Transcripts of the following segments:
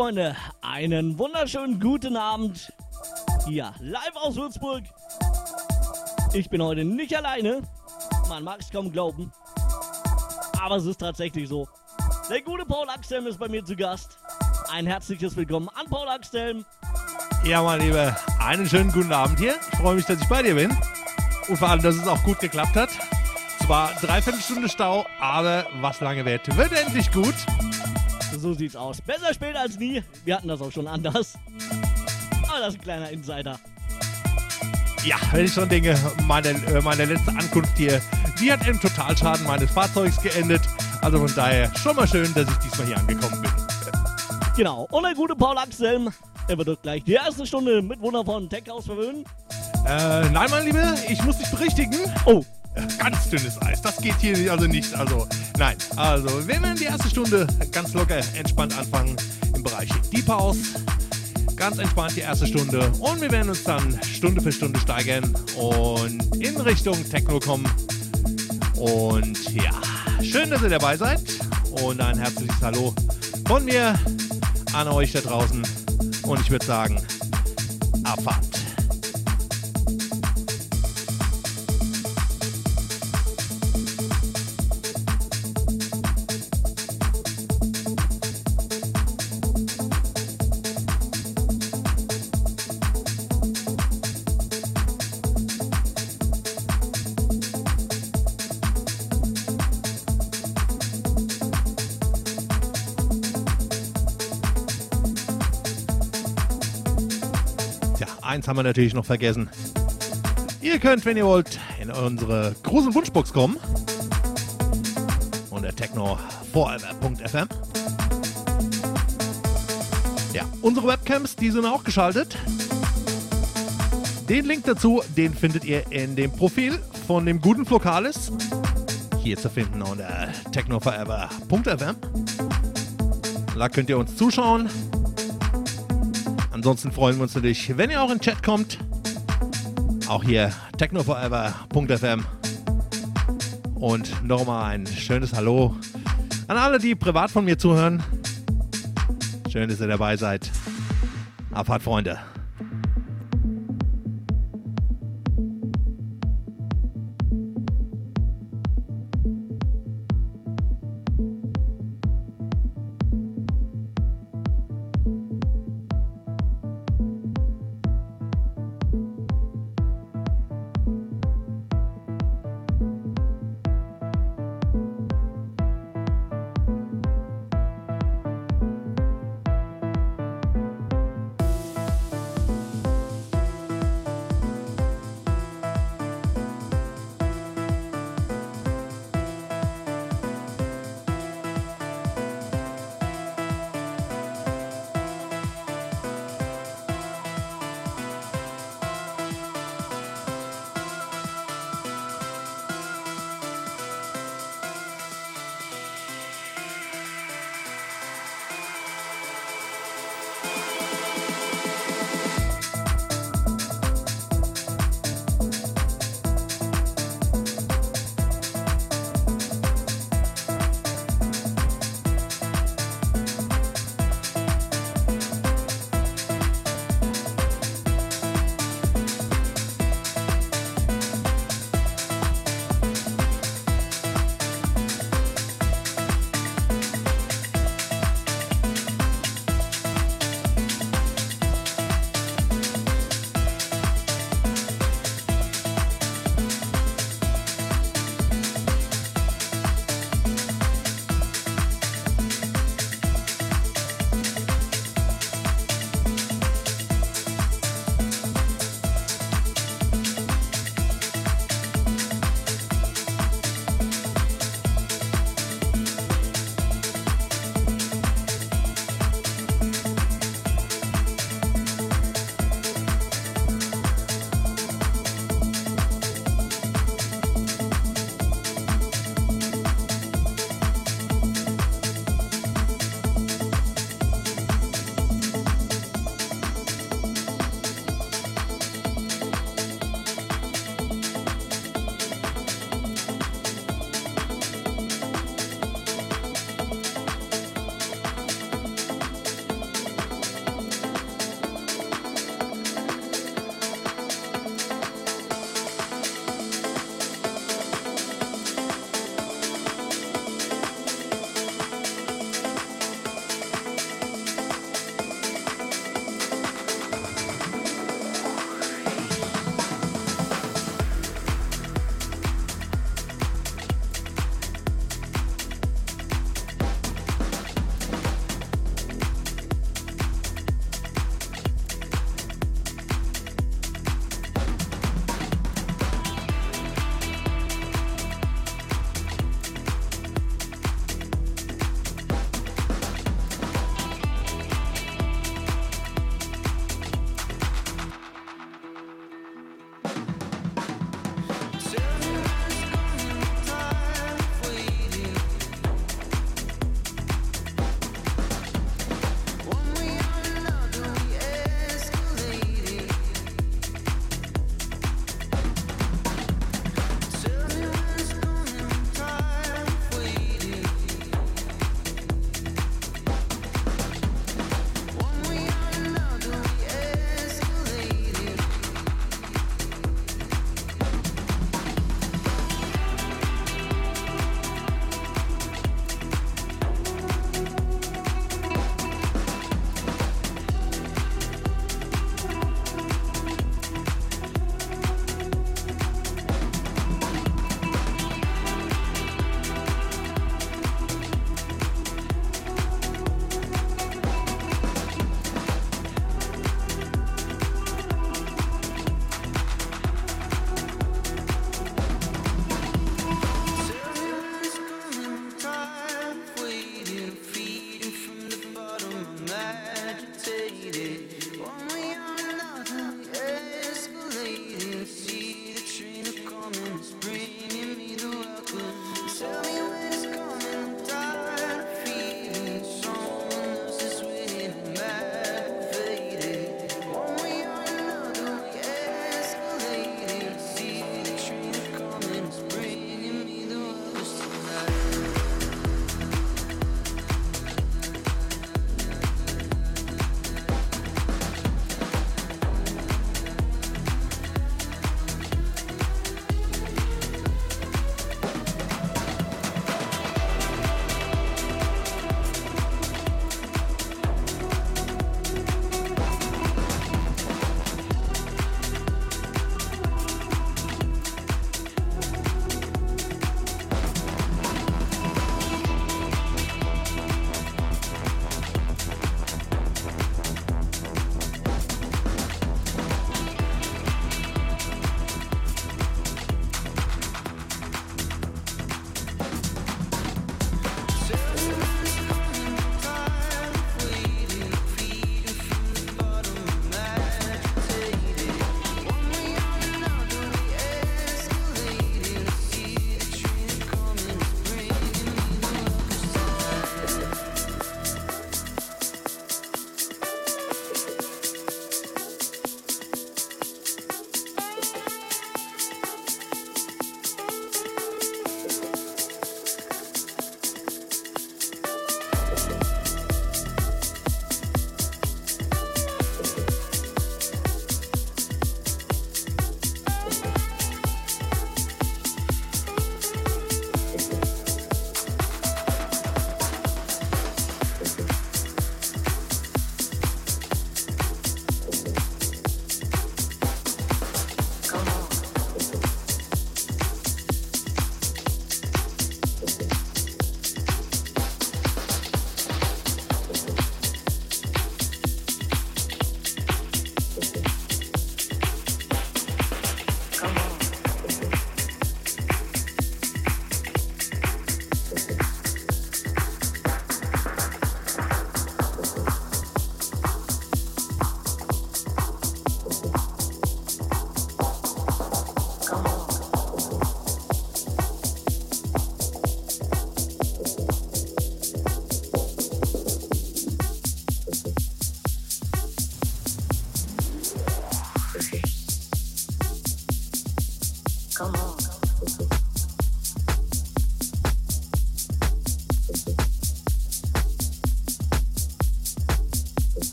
Freunde, einen wunderschönen guten Abend. Hier, live aus Würzburg. Ich bin heute nicht alleine. Man mag es kaum glauben. Aber es ist tatsächlich so. Der gute Paul Axelm ist bei mir zu Gast. Ein herzliches Willkommen an Paul Axelm. Ja, mein Lieber, einen schönen guten Abend hier. Ich freue mich, dass ich bei dir bin. Und vor allem, dass es auch gut geklappt hat. Zwar dreiviertel Stunde Stau, aber was lange wird, wird endlich gut. So sieht's aus. Besser später als nie. Wir hatten das auch schon anders. Aber das ist ein kleiner Insider. Ja, wenn ich schon denke, meine, äh, meine letzte Ankunft hier, die hat im Totalschaden meines Fahrzeugs geendet. Also von daher schon mal schön, dass ich diesmal hier angekommen bin. Genau. Und der gute Paul Axelm, er wird gleich die erste Stunde mit wundervollen Tech-Haus verwöhnen. Äh, nein, mein Lieber, ich muss dich berichtigen. Oh, Ganz dünnes Eis. Das geht hier also nicht. Also, nein. Also, wir werden die erste Stunde ganz locker entspannt anfangen im Bereich Deep House. Ganz entspannt die erste Stunde. Und wir werden uns dann Stunde für Stunde steigern und in Richtung Techno kommen. Und ja, schön, dass ihr dabei seid. Und ein herzliches Hallo von mir an euch da draußen. Und ich würde sagen, Abfahrt. Haben wir natürlich noch vergessen. Ihr könnt, wenn ihr wollt, in unsere große Wunschbox kommen. Unter technoforever.fm. Ja, unsere Webcams, die sind auch geschaltet. Den Link dazu, den findet ihr in dem Profil von dem guten Flokalis. Hier zu finden unter technoforever.fm. Da könnt ihr uns zuschauen. Ansonsten freuen wir uns natürlich, wenn ihr auch in den Chat kommt. Auch hier technoforever.fm. Und nochmal ein schönes Hallo an alle, die privat von mir zuhören. Schön, dass ihr dabei seid. Abfahrt, Freunde.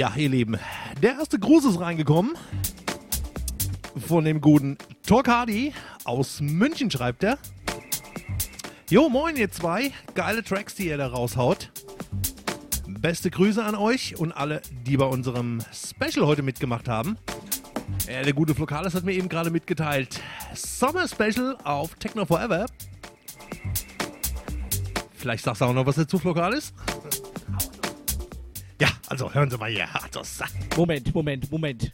Ja, ihr Lieben, der erste Gruß ist reingekommen. Von dem guten Torkadi aus München schreibt er. Jo, moin ihr zwei. Geile Tracks, die ihr da raushaut. Beste Grüße an euch und alle, die bei unserem Special heute mitgemacht haben. Ja, der gute Flokalis hat mir eben gerade mitgeteilt. Summer Special auf Techno Forever. Vielleicht sagst du auch noch was dazu, Flokalis? Also hören Sie mal hier. Also, Moment, Moment, Moment.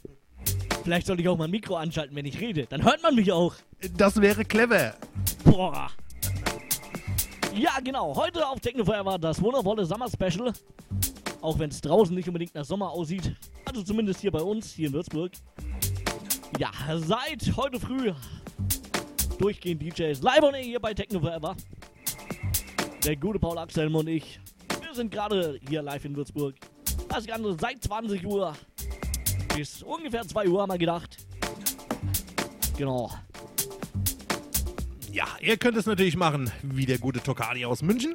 Vielleicht sollte ich auch mal ein Mikro anschalten, wenn ich rede. Dann hört man mich auch. Das wäre clever. Boah. Ja, genau. Heute auf Techno Forever das wundervolle Summer Special. Auch wenn es draußen nicht unbedingt nach Sommer aussieht. Also zumindest hier bei uns, hier in Würzburg. Ja, seit heute früh durchgehend DJs live on air hier bei Techno Forever. Der gute Paul Axelm und ich. Wir sind gerade hier live in Würzburg. Das Ganze seit 20 Uhr bis ungefähr 2 Uhr haben wir gedacht. Genau. Ja, ihr könnt es natürlich machen, wie der gute Tokadi aus München.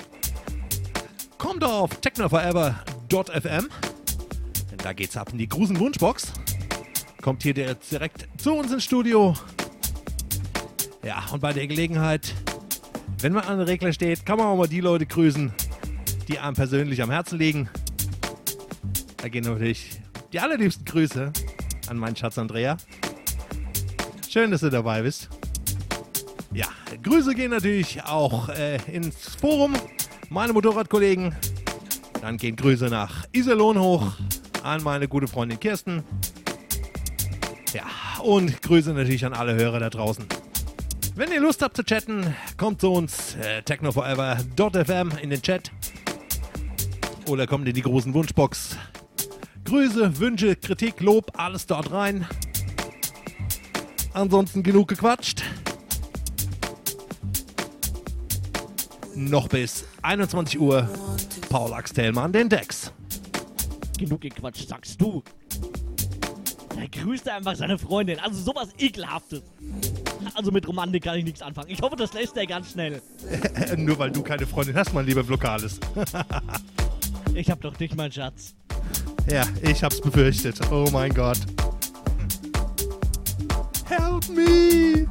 Kommt auf technoforever.fm. Denn da geht's ab in die Grusen Wunschbox. Kommt hier direkt zu uns ins Studio. Ja, und bei der Gelegenheit, wenn man an der Regler steht, kann man auch mal die Leute grüßen, die einem persönlich am Herzen liegen. Da gehen natürlich die allerliebsten Grüße an meinen Schatz Andrea. Schön, dass du dabei bist. Ja, Grüße gehen natürlich auch äh, ins Forum, meine Motorradkollegen. Dann gehen Grüße nach Iserlohn hoch an meine gute Freundin Kirsten. Ja, und Grüße natürlich an alle Hörer da draußen. Wenn ihr Lust habt zu chatten, kommt zu uns äh, technoforever.fm in den Chat. Oder kommt in die großen Wunschbox. Grüße, Wünsche, Kritik, Lob, alles dort rein. Ansonsten genug gequatscht. Noch bis 21 Uhr Paul Axtelmann den Dex. Genug gequatscht, sagst du. Er grüßt einfach seine Freundin. Also sowas ekelhaftes. Also mit Romantik kann ich nichts anfangen. Ich hoffe, das lässt er ganz schnell. Nur weil du keine Freundin hast, mein lieber Blockales. ich hab doch dich, mein Schatz. Ja, ich hab's befürchtet. Oh mein Gott. Help me!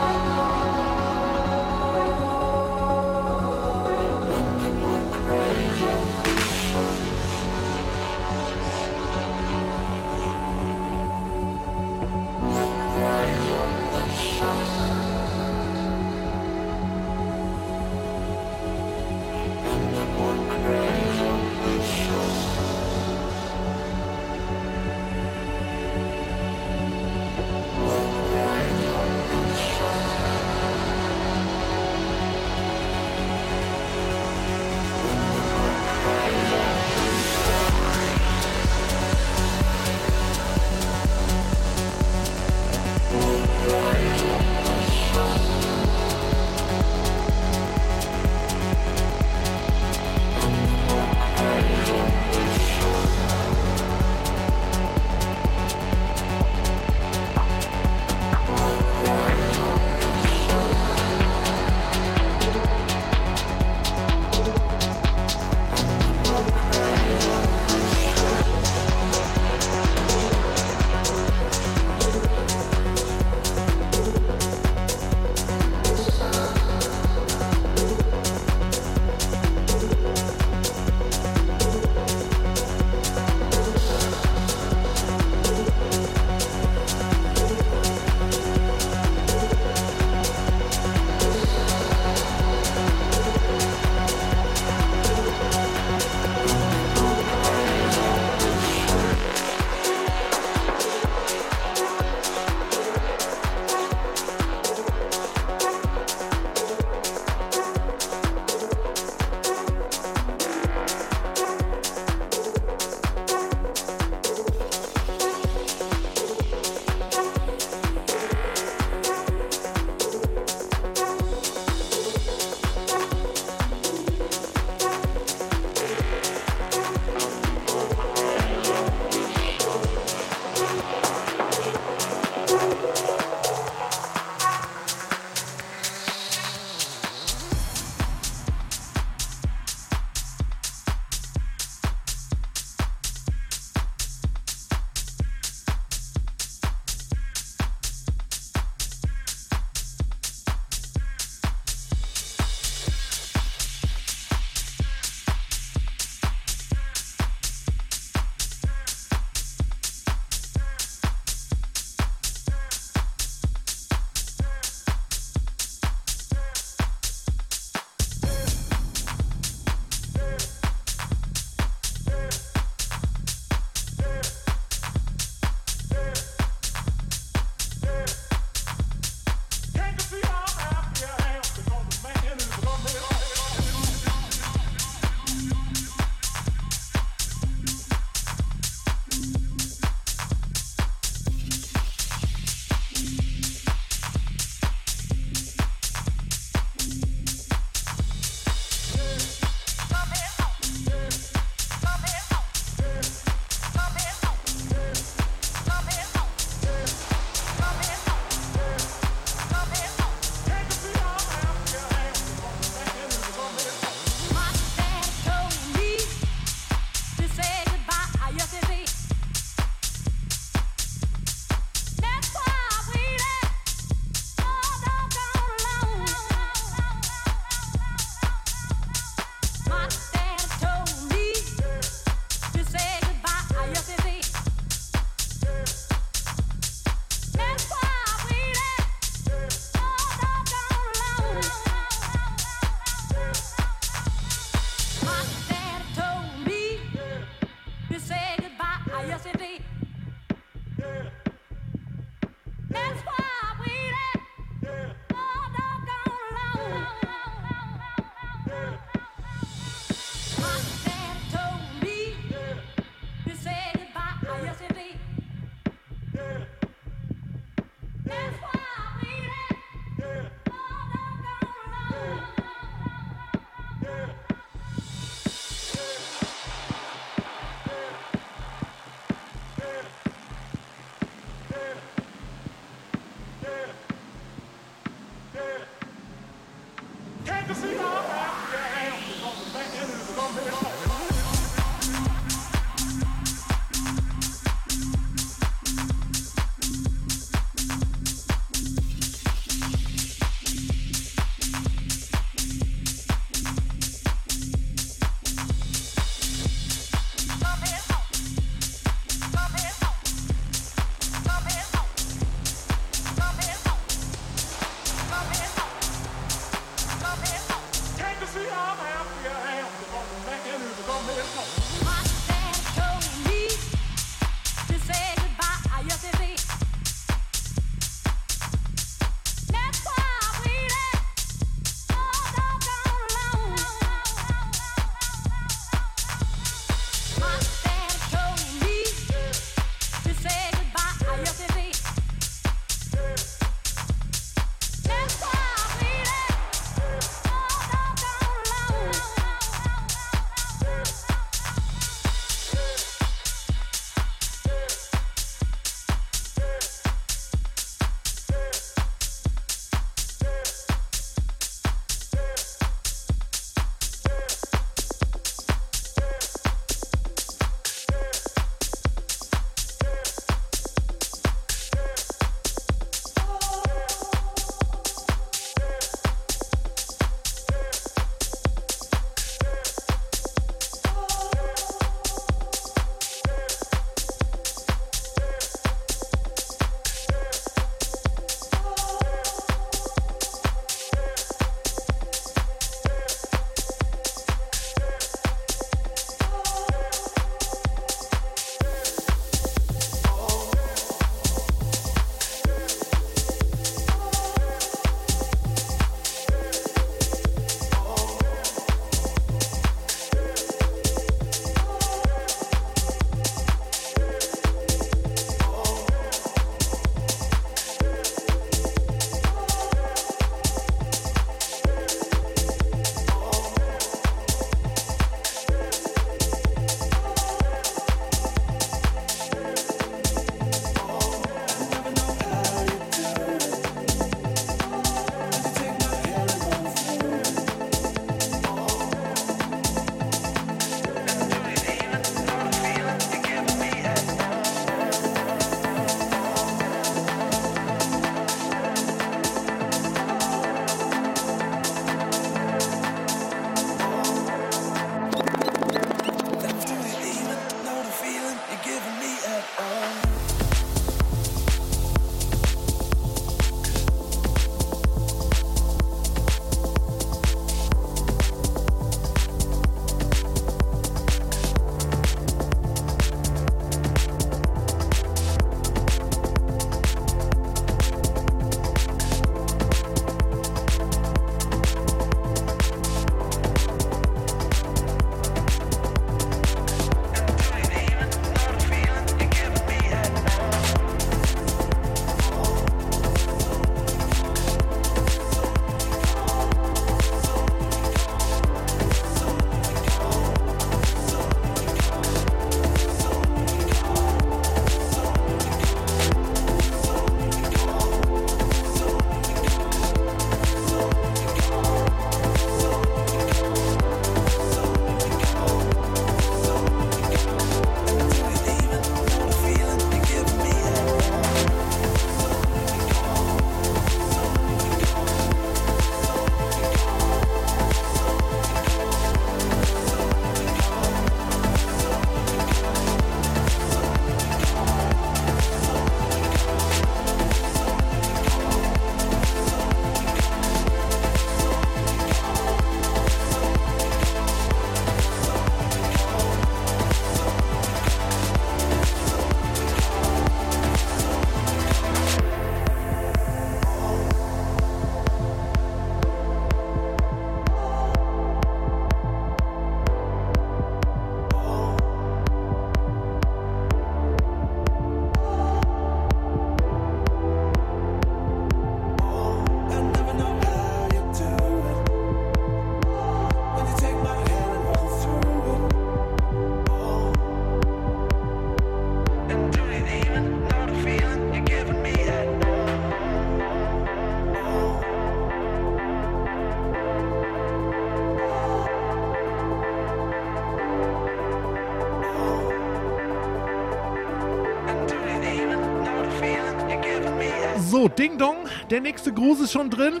Ding Dong, der nächste Gruß ist schon drin.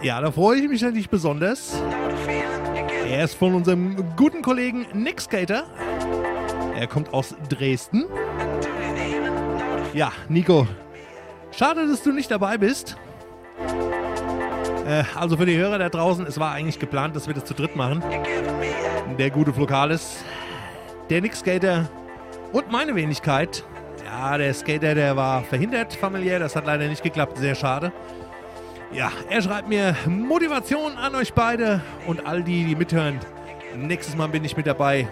Ja, da freue ich mich natürlich besonders. Er ist von unserem guten Kollegen Nick Skater. Er kommt aus Dresden. Ja, Nico, schade, dass du nicht dabei bist. Äh, also für die Hörer da draußen, es war eigentlich geplant, dass wir das zu dritt machen. Der gute Flokalis, der Nick Skater und meine Wenigkeit. Ja, der Skater, der war verhindert familiär, das hat leider nicht geklappt, sehr schade. Ja, er schreibt mir Motivation an euch beide und all die, die mithören. Nächstes Mal bin ich mit dabei.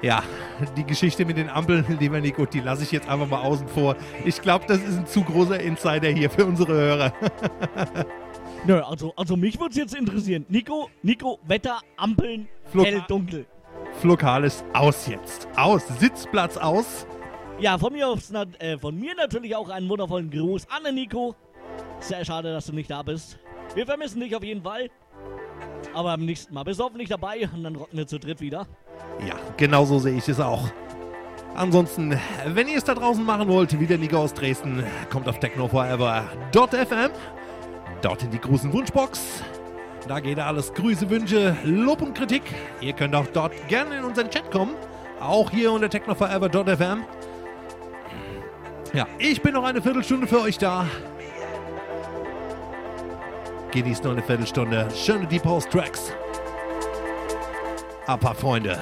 Ja, die Geschichte mit den Ampeln, lieber Nico, die lasse ich jetzt einfach mal außen vor. Ich glaube, das ist ein zu großer Insider hier für unsere Hörer. Nö, also, also mich würde es jetzt interessieren. Nico, Nico, Wetter, Ampeln, Flok hell, dunkel. Flokales aus jetzt. Aus. Sitzplatz aus. Ja, von mir, aufs, äh, von mir natürlich auch einen wundervollen Gruß an den Nico. Sehr schade, dass du nicht da bist. Wir vermissen dich auf jeden Fall. Aber beim nächsten Mal bist du hoffentlich dabei und dann rocken wir zu dritt wieder. Ja, genau so sehe ich es auch. Ansonsten, wenn ihr es da draußen machen wollt, wie der Nico aus Dresden, kommt auf technoforever.fm. Dort in die großen Wunschbox. Da geht alles Grüße, Wünsche, Lob und Kritik. Ihr könnt auch dort gerne in unseren Chat kommen. Auch hier unter technoforever.fm. Ja, ich bin noch eine Viertelstunde für euch da. Genießt noch eine Viertelstunde. Schöne Deep House Tracks. Ein paar Freunde.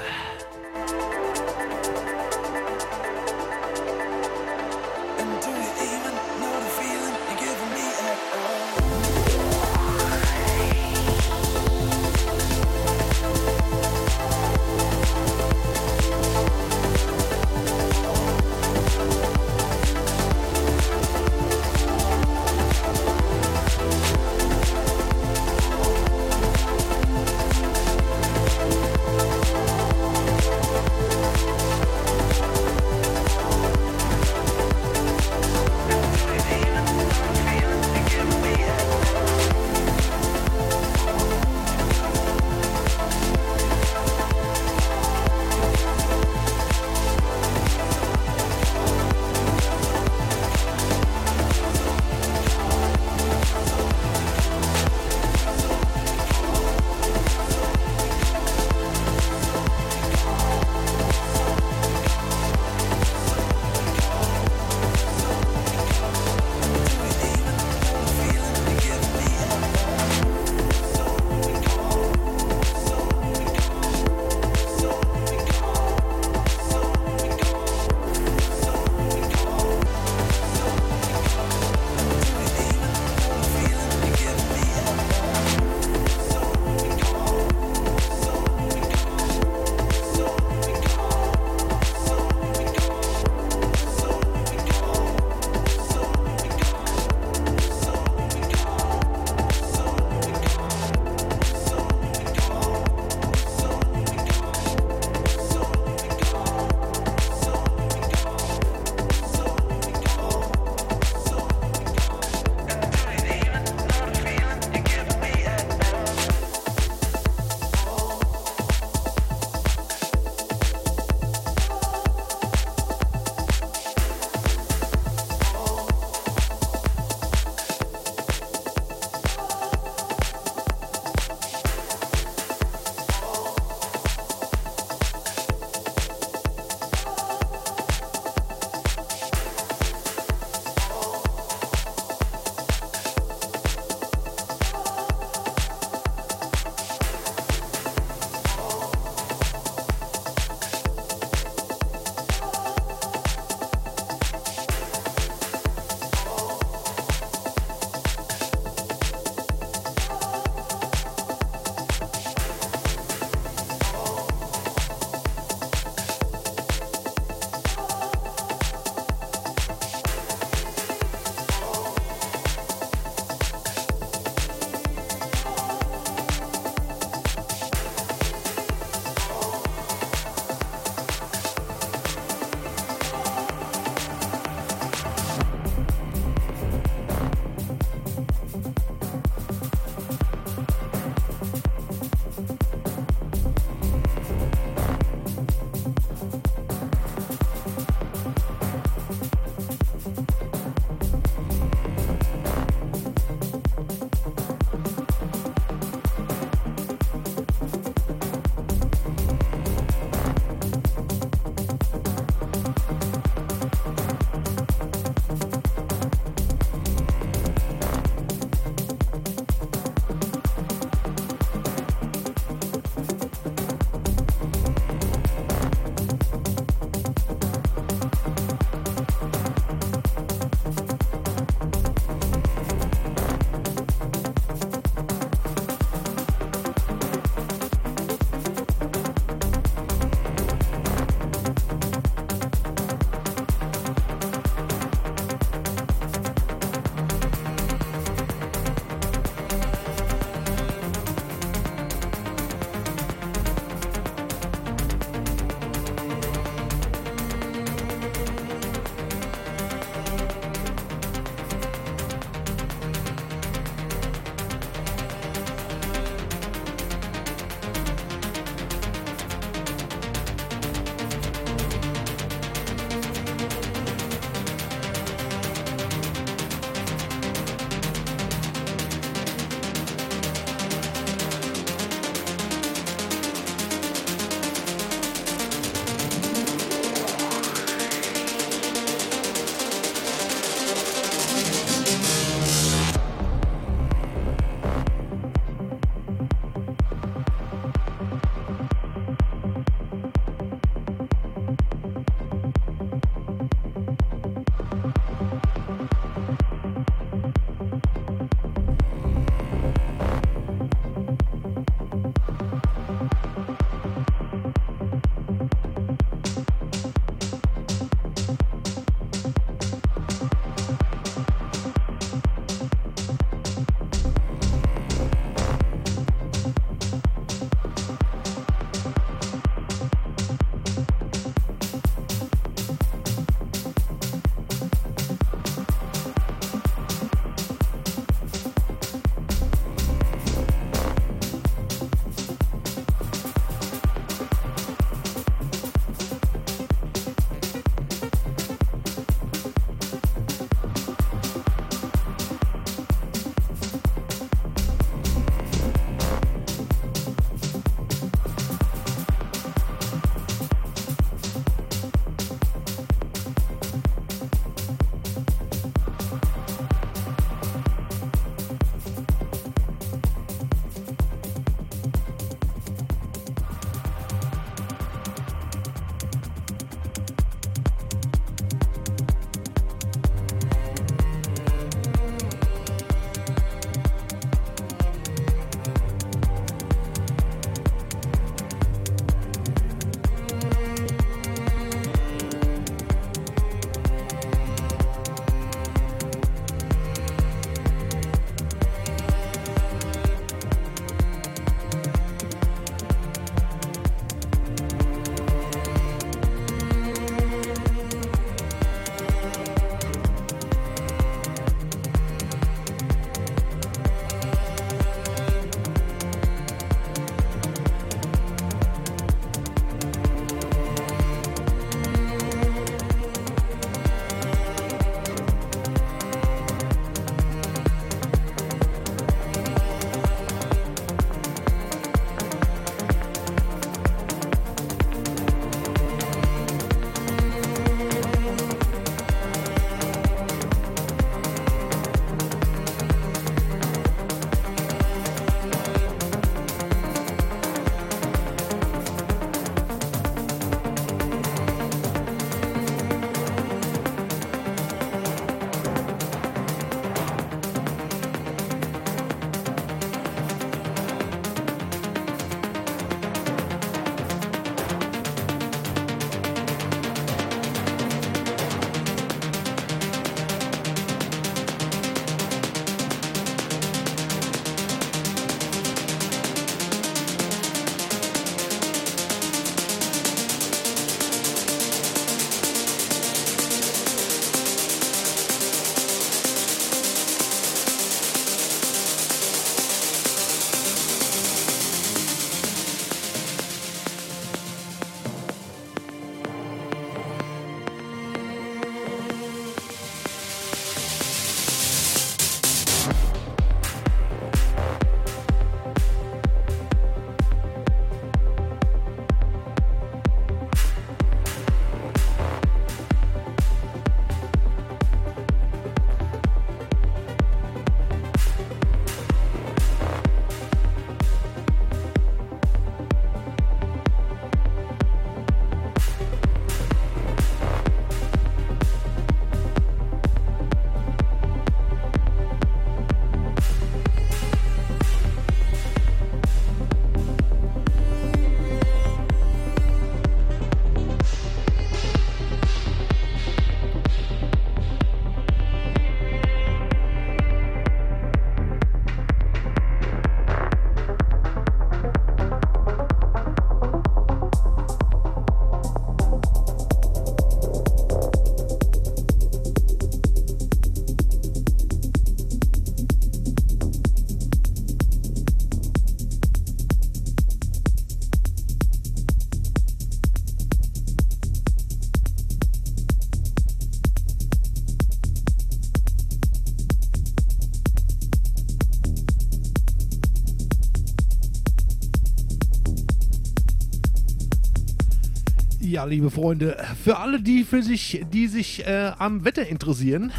Liebe Freunde, für alle, die für sich, die sich äh, am Wetter interessieren,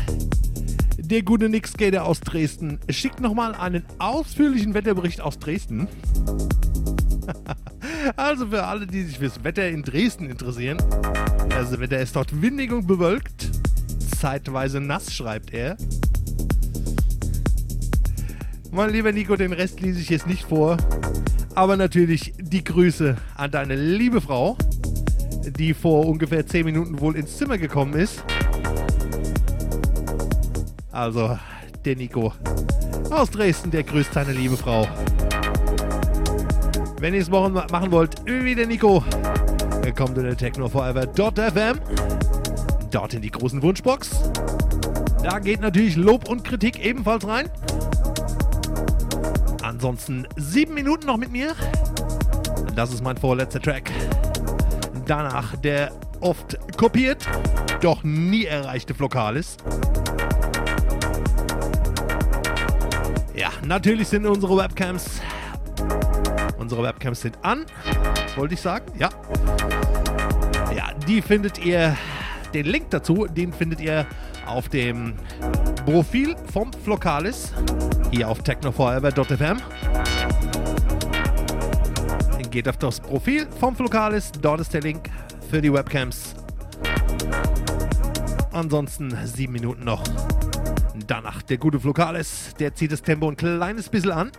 der gute Nick Skater aus Dresden schickt nochmal einen ausführlichen Wetterbericht aus Dresden. also für alle, die sich fürs Wetter in Dresden interessieren. Das also Wetter ist dort windig und bewölkt. Zeitweise nass, schreibt er. Mein lieber Nico, den Rest lese ich jetzt nicht vor. Aber natürlich die Grüße an deine liebe Frau, die vor ungefähr 10 Minuten wohl ins Zimmer gekommen ist. Also, der Nico aus Dresden, der grüßt seine liebe Frau. Wenn ihr es machen wollt, wie der Nico, kommt unter technoforever.fm. Dort in die großen Wunschbox. Da geht natürlich Lob und Kritik ebenfalls rein. Ansonsten sieben Minuten noch mit mir. Das ist mein vorletzter Track. Danach der oft kopiert, doch nie erreichte Flokalis. Ja, natürlich sind unsere Webcams. Unsere Webcams sind an, wollte ich sagen. Ja. Ja, die findet ihr. Den Link dazu, den findet ihr auf dem Profil vom Flokalis hier auf technoforever.fm. Geht auf das Profil vom Flokalis, dort ist der Link für die Webcams. Ansonsten sieben Minuten noch. Danach der gute Flokalis, der zieht das Tempo ein kleines bisschen an.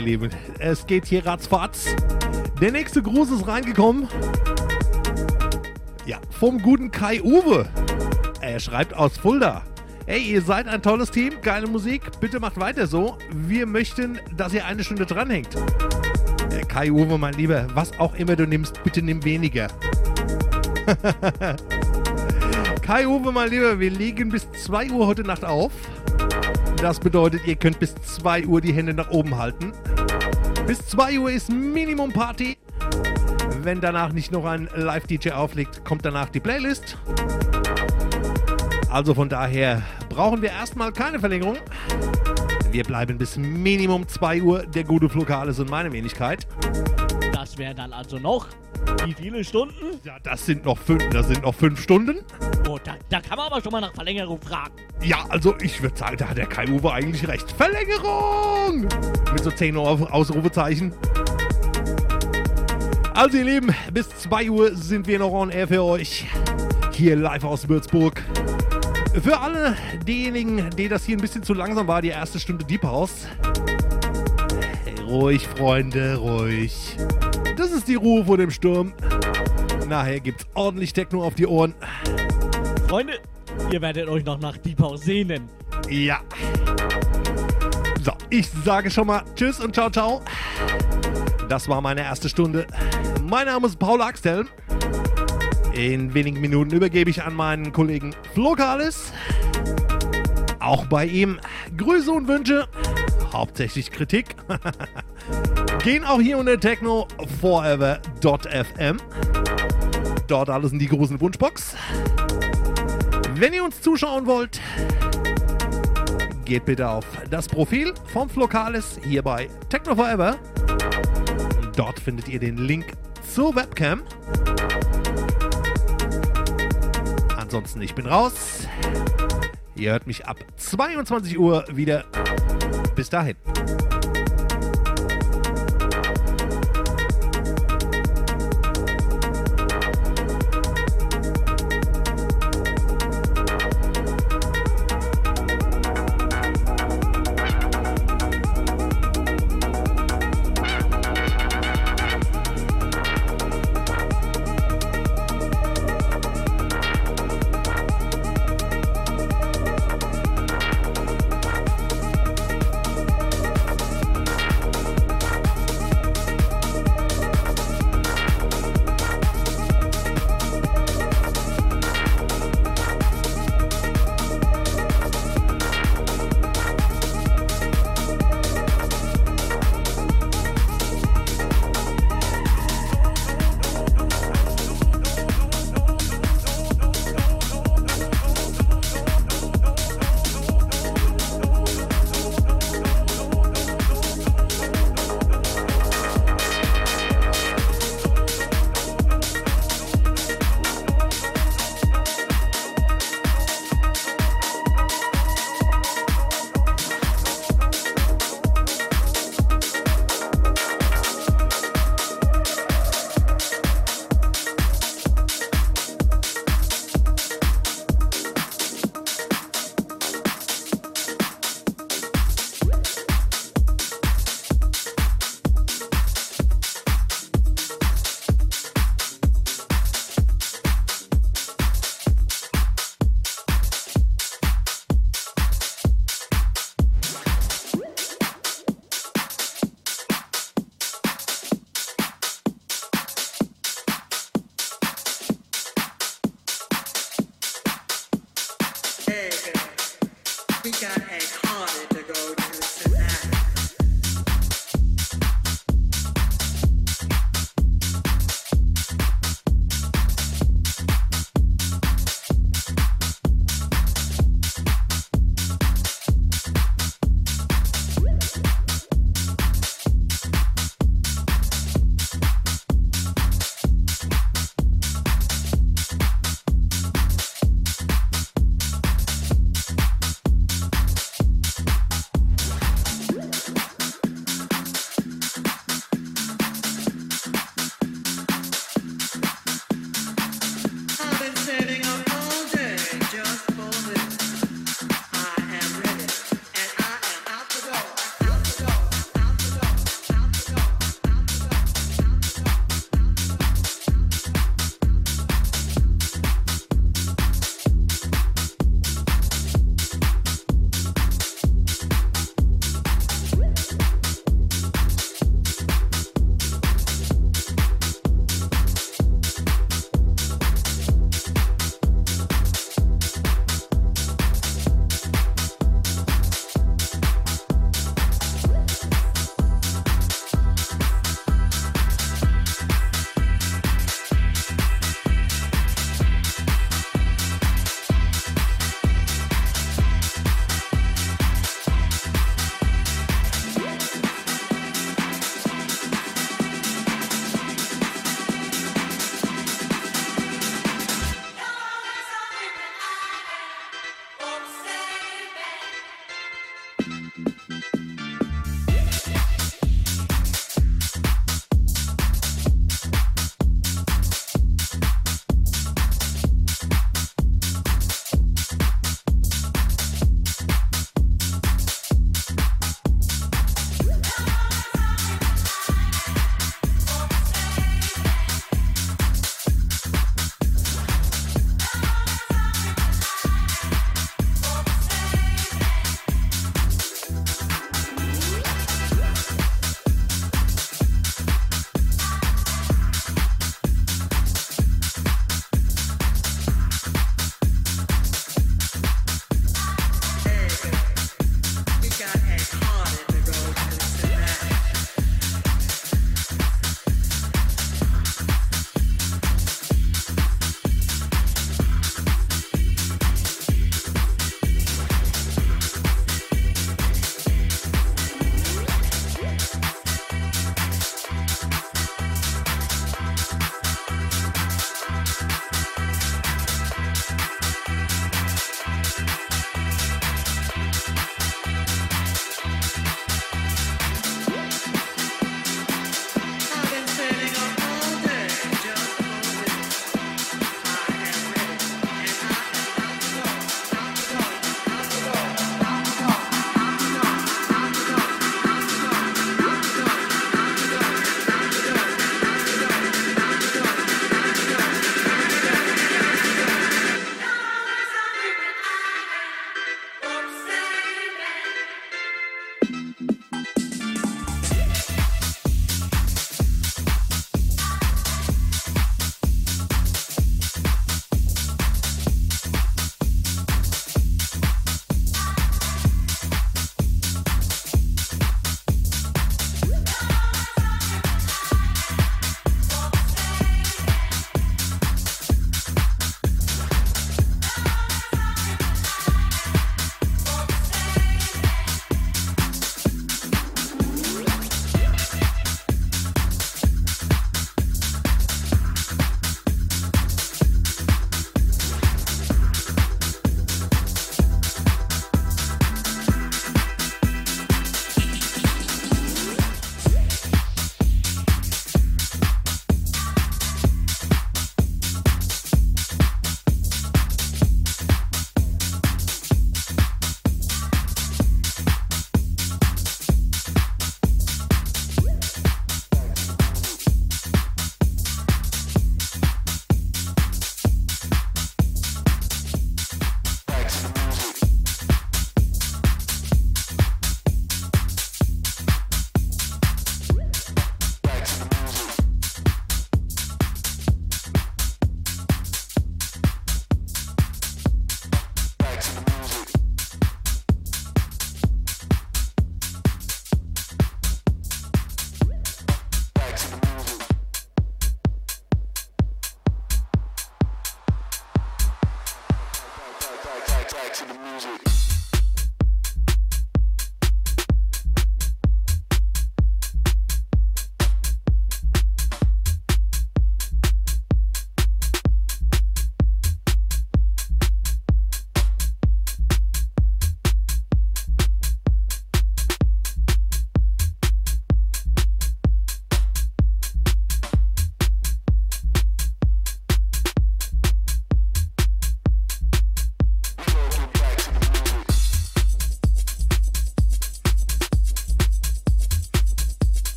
Lieben. Es geht hier ratzfatz. Der nächste Gruß ist reingekommen. Ja, vom guten Kai Uwe. Er schreibt aus Fulda. Hey, ihr seid ein tolles Team, geile Musik. Bitte macht weiter so. Wir möchten, dass ihr eine Stunde dranhängt. Äh, Kai Uwe, mein Lieber, was auch immer du nimmst, bitte nimm weniger. Kai Uwe, mein Lieber, wir liegen bis 2 Uhr heute Nacht auf. Das bedeutet, ihr könnt bis 2 Uhr die Hände nach oben halten. Bis 2 Uhr ist Minimum Party. Wenn danach nicht noch ein Live-DJ auflegt, kommt danach die Playlist. Also von daher brauchen wir erstmal keine Verlängerung. Wir bleiben bis Minimum 2 Uhr, der gute Flokales und meine Wenigkeit. Das wären dann also noch wie viele Stunden? Ja, das sind noch fünf, das sind noch fünf Stunden. Da, kann man aber schon mal nach Verlängerung fragen. Ja, also ich würde sagen, da hat der Kai-Uwe eigentlich recht. Verlängerung! Mit so 10 Uhr Ausrufezeichen. Also ihr Lieben, bis 2 Uhr sind wir noch on air für euch. Hier live aus Würzburg. Für alle diejenigen, die das hier ein bisschen zu langsam war, die erste Stunde Deep House. Ruhig, Freunde, ruhig. Das ist die Ruhe vor dem Sturm. Nachher gibt's ordentlich Techno auf die Ohren. Freunde, ihr werdet euch noch nach Deep House sehnen. Ja. So, ich sage schon mal Tschüss und ciao, ciao. Das war meine erste Stunde. Mein Name ist Paul Axthelm. In wenigen Minuten übergebe ich an meinen Kollegen Flo Kalis. Auch bei ihm Grüße und Wünsche, hauptsächlich Kritik, gehen auch hier unter technoforever.fm. Dort alles in die großen Wunschbox. Wenn ihr uns zuschauen wollt, geht bitte auf das Profil vom Flokalis hier bei Techno Forever. Dort findet ihr den Link zur Webcam. Ansonsten, ich bin raus. Ihr hört mich ab 22 Uhr wieder. Bis dahin.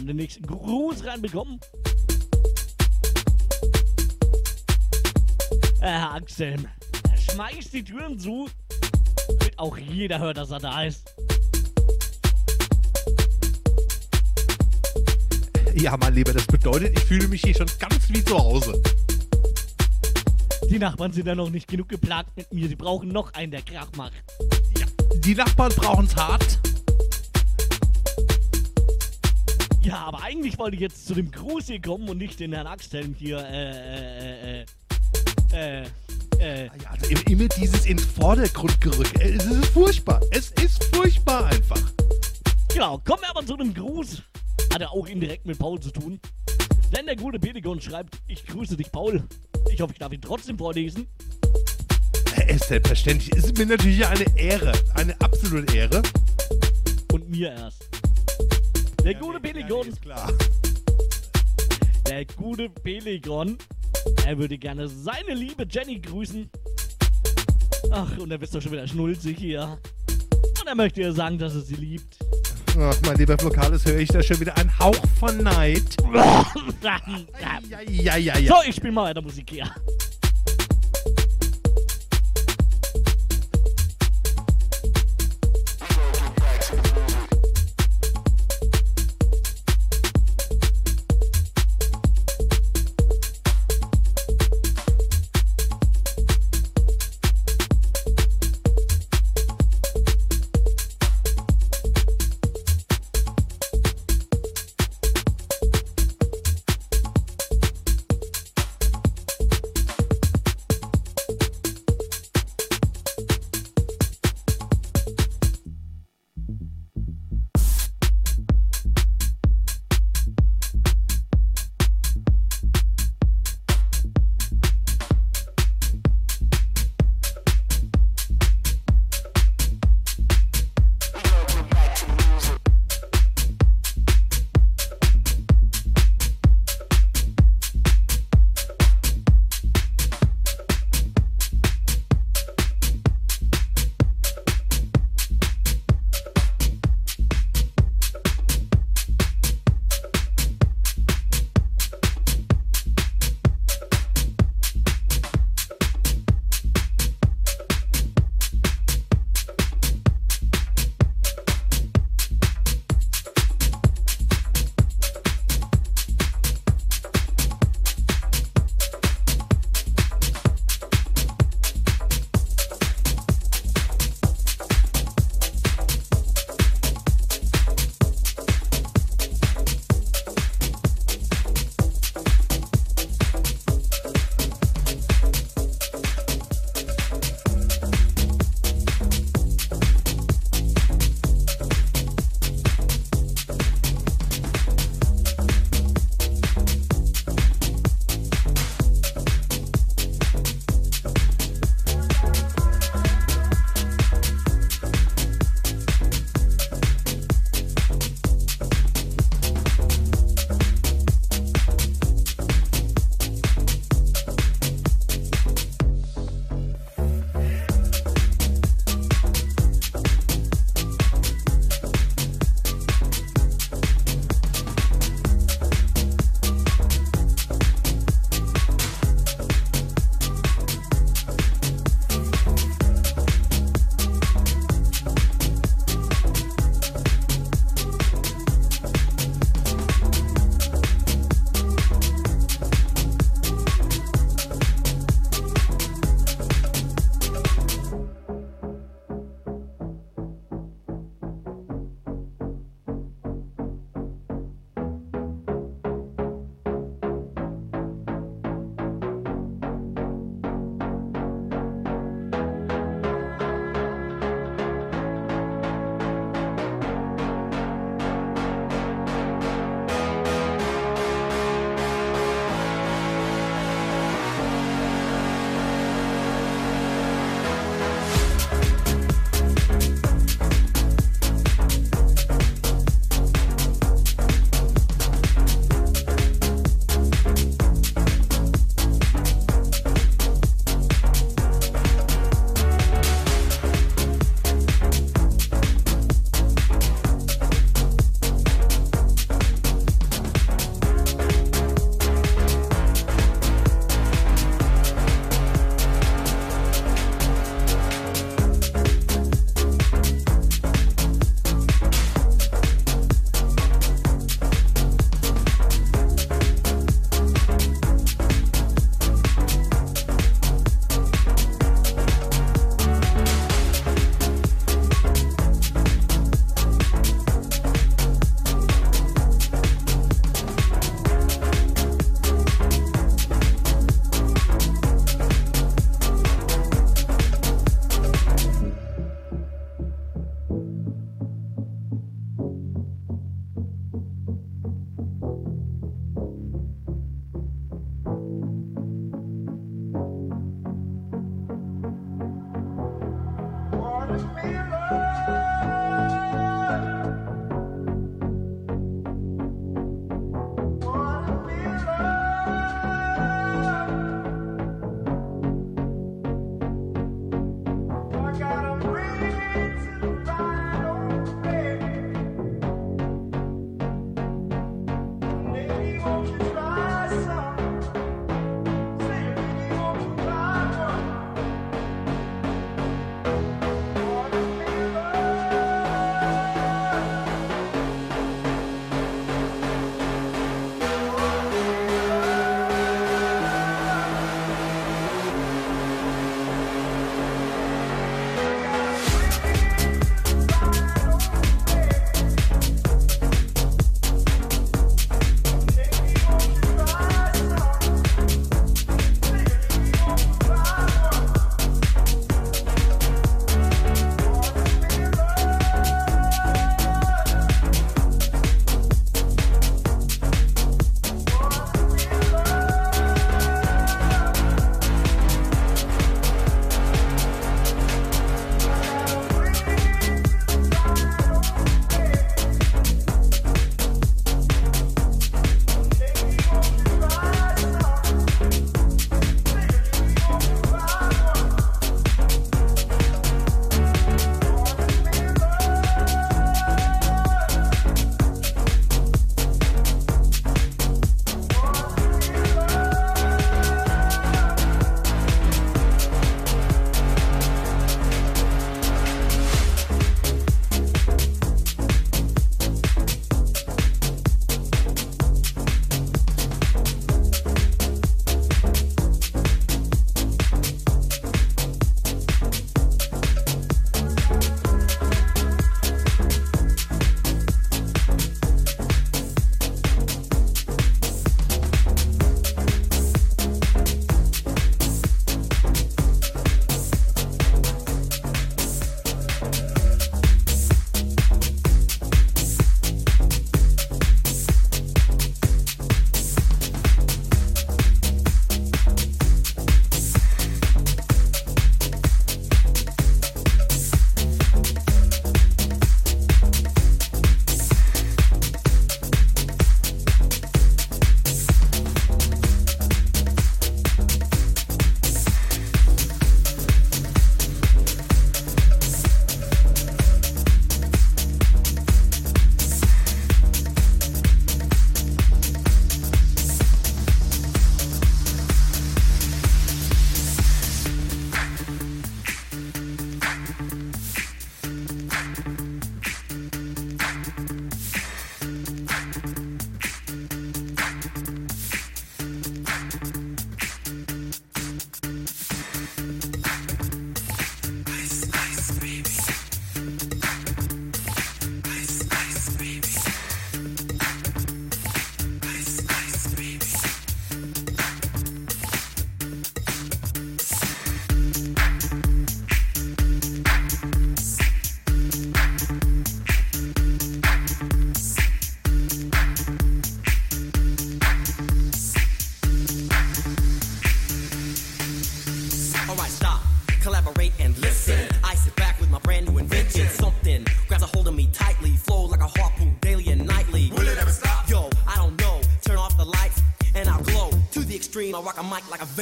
Haben den nächsten Gruß reinbekommen. Herr Axel, schmeißt die Türen zu, damit auch jeder hört, dass er da ist. Ja, mein Lieber, das bedeutet, ich fühle mich hier schon ganz wie zu Hause. Die Nachbarn sind ja noch nicht genug geplagt mit mir. Sie brauchen noch einen, der Krach macht. Ja, die Nachbarn brauchen's hart. Ja, aber eigentlich wollte ich jetzt zu dem Gruß hier kommen und nicht den Herrn Axthelm hier, äh, äh, äh, äh, äh. Ja, also immer dieses ins Vordergrund gerückt. Es ist furchtbar. Es ist furchtbar einfach. Genau, kommen wir aber zu dem Gruß. Hat er auch indirekt mit Paul zu tun. Denn der gute Pedigon schreibt, ich grüße dich, Paul. Ich hoffe, ich darf ihn trotzdem vorlesen. Äh, selbstverständlich. Es ist mir natürlich eine Ehre. Eine absolute Ehre. Und mir erst. Der ja, gute Peligon. klar. Der gute Peligon. Er würde gerne seine liebe Jenny grüßen. Ach, und er bist doch schon wieder schnulzig hier. Und er möchte ihr sagen, dass er sie liebt. Ach, mein lieber Flokalis, höre ich da schon wieder einen Hauch von Neid. ja, ja, ja, ja. So, ich spiele mal weiter Musik hier.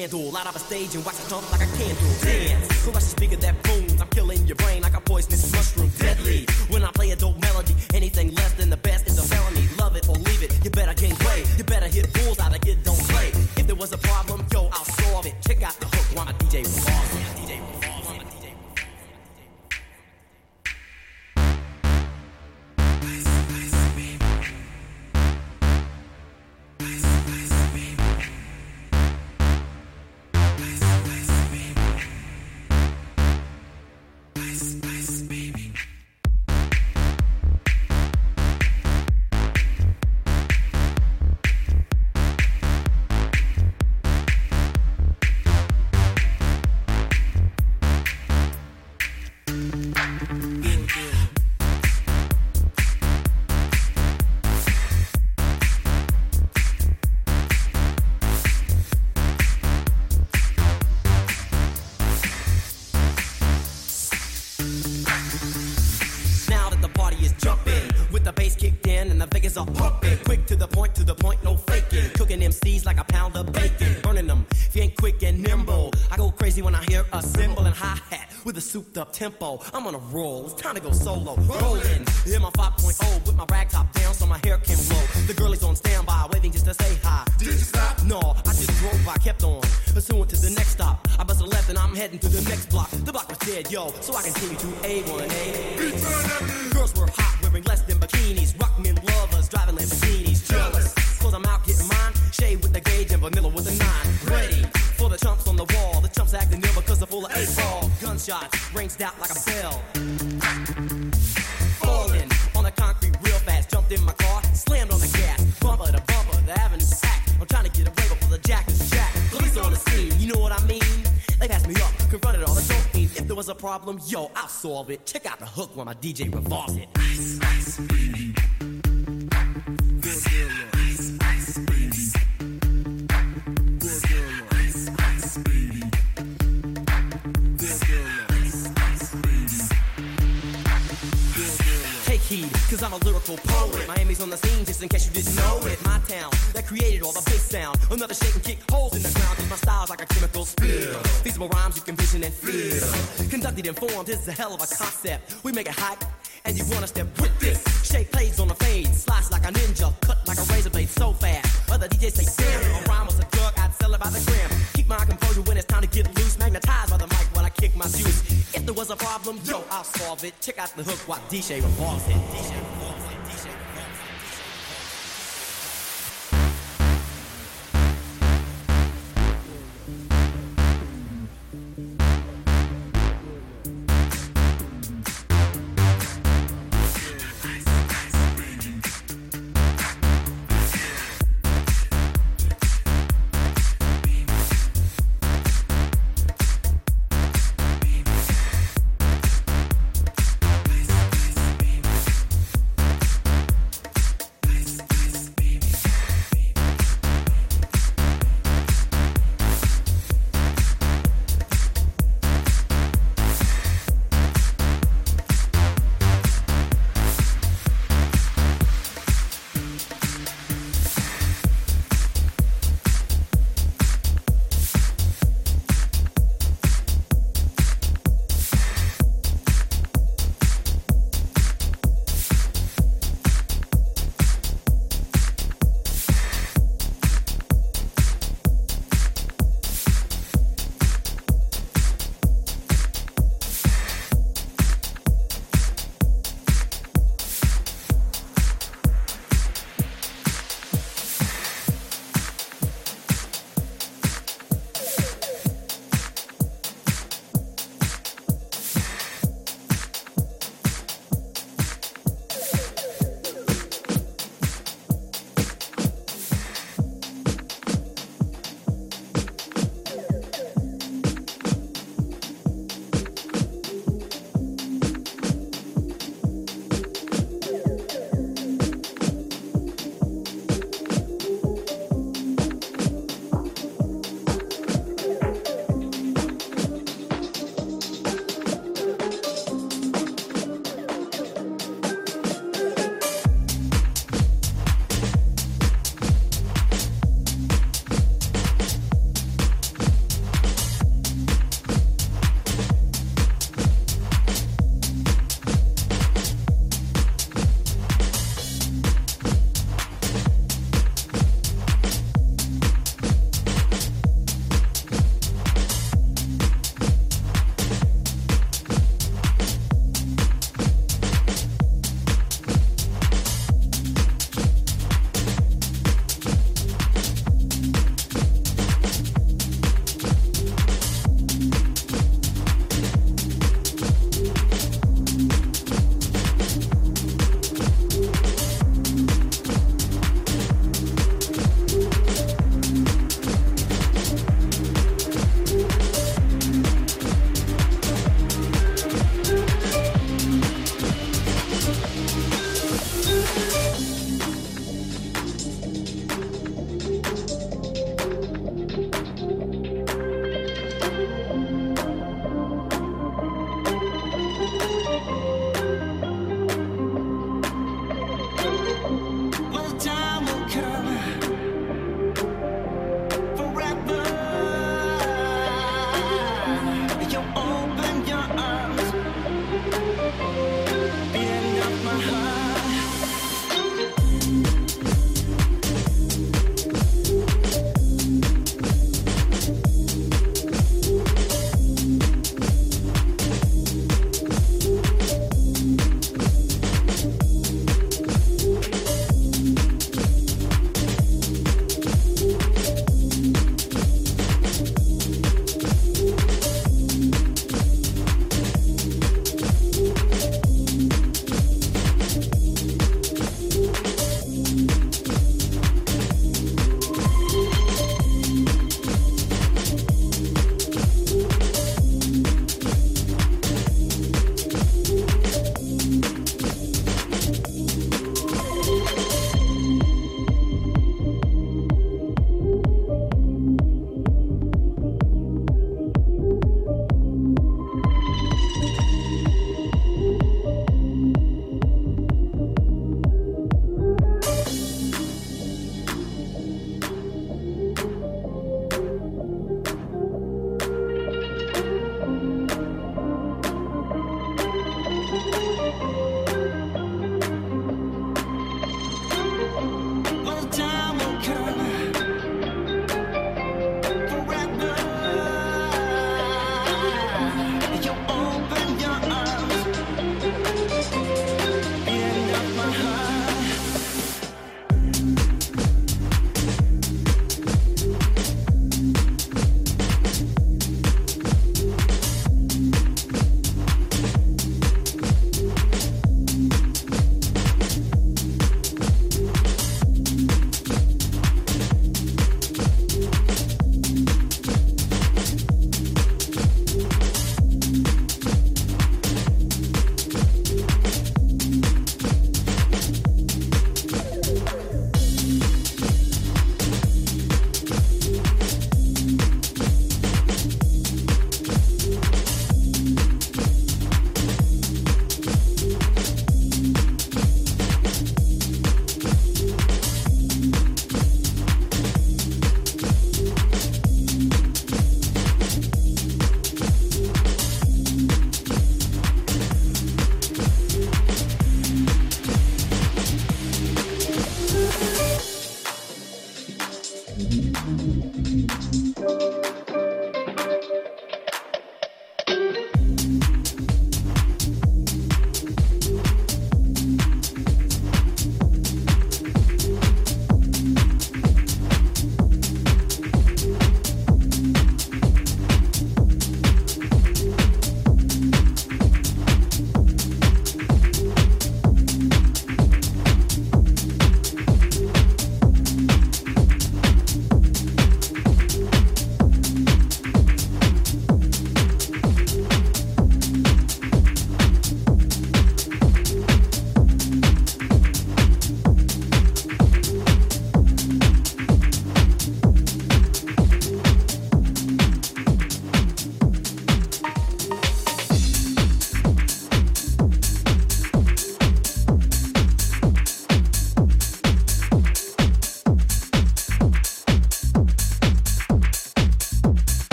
candle. Light up a stage and watch it jump like a candle. Dance. Who rush the speaker that booms? I'm killing your brain like a poisonous mushroom. tempo. I'm on a roll. It's time to go solo. Rolling. Hear my solve it. Check out the hook when my DJ revolves it. It's This is a hell of a concept. We make it hot, and you wanna step with this. Shape plays on the fade, slice like a ninja, cut like a razor blade so fast. Other DJs say damn, a rhyme was a drug, I'd sell it by the gram. Keep my composure when it's time to get loose, magnetized by the mic while I kick my juice. If there was a problem, yo, I'll solve it. Check out the hook while DJ revolves it.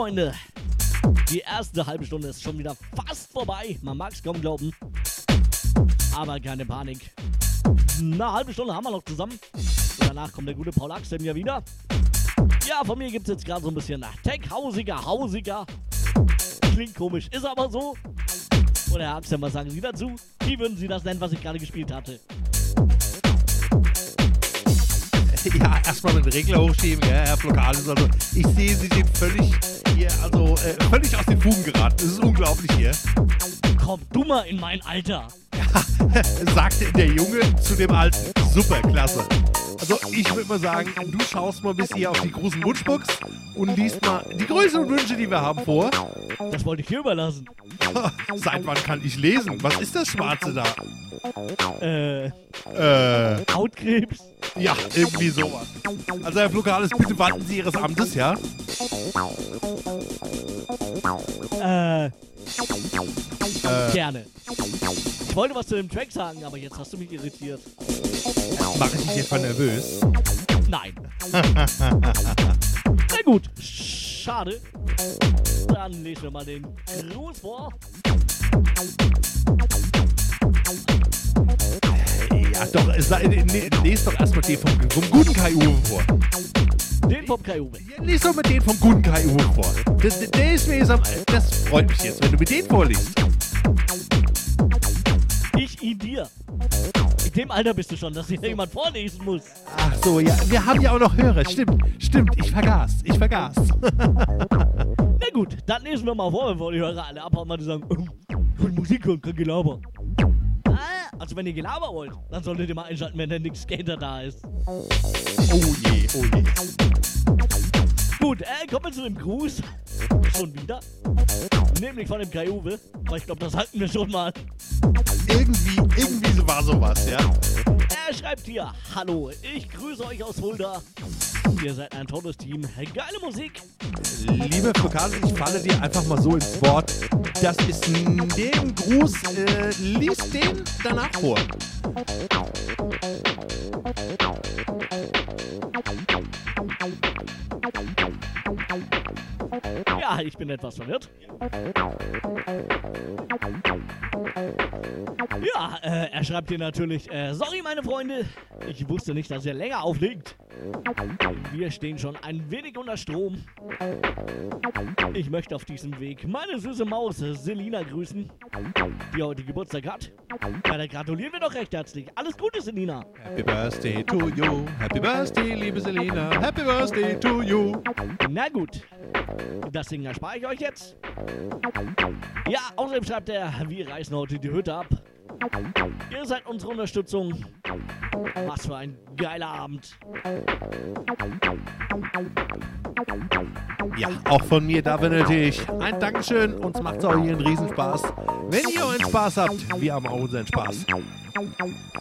Freunde. Die erste halbe Stunde ist schon wieder fast vorbei. Man mag es kaum glauben. Aber keine Panik. Eine halbe Stunde haben wir noch zusammen. Danach kommt der gute Paul Axel ja wieder. Ja, von mir gibt es jetzt gerade so ein bisschen Tech-Hausiger, Hausiger. Klingt komisch, ist aber so. Oder Herr Axel, was sagen Sie dazu? Wie würden Sie das nennen, was ich gerade gespielt hatte? Ja, erstmal mit Regler hochschieben, ja, Herr Flokalis. Also, ich sehe, Sie sind völlig hier, also äh, völlig aus den Fugen geraten. Das ist unglaublich hier. Komm du mal in mein Alter. sagte der Junge zu dem Alten. Super, klasse. Also ich würde mal sagen, du schaust mal bis hier auf die großen Wunschbox und liest mal die größeren Wünsche, die wir haben, vor. Das wollte ich dir überlassen. Seit wann kann ich lesen? Was ist das Schwarze da? Äh, Äh, Hautkrebs? ja, irgendwie sowas. Also Herr Flugales, bitte warten Sie Ihres Amtes, ja? Äh, Äh, gerne. Ich wollte was zu dem Track sagen, aber jetzt hast du mich irritiert. mache ich dich etwa nervös? Nein. Gut, schade. Dann lesen wir mal den Gruß vor. Ja, doch, lest doch erstmal den vom, vom guten Kai Uwe vor. Den vom Kai Uwe. Ja, doch mal den vom guten Kai Uwe vor. Das, der ist mir das freut mich jetzt, wenn du mir den vorliest. Ich ihn dir. In dem Alter bist du schon, dass dir jemand vorlesen muss. Ach so, ja, wir haben ja auch noch Hörer. Stimmt, stimmt, ich vergaß, ich vergaß. Na gut, dann lesen wir mal vor, bevor die Hörer alle abhauen, weil die sagen, ähm, ich will Musik hören, kein Gelaber. Ah, also wenn ihr Gelaber wollt, dann solltet ihr mal einschalten, wenn der Nick Skater da ist. Oh je, oh je. Gut, äh, kommen wir zu dem Gruß. Schon wieder. Nämlich von dem Kai Uwe. Aber ich glaube, das hatten wir schon mal. Irgendwie, irgendwie so war sowas, ja. Er schreibt hier, hallo, ich grüße euch aus Fulda. Ihr seid ein tolles Team, geile Musik. Liebe Flokase, ich falle dir einfach mal so ins Wort. Das ist n- dem Gruß, äh, lies den danach vor. Ich bin etwas verwirrt. Ja, äh, er schreibt hier natürlich, äh, sorry meine Freunde, ich wusste nicht, dass ihr länger auflegt. Wir stehen schon ein wenig unter Strom. Ich möchte auf diesem Weg meine süße Maus Selina grüßen, die heute Geburtstag hat. Ja, da gratulieren wir doch recht herzlich. Alles Gute, Selina. Happy Birthday to you, Happy Birthday, liebe Selina, Happy Birthday to you. Na gut, das Ding erspare ich euch jetzt. Ja, außerdem schreibt er, wir reißen heute die Hütte ab. Ihr seid unsere Unterstützung. Was für ein geiler Abend. Ja, auch von mir, da wünsche ich ein Dankeschön. Uns macht es auch hier einen Riesenspaß. Wenn ihr euren Spaß habt, wir haben auch unseren Spaß.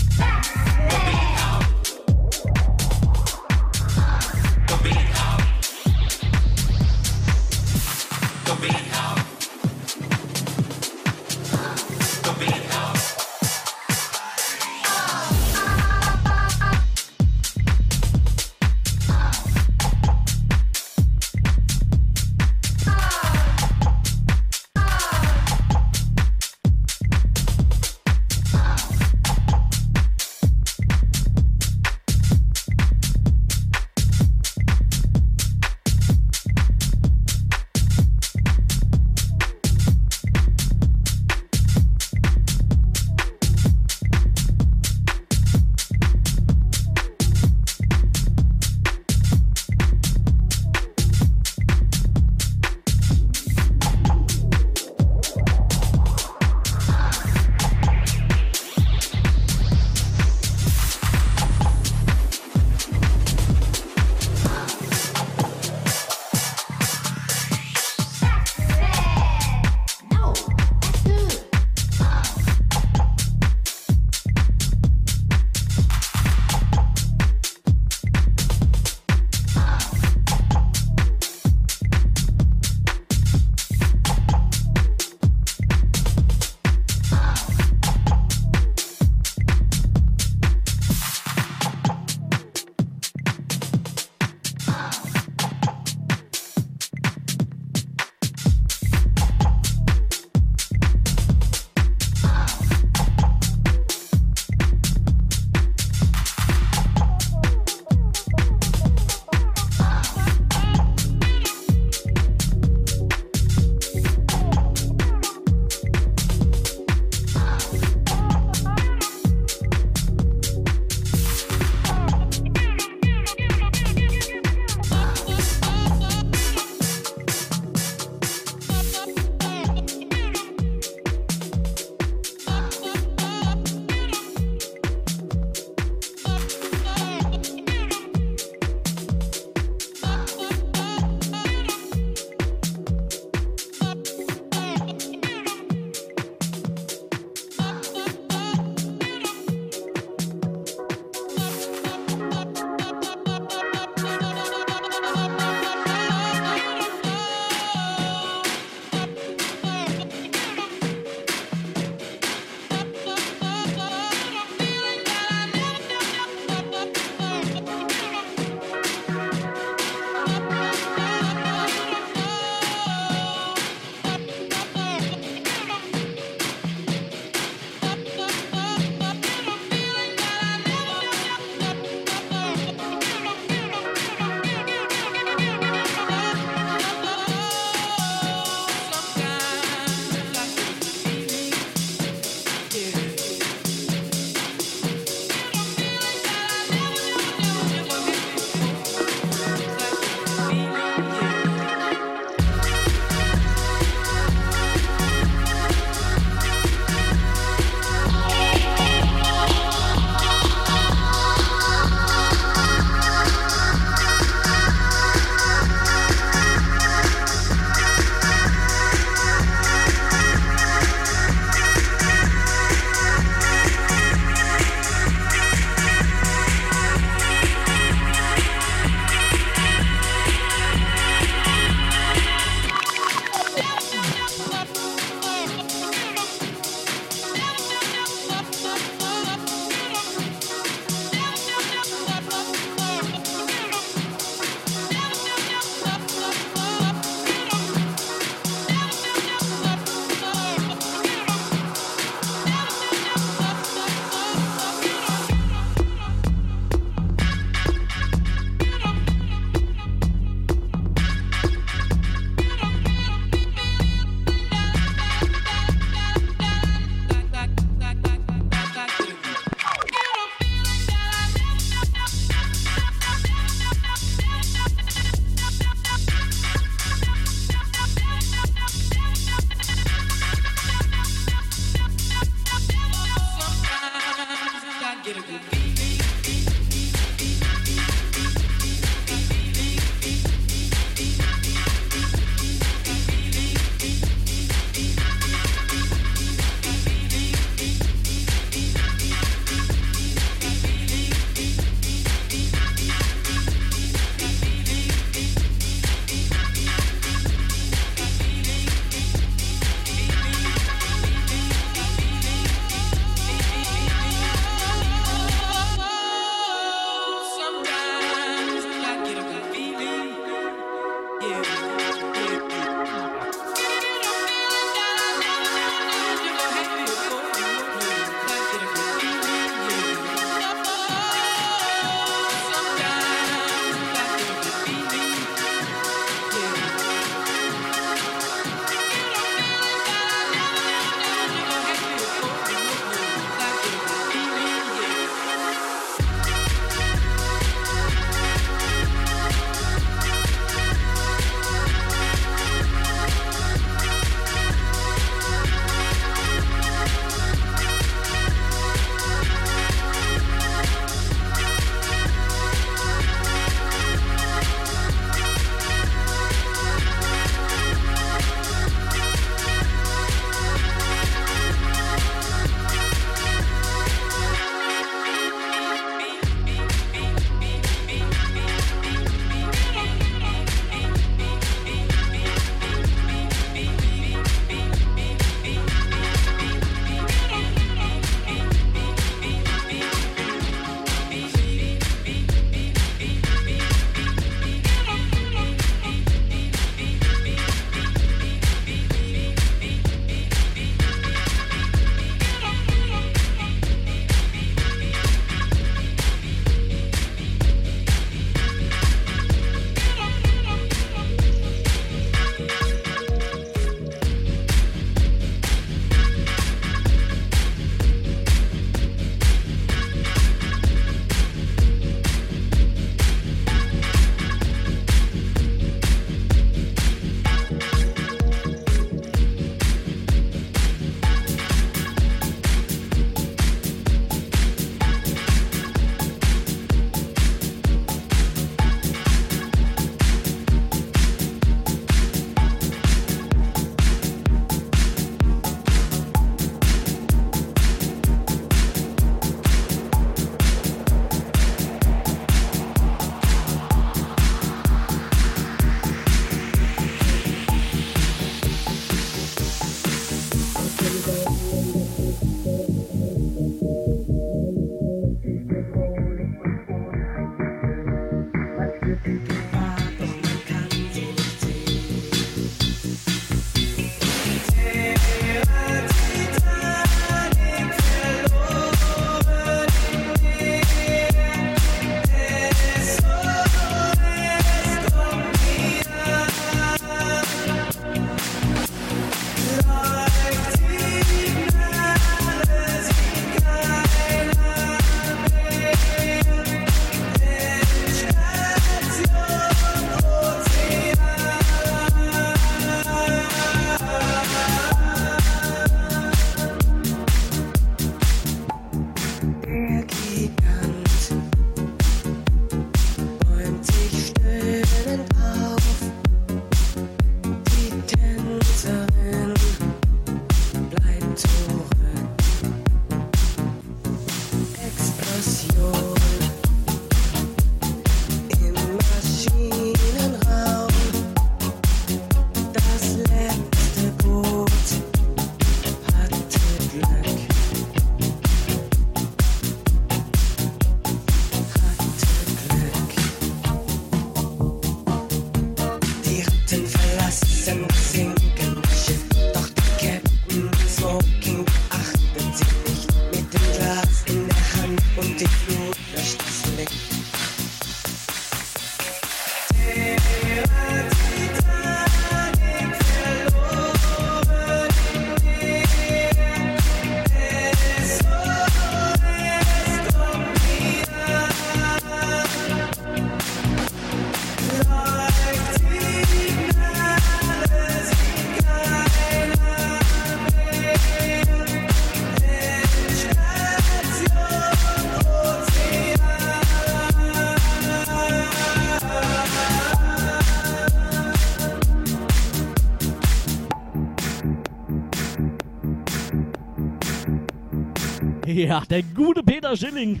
Ja, der gute Peter Schilling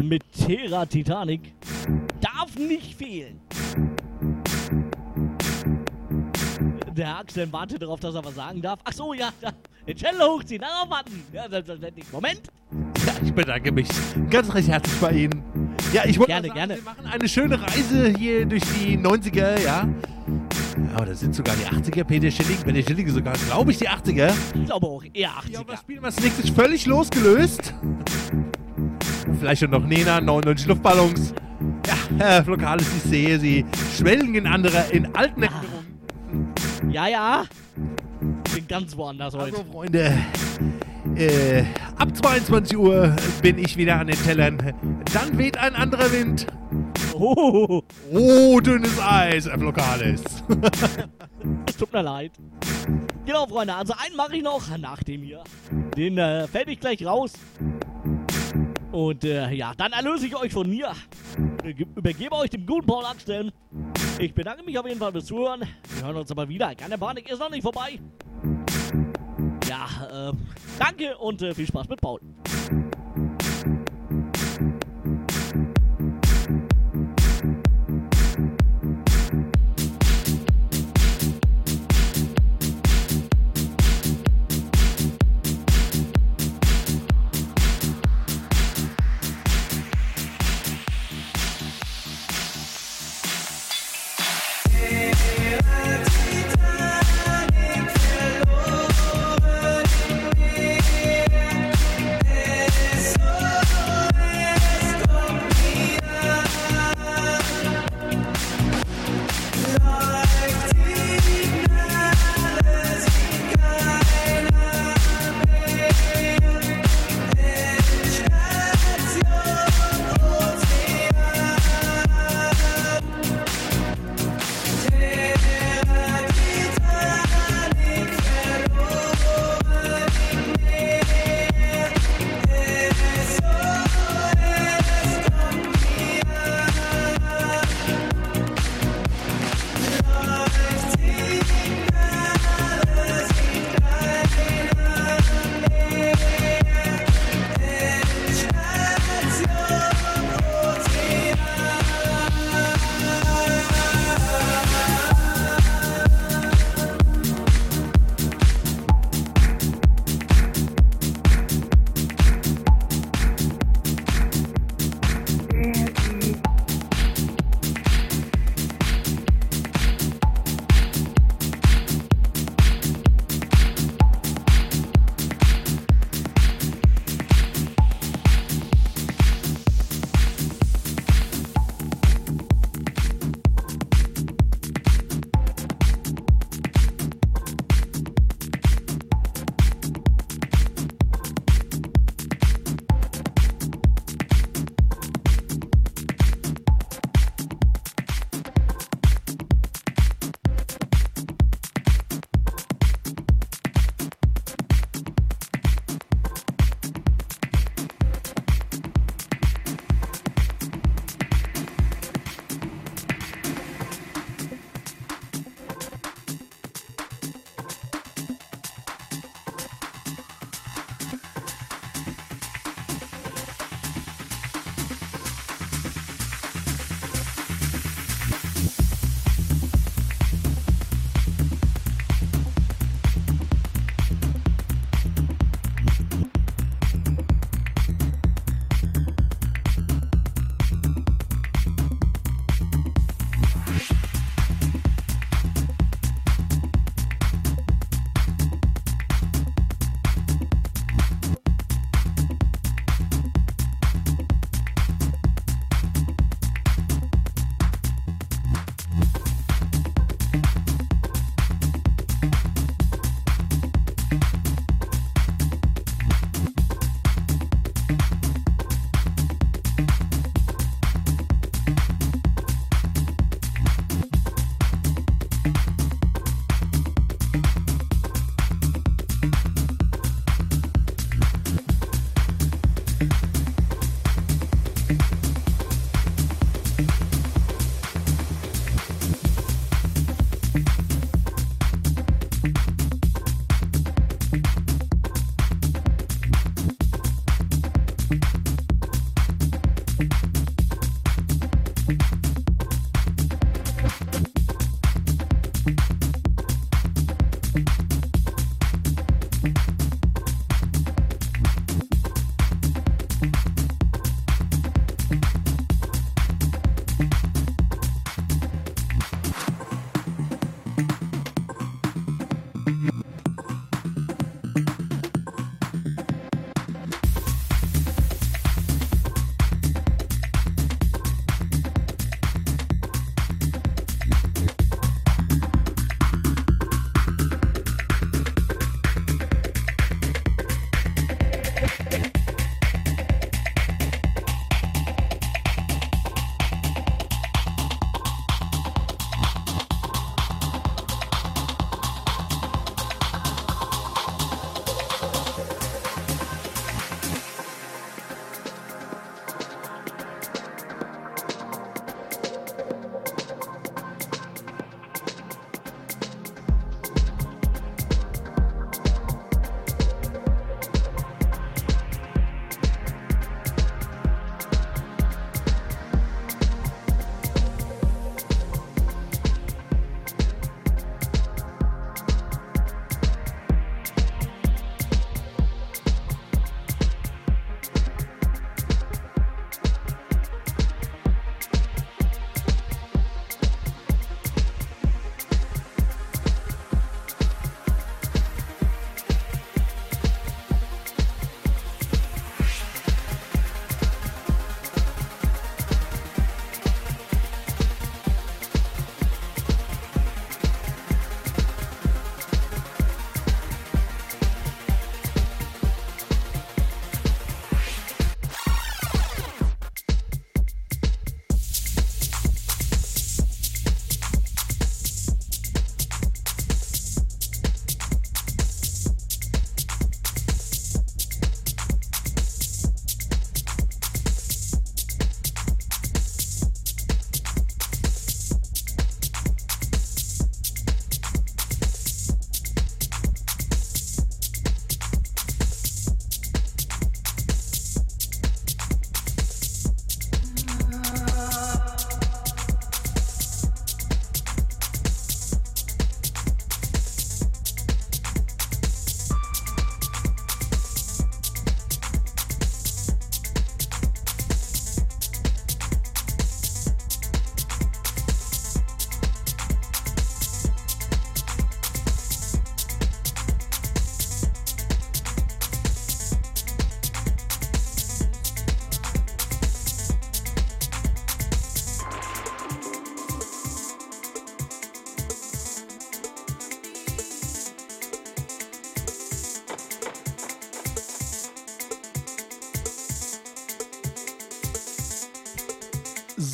mit Terra Titanic darf nicht fehlen. Der Axel wartet darauf, dass er was sagen darf. Ach so, ja, da, den Cello hochziehen, darauf warten. Ja, selbstverständlich. Moment. Ja, ich bedanke mich ganz recht herzlich bei Ihnen. Ja, ich wollte Gerne, sagen, gerne. wir machen eine schöne Reise hier durch die 90er, ja. Ja, aber das sind sogar die 80er, Peter Schilling. Peter Schilling sogar, glaube ich, die 80er. Ich glaube auch eher Ja, und 80er. das Spiel, was nächstes völlig losgelöst. Vielleicht noch Nena, 99 Luftballons. Ja, Herr Flokalis, ich sehe Sie schwelgen in andere, in alten Erinnerungen. Ja, ja. Bin ganz woanders heute. Also, Freunde, äh, ab 22 Uhr bin ich wieder an den Tellern. Dann weht ein anderer Wind. Oh, Oh, dünnes Eis, Herr Flokalis. es tut mir leid. Genau, Freunde. Also einen mache ich noch nach dem hier. Den äh, fällt ich gleich raus. Und äh, ja, dann erlöse ich euch von mir. Äh, ge- Übergebe euch dem guten Paul Axel. Ich bedanke mich auf jeden Fall fürs Zuhören. Wir hören uns aber wieder. Keine Panik, ist noch nicht vorbei. Ja, äh, danke und äh, viel Spaß mit Paul.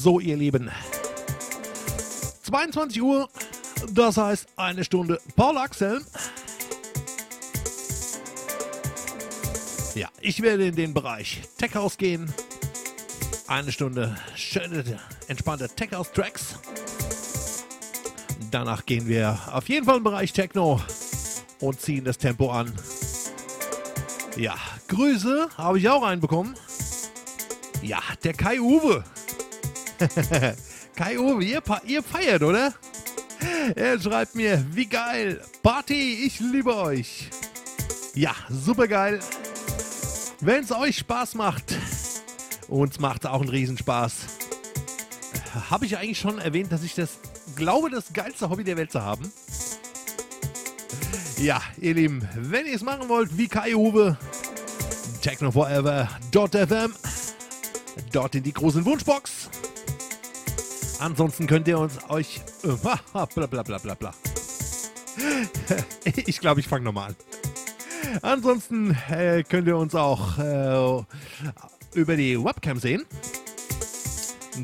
So, ihr Lieben. 22 Uhr, das heißt eine Stunde Paul Axel. Ja, ich werde in den Bereich Tech House gehen. Eine Stunde schöne, entspannte Tech House Tracks. Danach gehen wir auf jeden Fall im Bereich Techno und ziehen das Tempo an. Ja, Grüße habe ich auch reinbekommen. Ja, der Kai Uwe. Kai Uwe, ihr, ihr feiert, oder? Er schreibt mir, wie geil. Party, ich liebe euch. Ja, super geil. Wenn es euch Spaß macht, uns macht auch einen Riesenspaß. Habe ich eigentlich schon erwähnt, dass ich das glaube, das geilste Hobby der Welt zu haben? Ja, ihr Lieben, wenn ihr es machen wollt, wie Kai Uwe, technoforever.fm, dort in die großen Wunschbox. Ansonsten könnt ihr uns euch. Äh, bla bla bla bla bla. Ich glaube, ich fange nochmal an. Ansonsten äh, könnt ihr uns auch äh, über die Webcam sehen.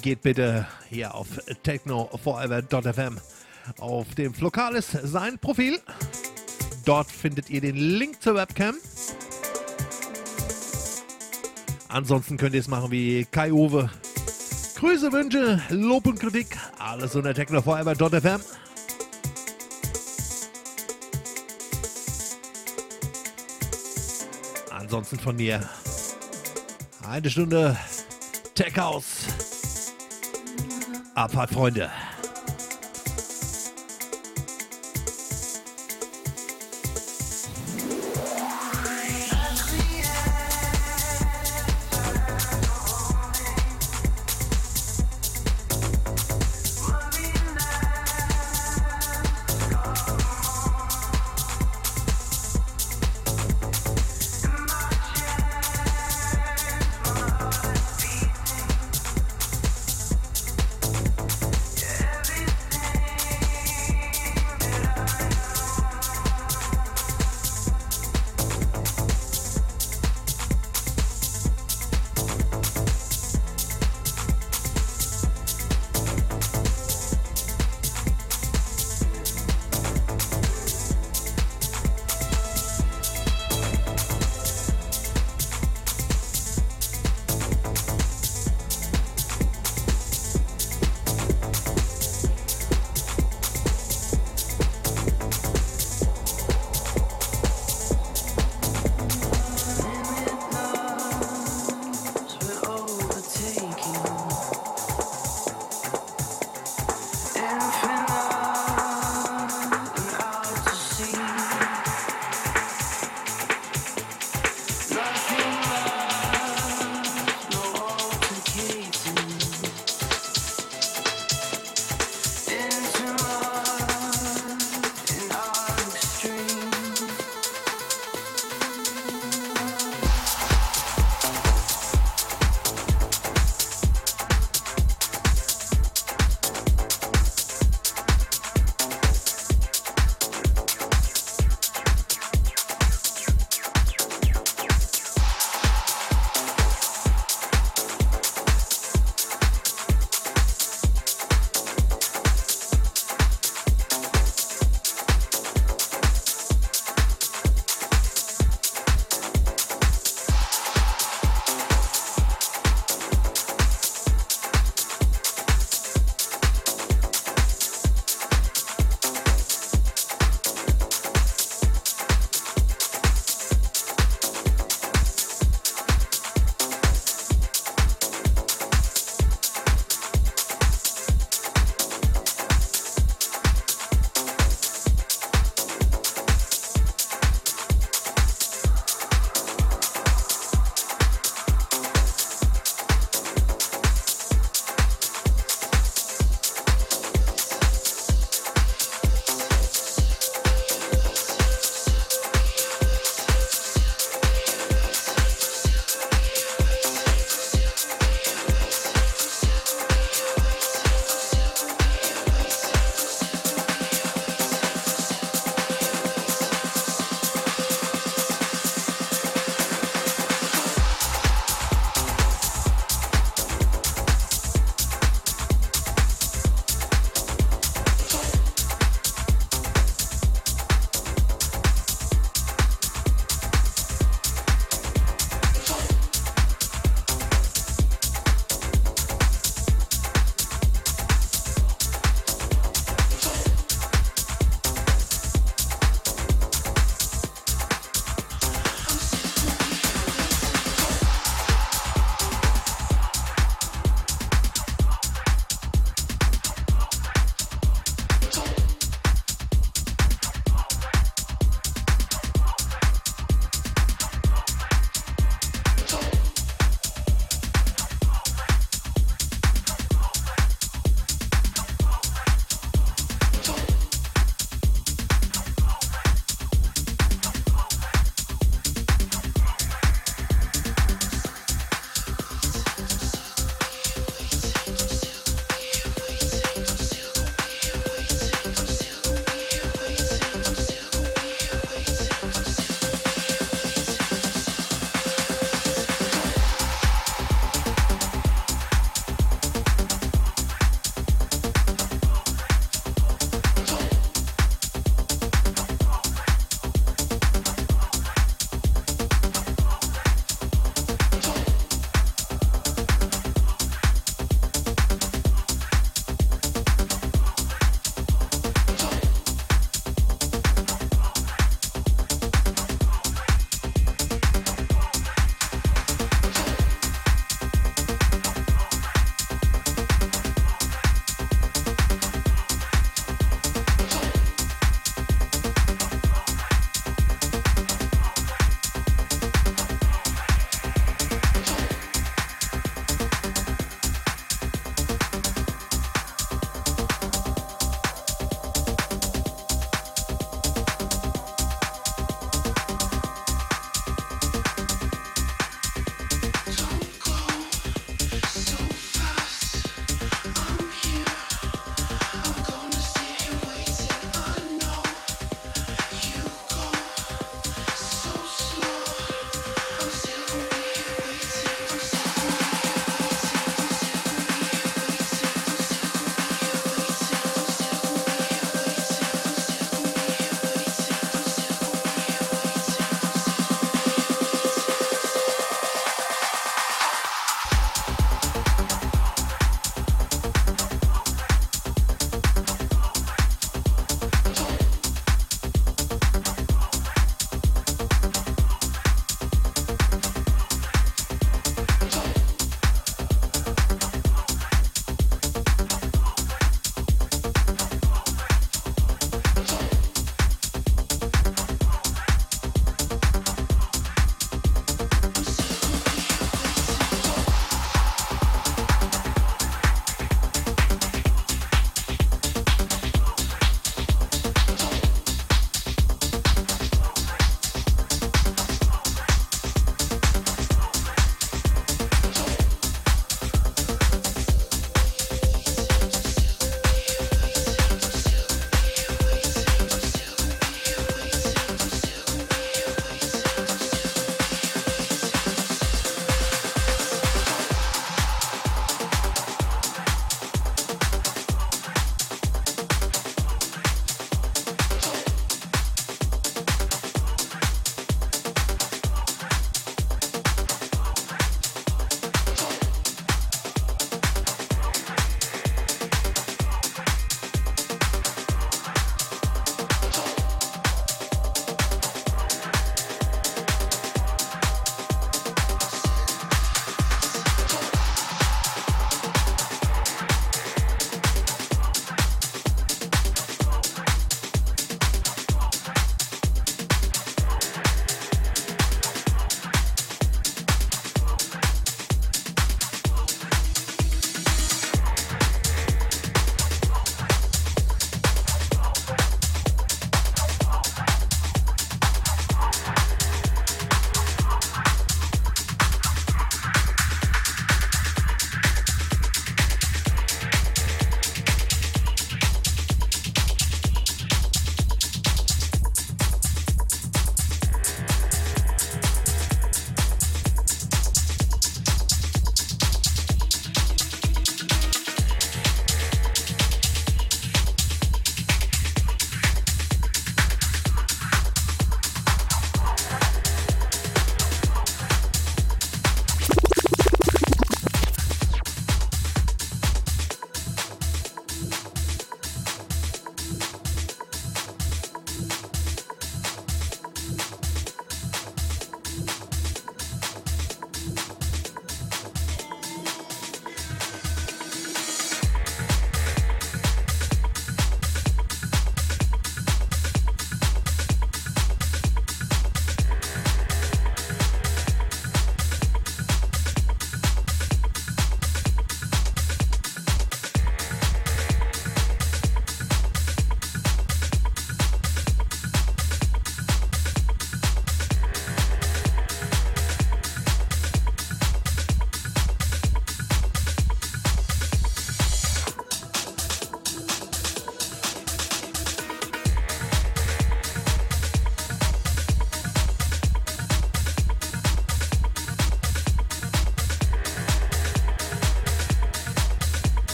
Geht bitte hier auf technoforever.fm auf dem Flokalis sein Profil. Dort findet ihr den Link zur Webcam. Ansonsten könnt ihr es machen wie Kai Uwe Grüße, Wünsche, Lob und Kritik, alles unter technoforever.fm. Ansonsten von mir eine Stunde Tech House. Abfahrt, Freunde.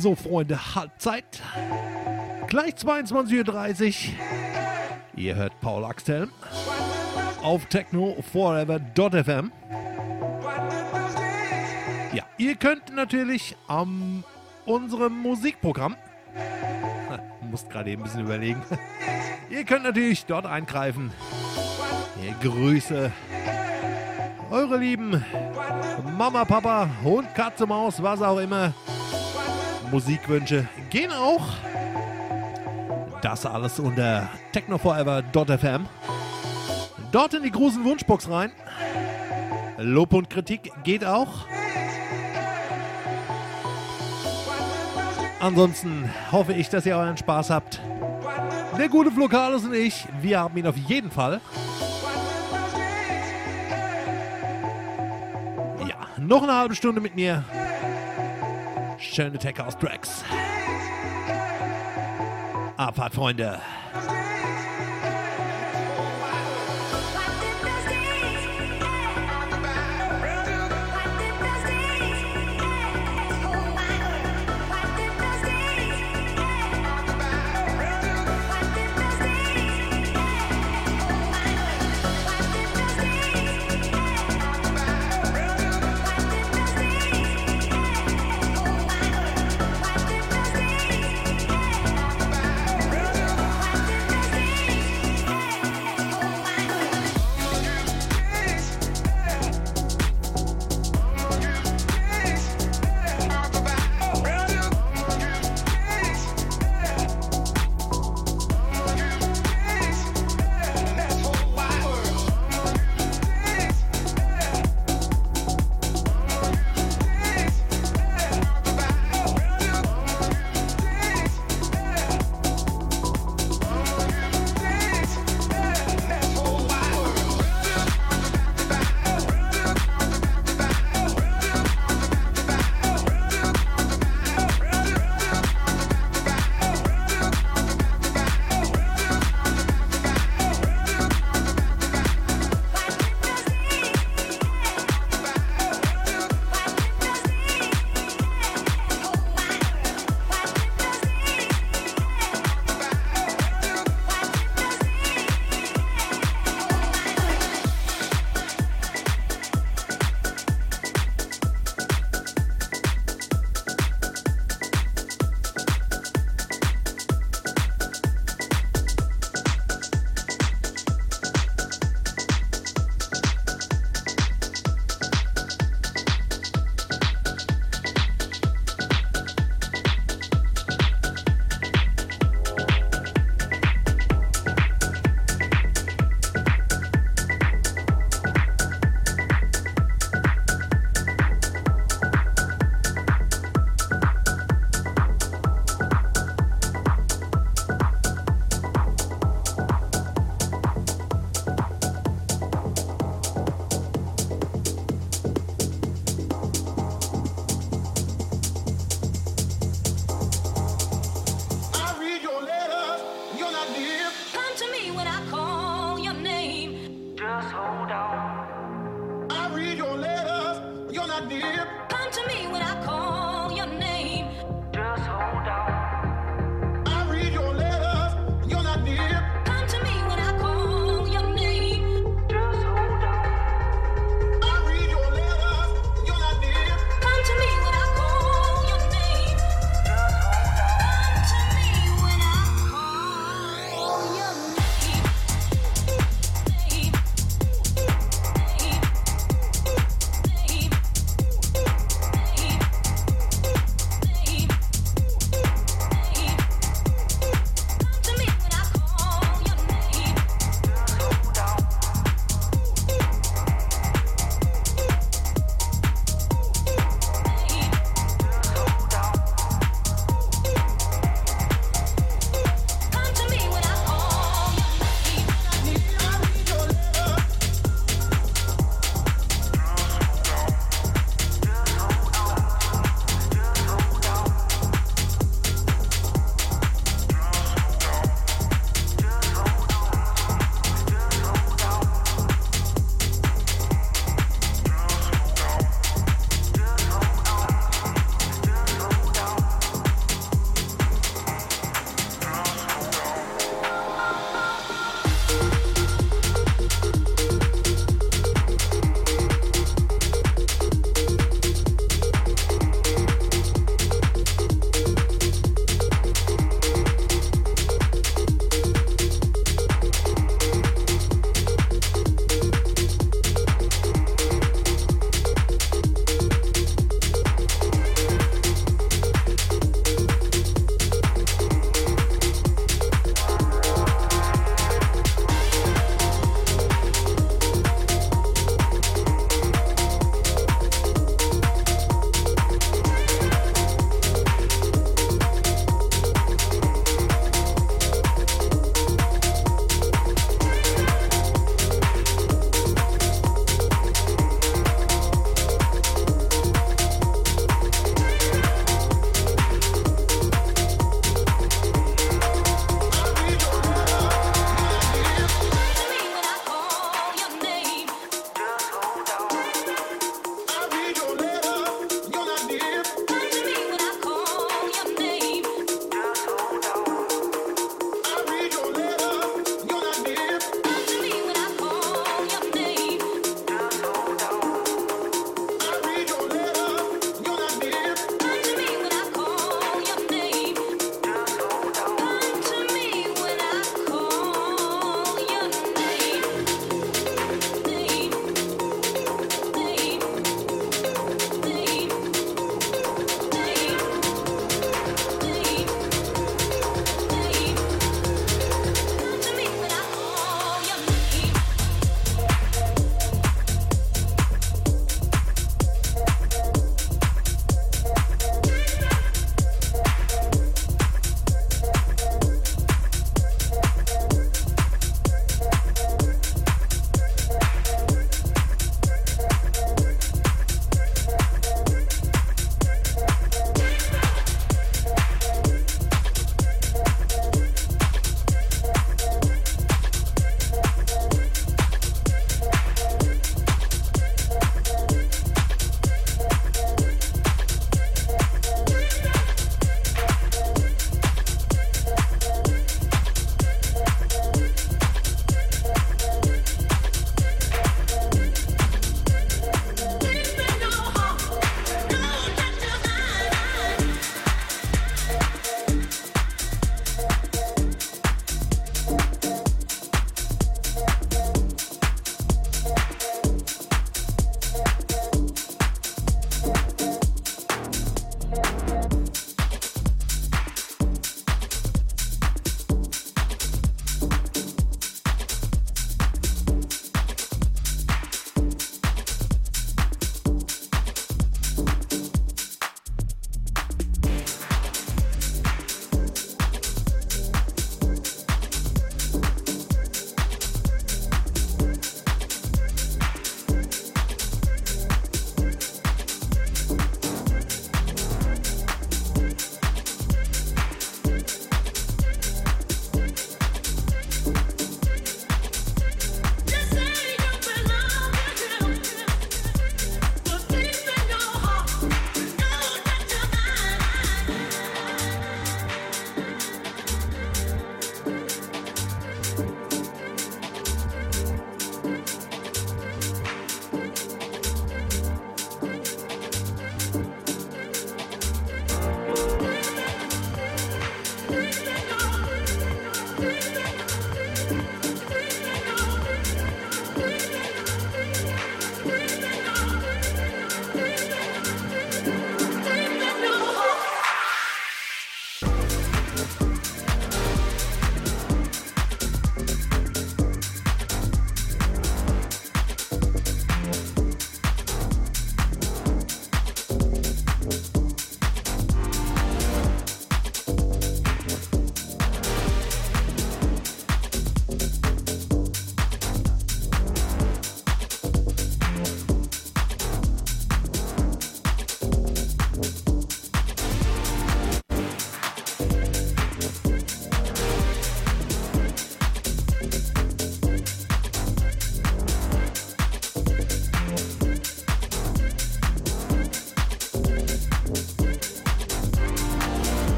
So, Freunde, Halbzeit. Gleich 22.30 Uhr. Ihr hört Paul Axthelm auf technoforever.fm. Ja, ihr könnt natürlich am unserem Musikprogramm, musst gerade eben ein bisschen überlegen, ihr könnt natürlich dort eingreifen. Ja, Grüße. Eure Lieben, Mama, Papa, Hund, Katze, Maus, was auch immer. Musikwünsche gehen auch. Das alles unter technoforever.fm. Dort in die großen Wunschbox rein. Lob und Kritik geht auch. Ansonsten hoffe ich, dass ihr euren Spaß habt. Der gute Flokalus und ich, wir haben ihn auf jeden Fall. Ja, noch eine halbe Stunde mit mir. Schöne Tech House Tracks. Abfahrt, Freunde.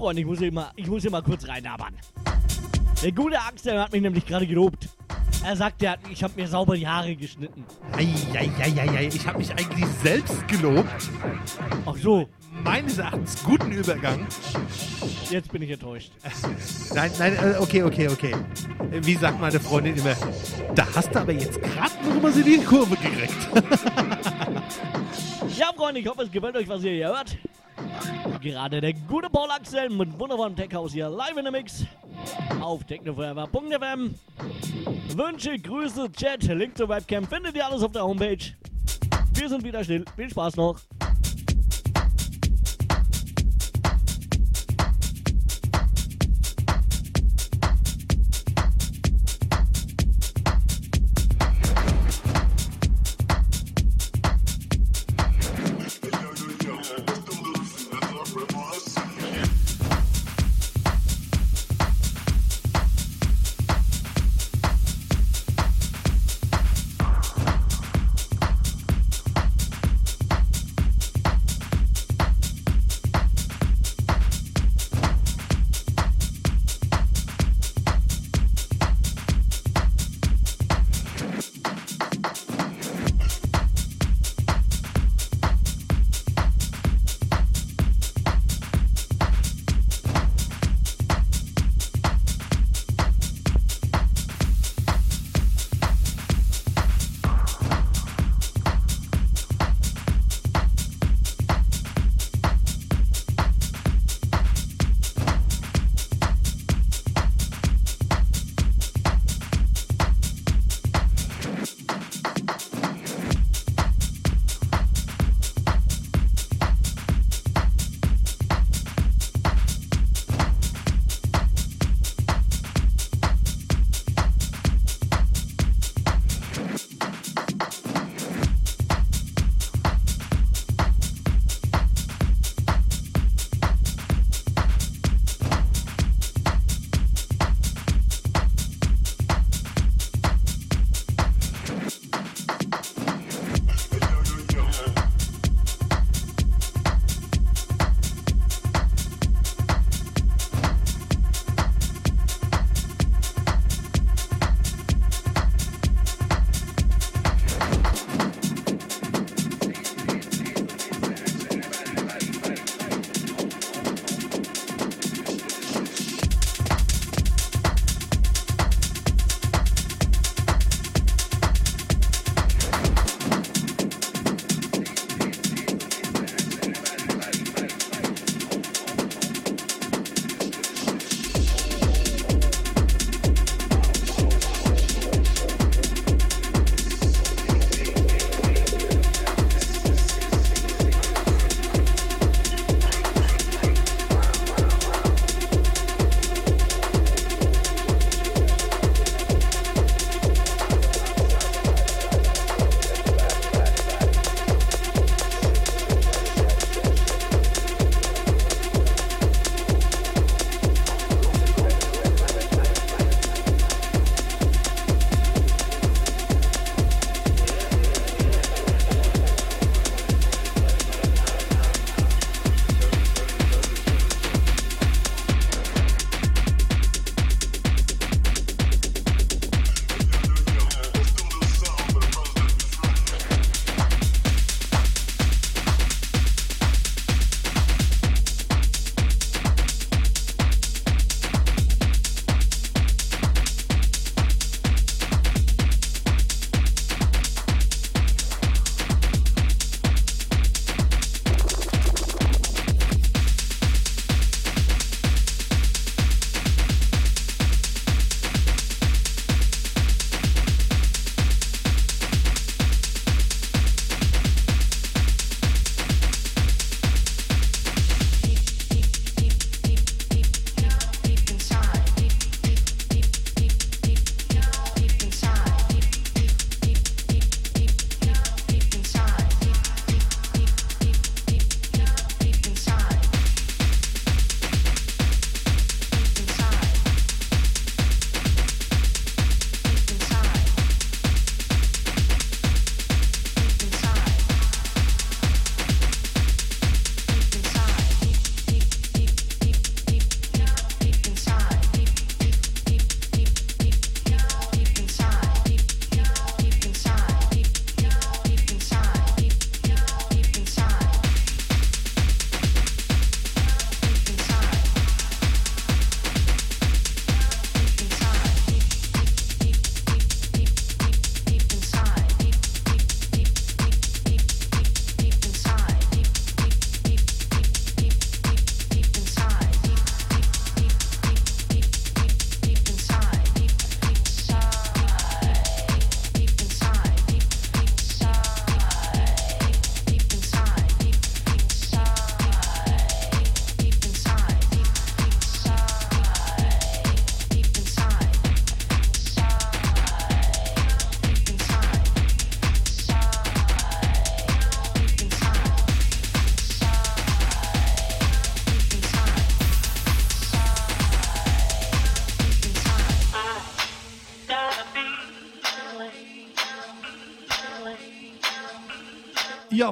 Freunde, ich muss hier mal, ich muss hier mal kurz reinabern. Der gute Axel hat mich nämlich gerade gelobt. Er sagt, er hat, ich habe mir sauber die Haare geschnitten. Eieieiei, ich habe mich eigentlich selbst gelobt. Ach so, Meines Erachtens guten Übergang. jetzt bin ich enttäuscht. Nein, nein, äh, okay, okay, okay. Wie sagt meine Freundin immer, da hast du aber jetzt gerade noch mal so die Kurve gekriegt. Ja, Freunde, ich hoffe, es gefällt euch, was ihr hier hört. Gerade der gute Paul Axel mit wunderbarem Tech-House hier live in der Mix auf technoforever.fm. Wünsche, Grüße, Chat, Link zur Webcam findet ihr alles auf der Homepage. Wir sind wieder still. Viel Spaß noch.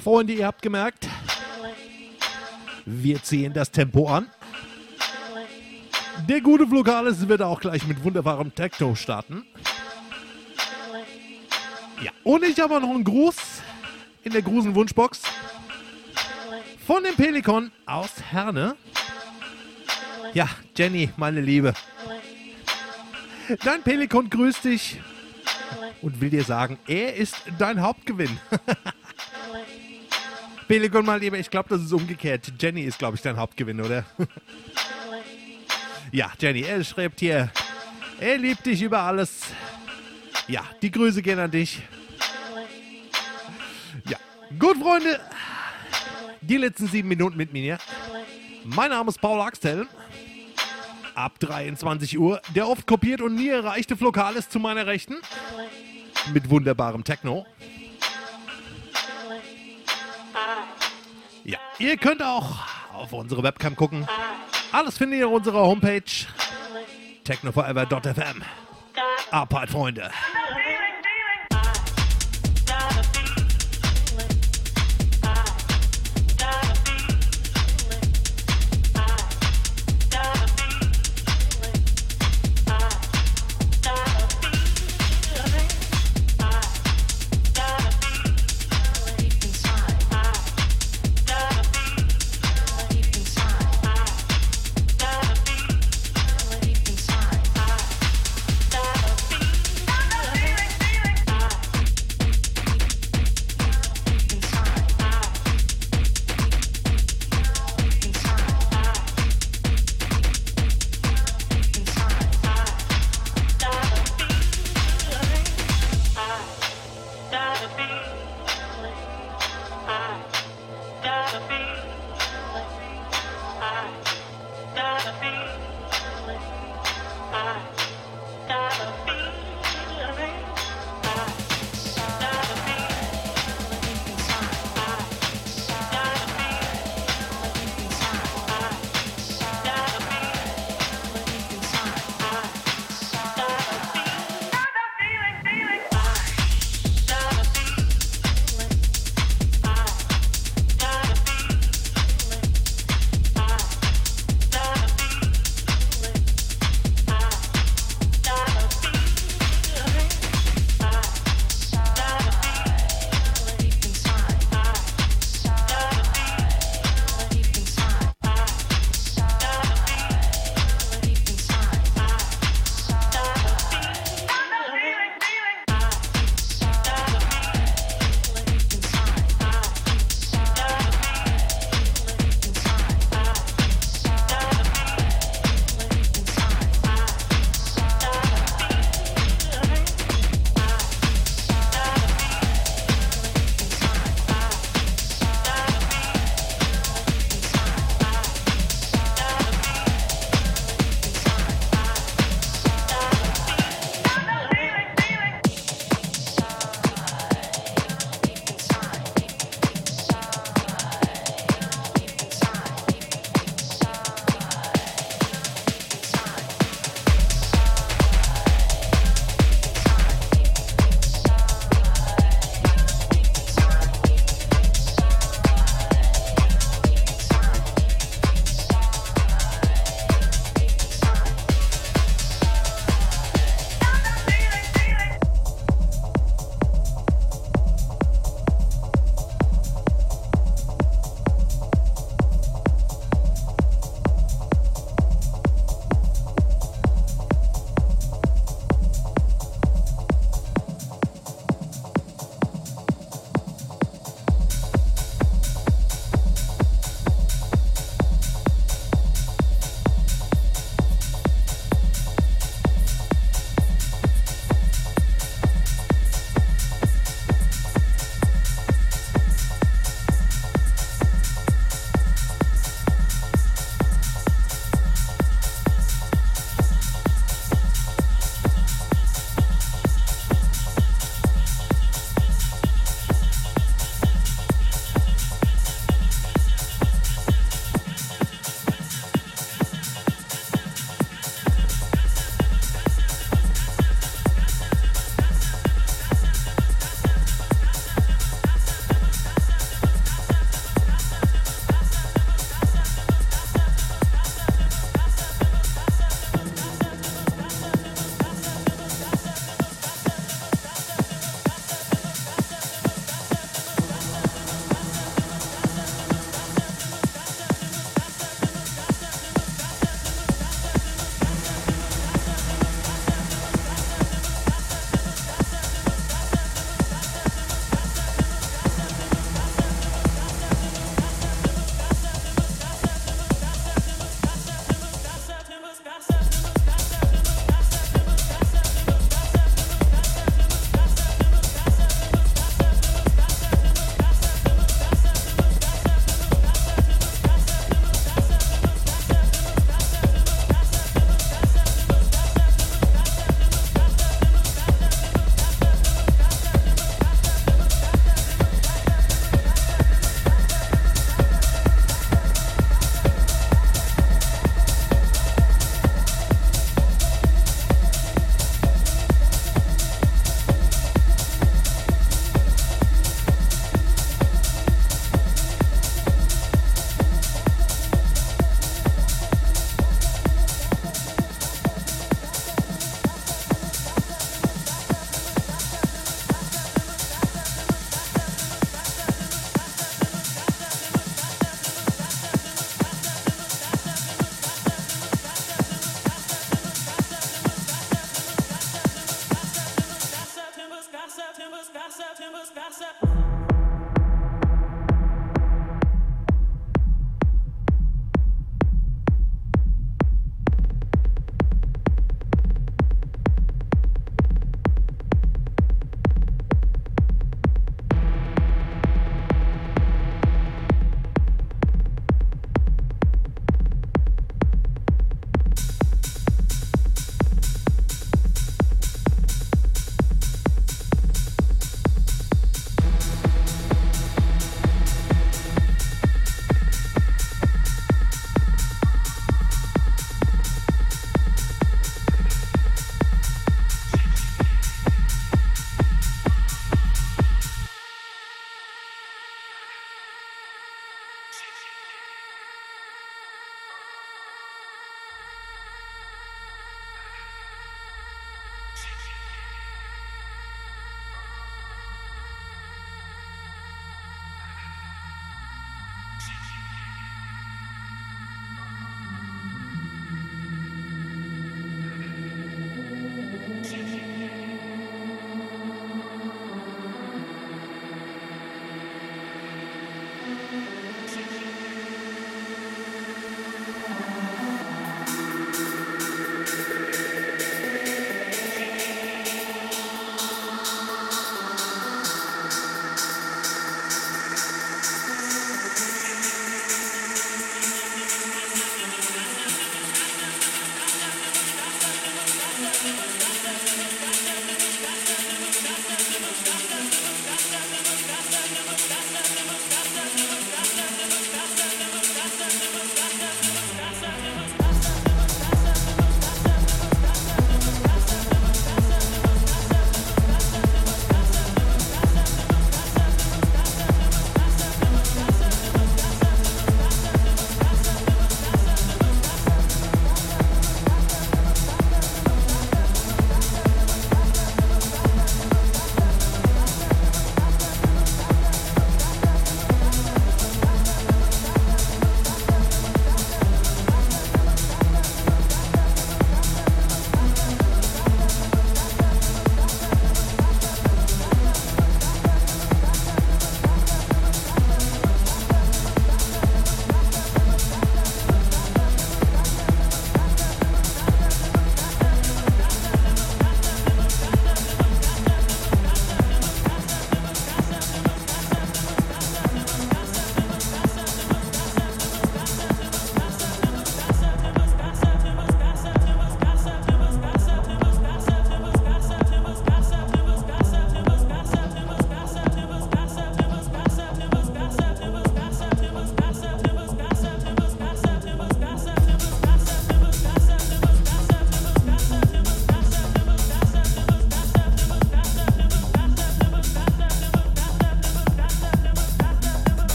Freunde, ihr habt gemerkt, wir ziehen das Tempo an. Der gute Vlogalis wird auch gleich mit wunderbarem Techno starten. Ja, und ich habe noch einen Gruß in der Grusen Wunschbox von dem Pelikan aus Herne. Ja, Jenny, meine Liebe. Dein Pelikan grüßt dich und will dir sagen, er ist dein Hauptgewinn. Pelikan, mein Lieber, ich glaube, das ist umgekehrt. Jenny ist, glaube ich, dein Hauptgewinn, oder? ja, Jenny, er schreibt hier, er liebt dich über alles. Ja, die Grüße gehen an dich. Ja, gut, Freunde. Die letzten sieben Minuten mit mir. Mein Name ist Paul Axtell. Ab 23 Uhr der oft kopiert und nie erreichte Flokal ist zu meiner Rechten. Mit wunderbarem Techno. Ja, ihr könnt auch auf unsere Webcam gucken. Alles findet ihr auf unserer Homepage technoforever.fm. Abfahrt, Freunde.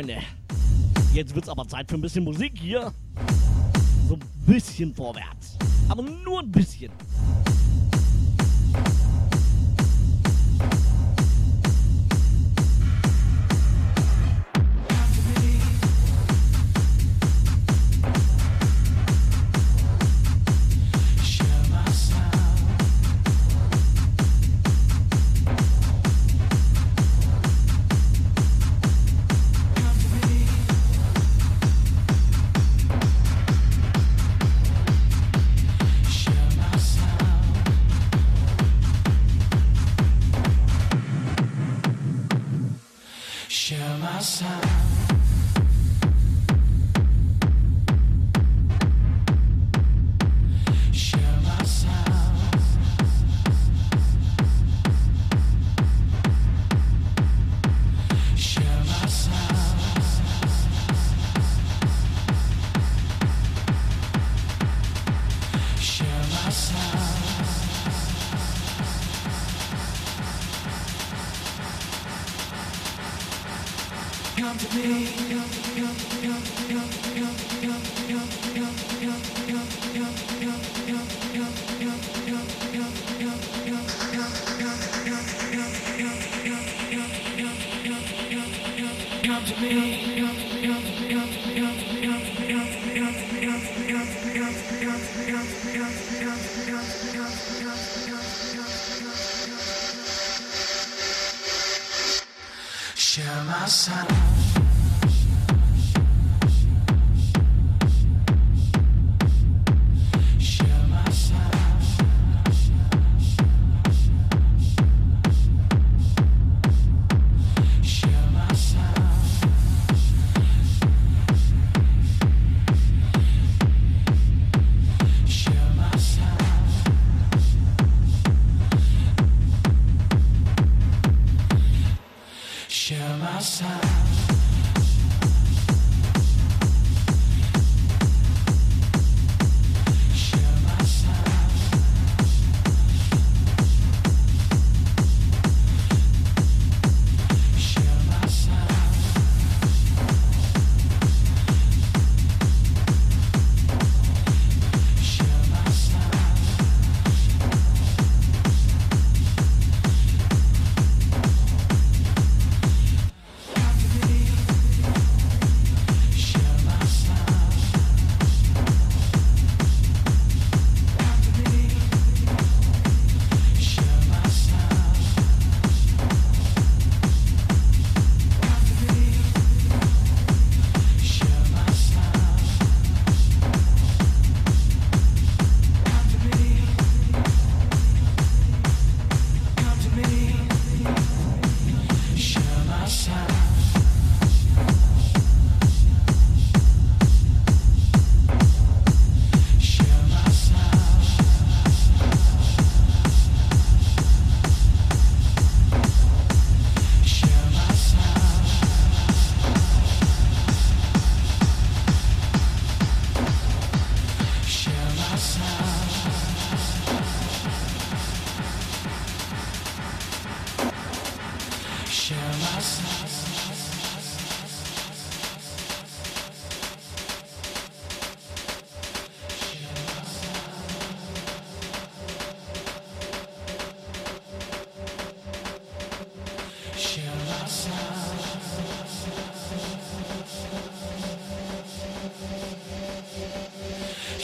Freunde. Jetzt wird's aber Zeit für ein bisschen Musik hier. So ein bisschen vorwärts. Aber nur ein bisschen.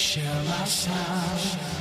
chama, I?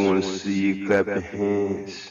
Wanna see you clap your hands.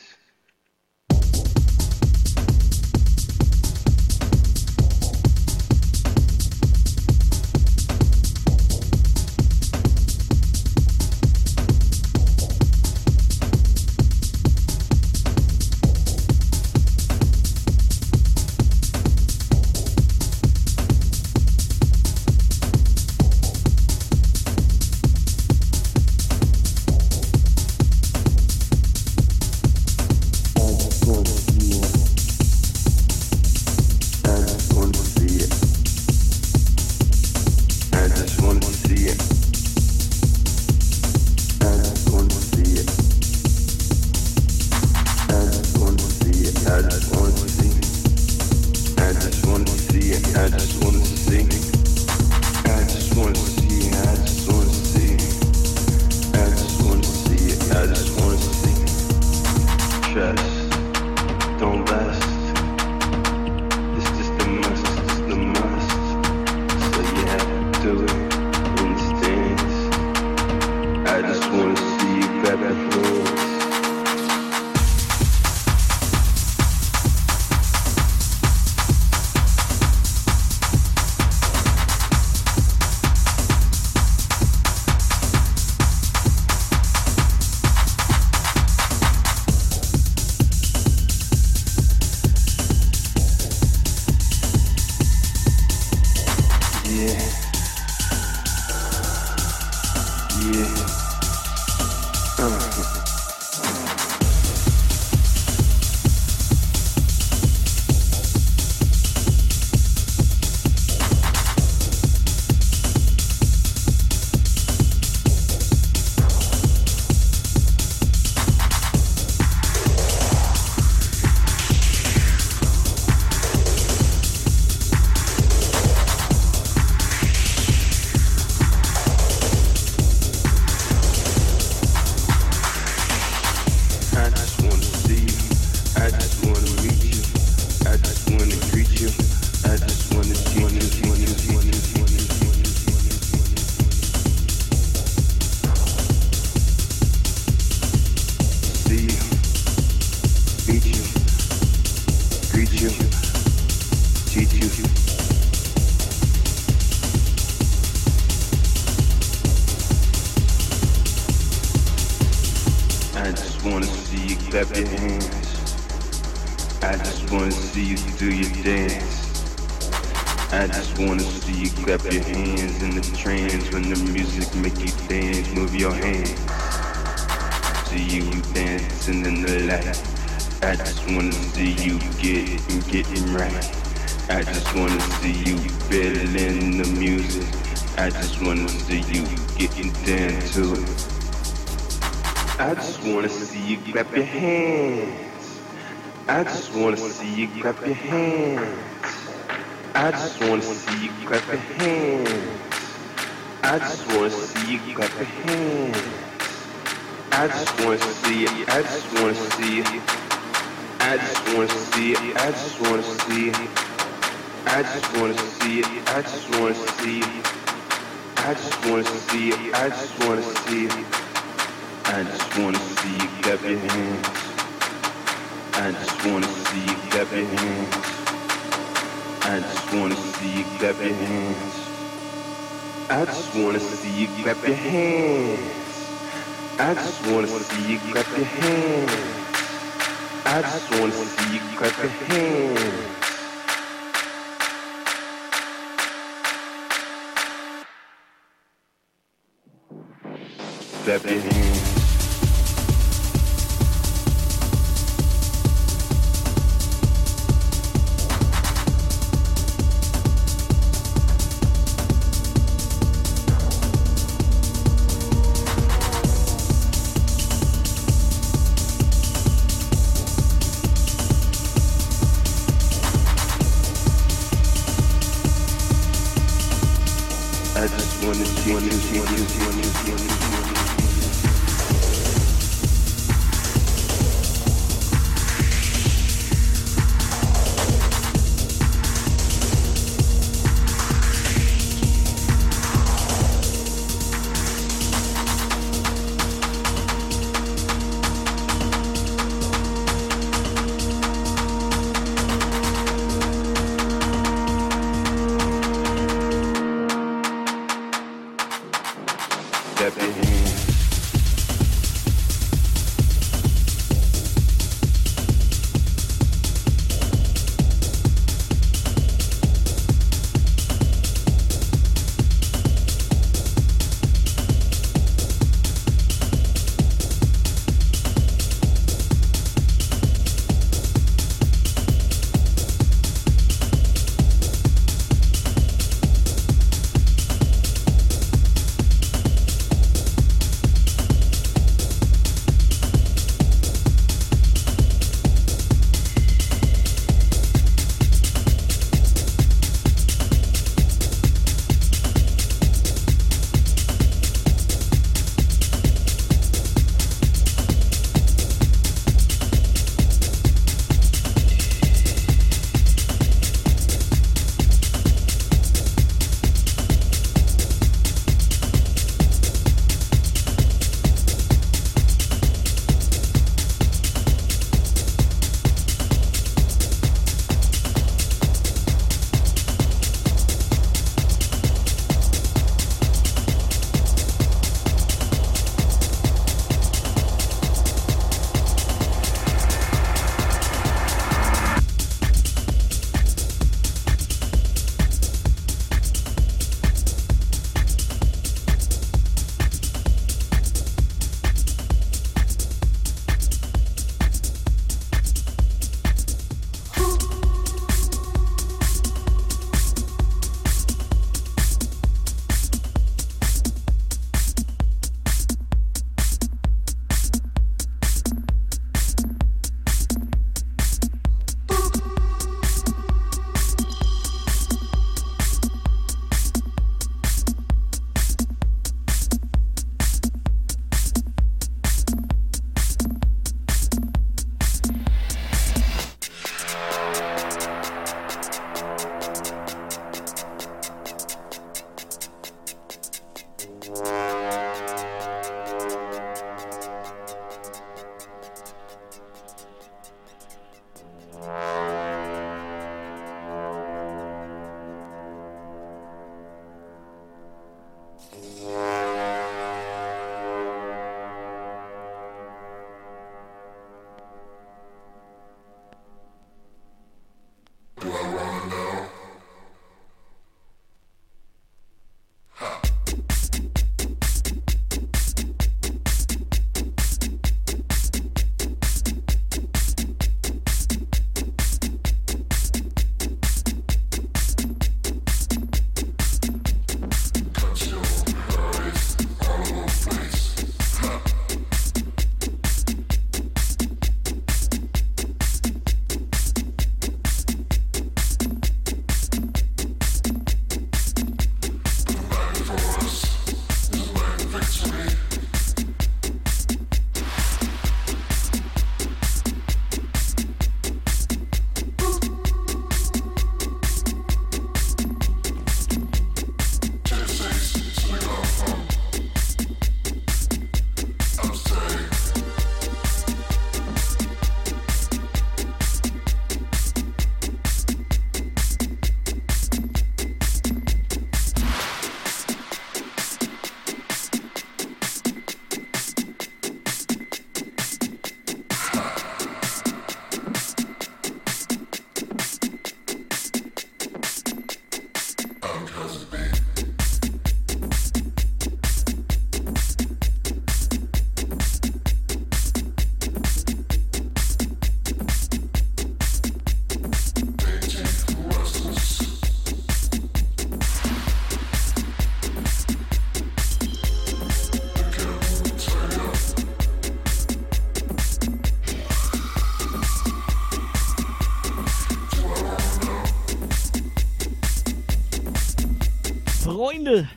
Freunde,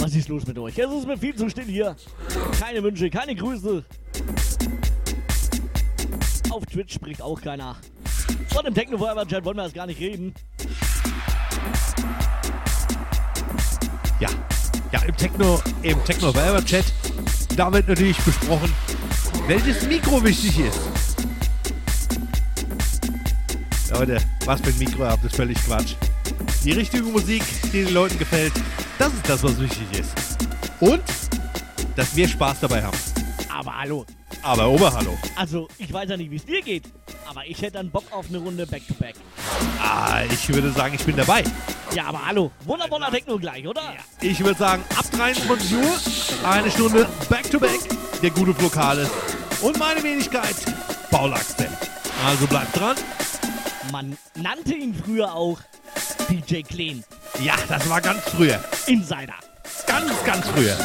was ist los mit euch? Es ist mir viel zu still hier. Keine Wünsche, keine Grüße. Auf Twitch spricht auch keiner. Von dem Techno Forever Chat wollen wir erst gar nicht reden. Ja, ja, im Techno, im Techno Chat, da wird natürlich besprochen, welches Mikro wichtig ist. Leute, was für ein Mikro habt, ist völlig Quatsch. Die richtige Musik, die den Leuten gefällt, das ist das, was wichtig ist. Und, dass wir Spaß dabei haben. Aber hallo, Aber Oberhallo. also ich weiß ja nicht, wie es dir geht, aber ich hätte dann Bock auf eine Runde Back-to-Back. Ah, ich würde sagen, ich bin dabei. Ja, aber hallo, wundervoller Techno gleich, oder? Ich würde sagen, ab 23 Uhr, eine Stunde Back-to-Back, der gute Flokale und meine Wenigkeit, Paul Axel. Also bleibt dran. Man nannte ihn früher auch DJ Clean. Ja, das war ganz früher. Insider. Ganz, ganz früher.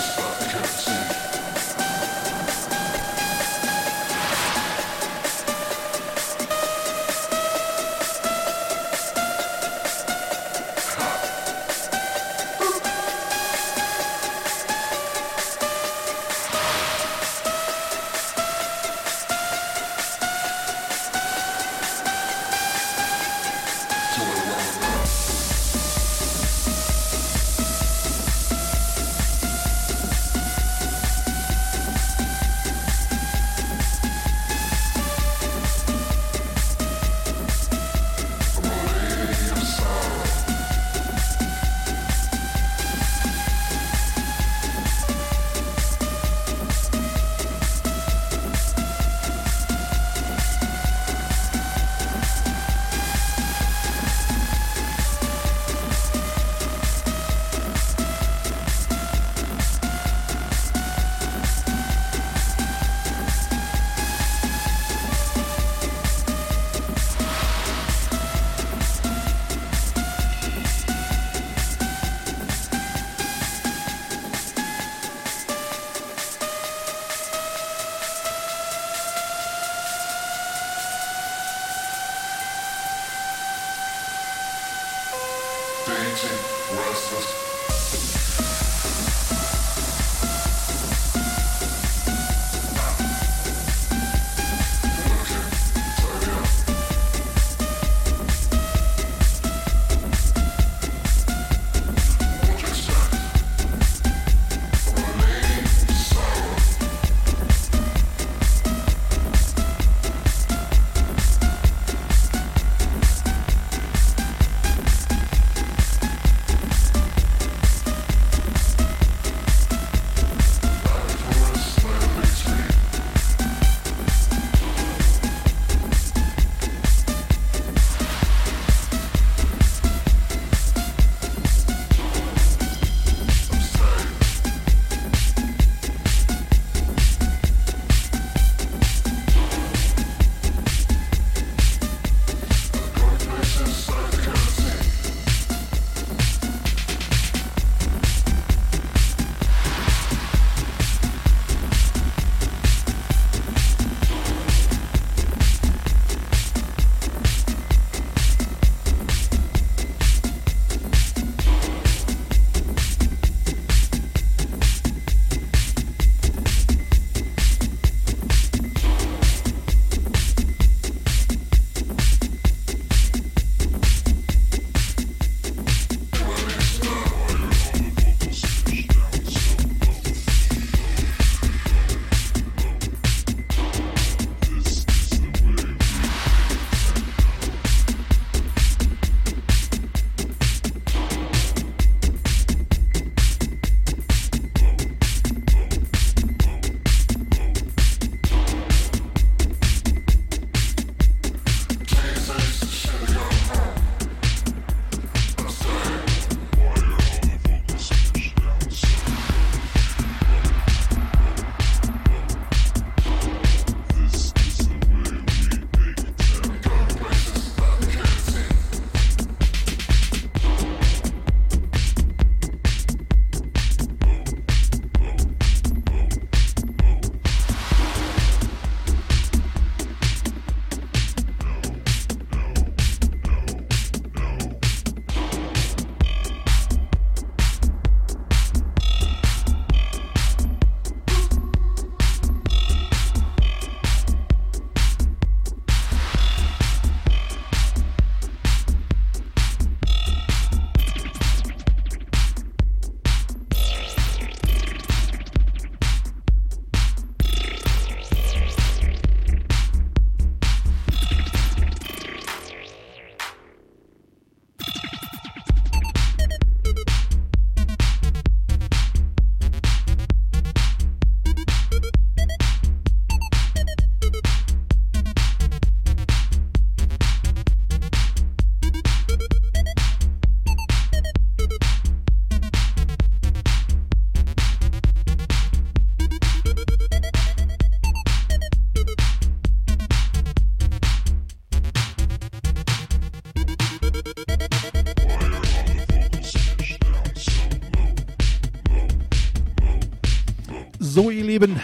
Lieben,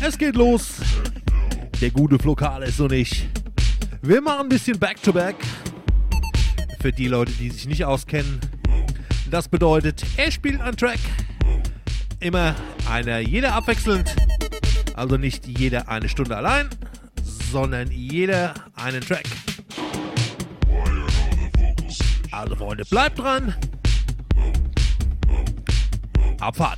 es geht los. Der gute Flokales und ich. Wir machen ein bisschen Back-to-Back. Für die Leute, die sich nicht auskennen. Das bedeutet, er spielt einen Track. Immer einer, jeder abwechselnd. Also nicht jeder eine Stunde allein, sondern jeder einen Track. Also Freunde, bleibt dran. Abfahrt.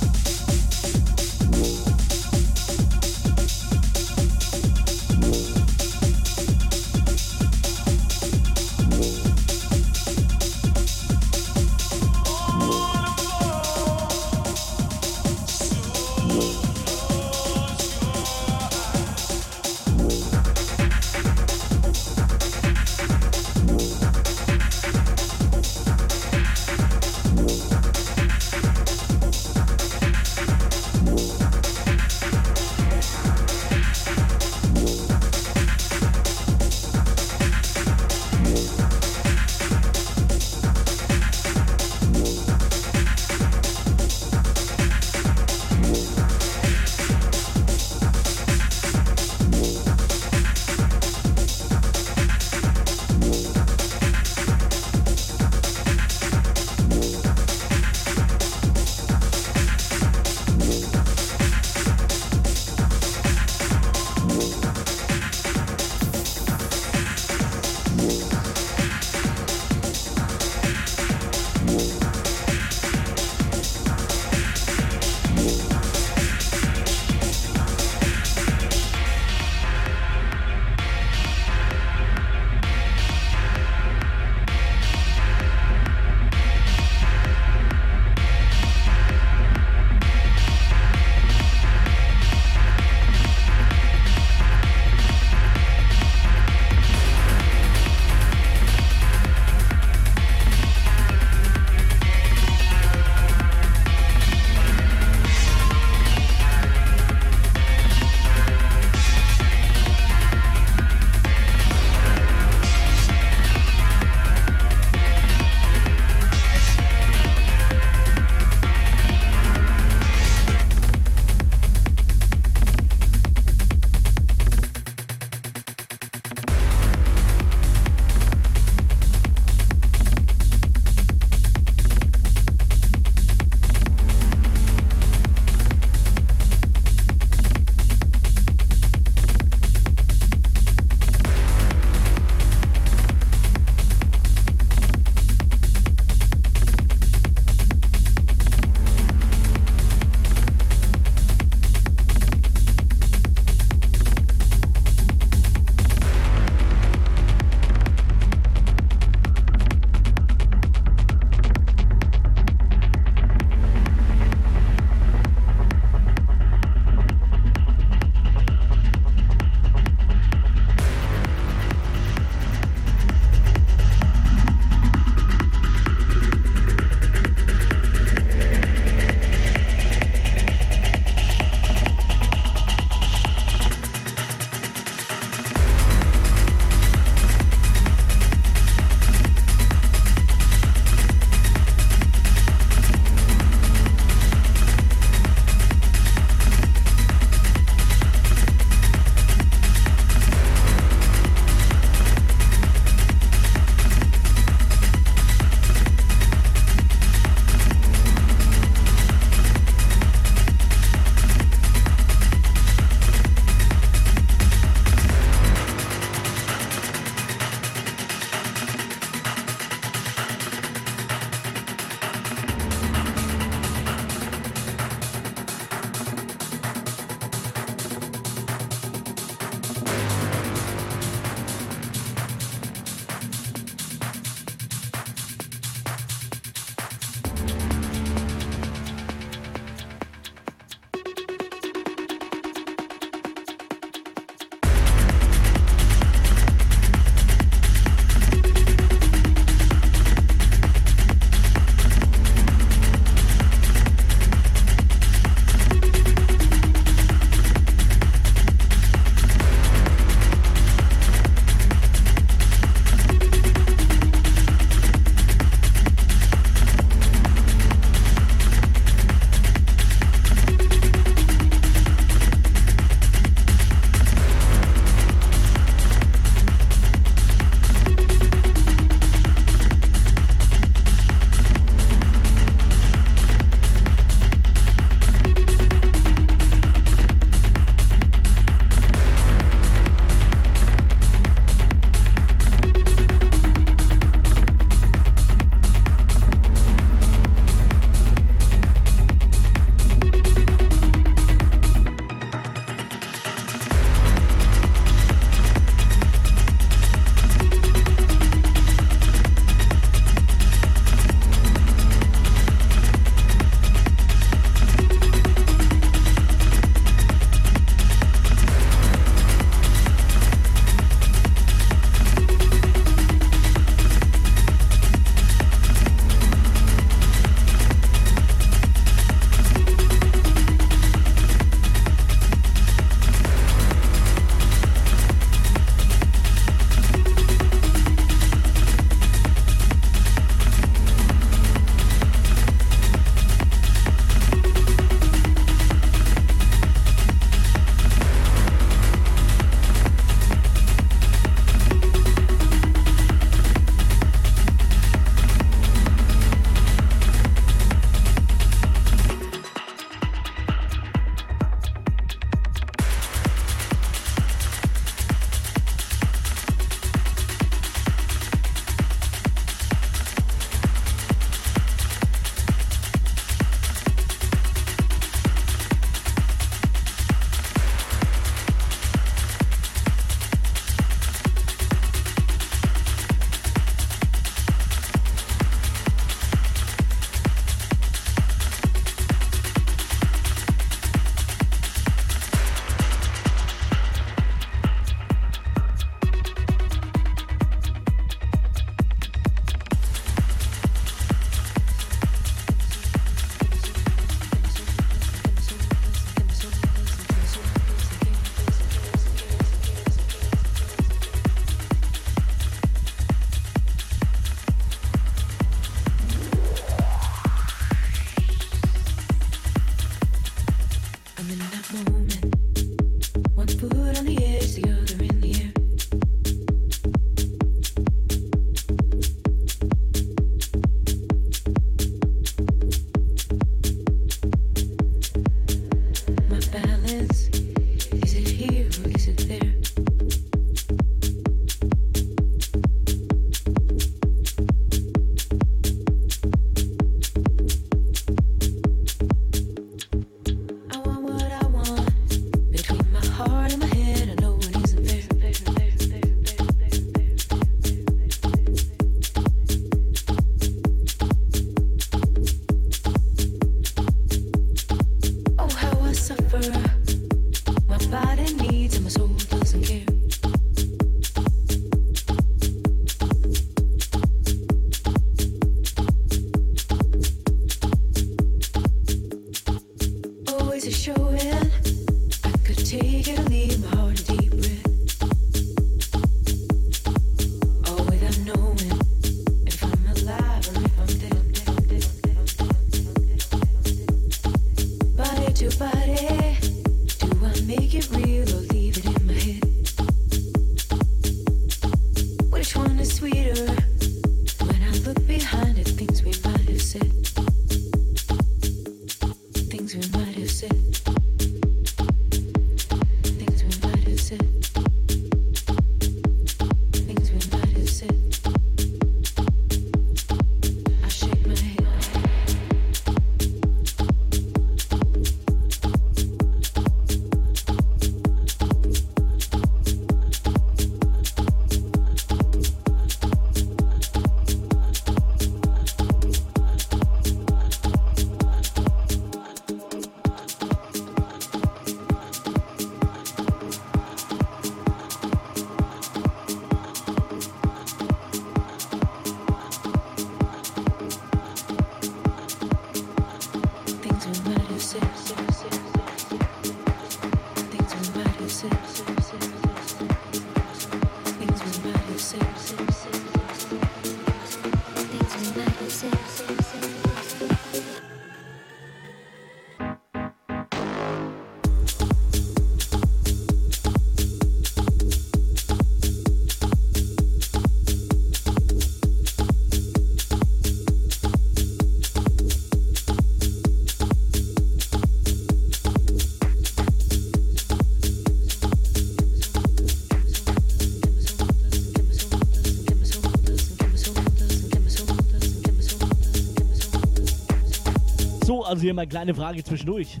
Also hier mal eine kleine Frage zwischendurch.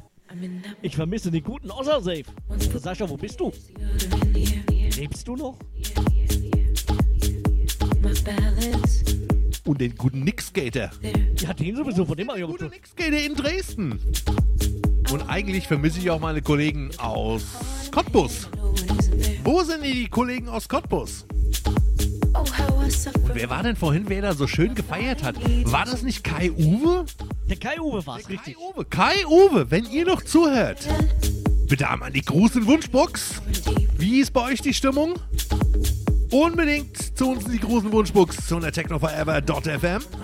Ich vermisse den guten Osser-Safe. Sascha, wo bist du? Lebst du noch? Und den guten Nickskater. Ja, den sowieso, von dem habe ich auch Gute Nickskater in Dresden. Und eigentlich vermisse ich auch meine Kollegen aus Cottbus. Wo sind die Kollegen aus Cottbus? Und wer war denn vorhin, wer da so schön gefeiert hat? War das nicht Kai Uwe? Kai Uwe war's, richtig. Kai Uwe, Kai Uwe, wenn ihr noch zuhört, bitte einmal die Gruß- und Wunschbox. Wie ist bei euch die Stimmung? Unbedingt zu uns in die Gruß- und Wunschbox zu einer technoforever.fm. Body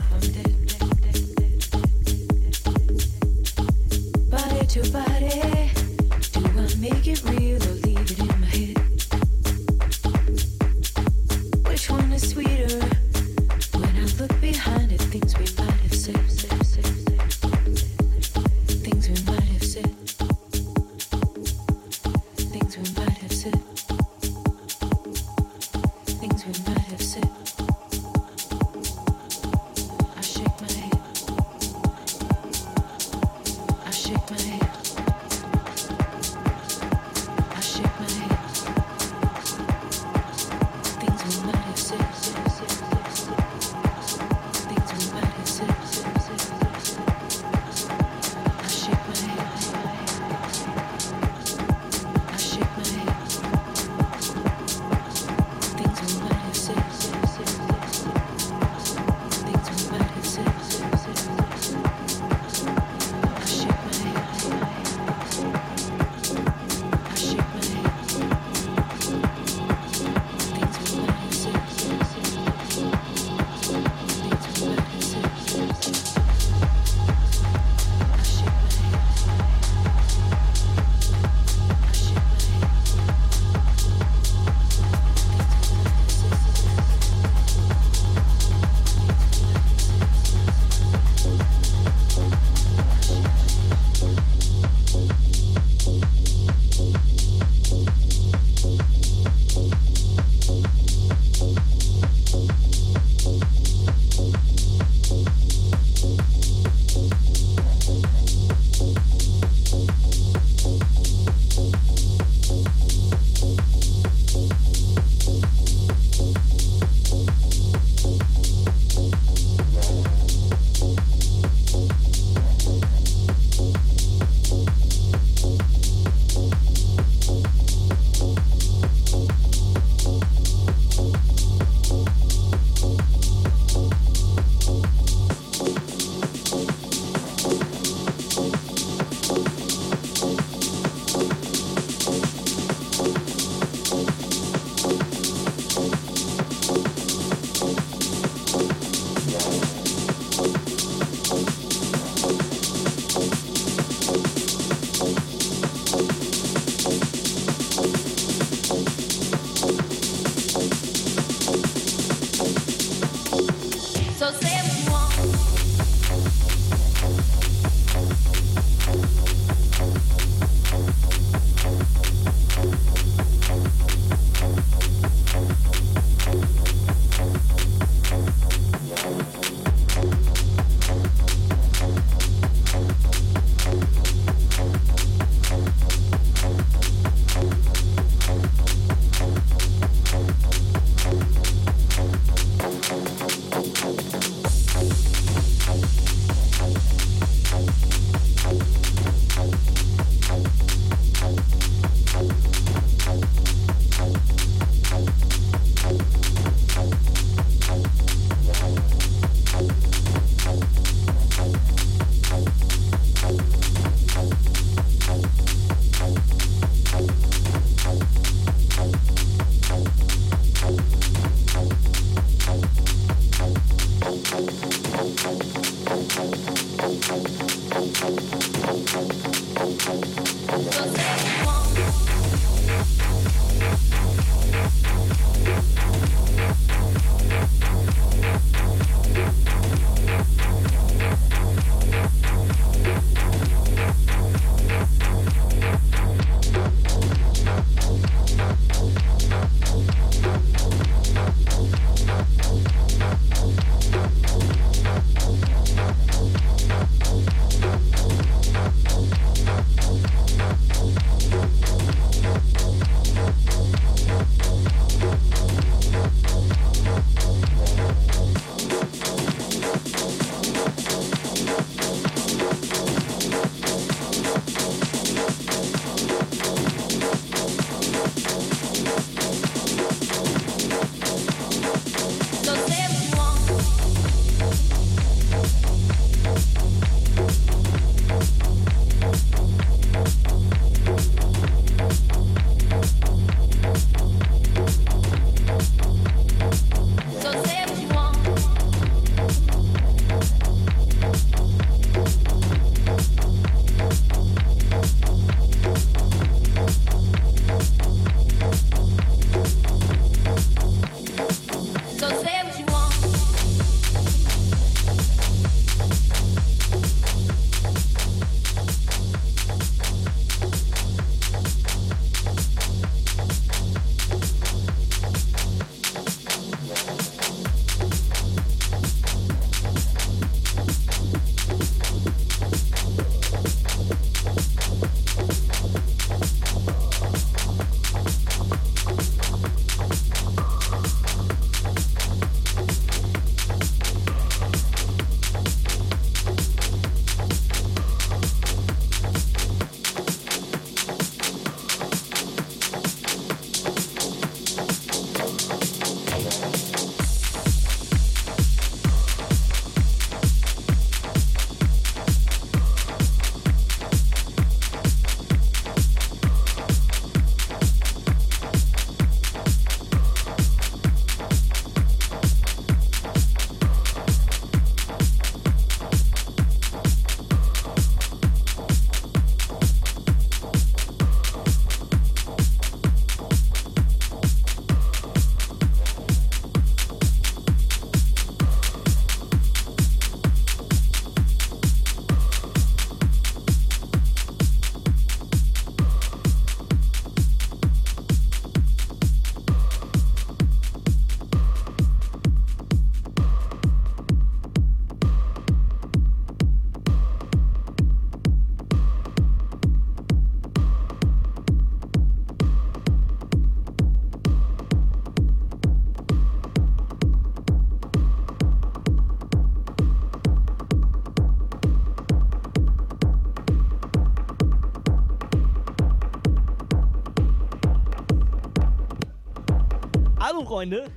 Freunde,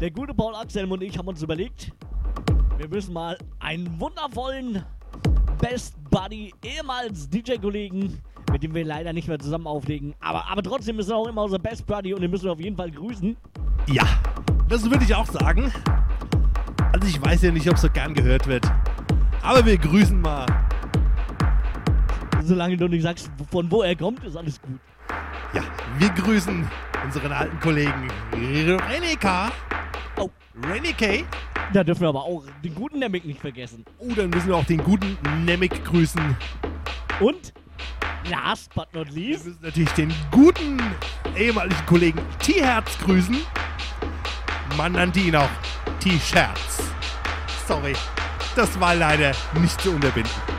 der gute Paul Axel und ich haben uns überlegt, wir müssen mal einen wundervollen Best Buddy, ehemals DJ-Kollegen, mit dem wir leider nicht mehr zusammen auflegen, aber, aber trotzdem ist er auch immer unser Best Buddy und den müssen wir auf jeden Fall grüßen. Ja, das würde ich auch sagen. Also ich weiß ja nicht, ob es so gern gehört wird. Aber wir grüßen mal. Solange du nicht sagst, von wo er kommt, ist alles gut. Ja, wir grüßen unseren alten Kollegen René K. Oh. René K. Da dürfen wir aber auch den guten Nemec nicht vergessen. Oh, dann müssen wir auch den guten Nemec grüßen. Und last but not Wir least, müssen natürlich den guten ehemaligen Kollegen T-Herz grüßen. Man nannte ihn auch T-Scherz. Sorry, das war leider nicht zu unterbinden.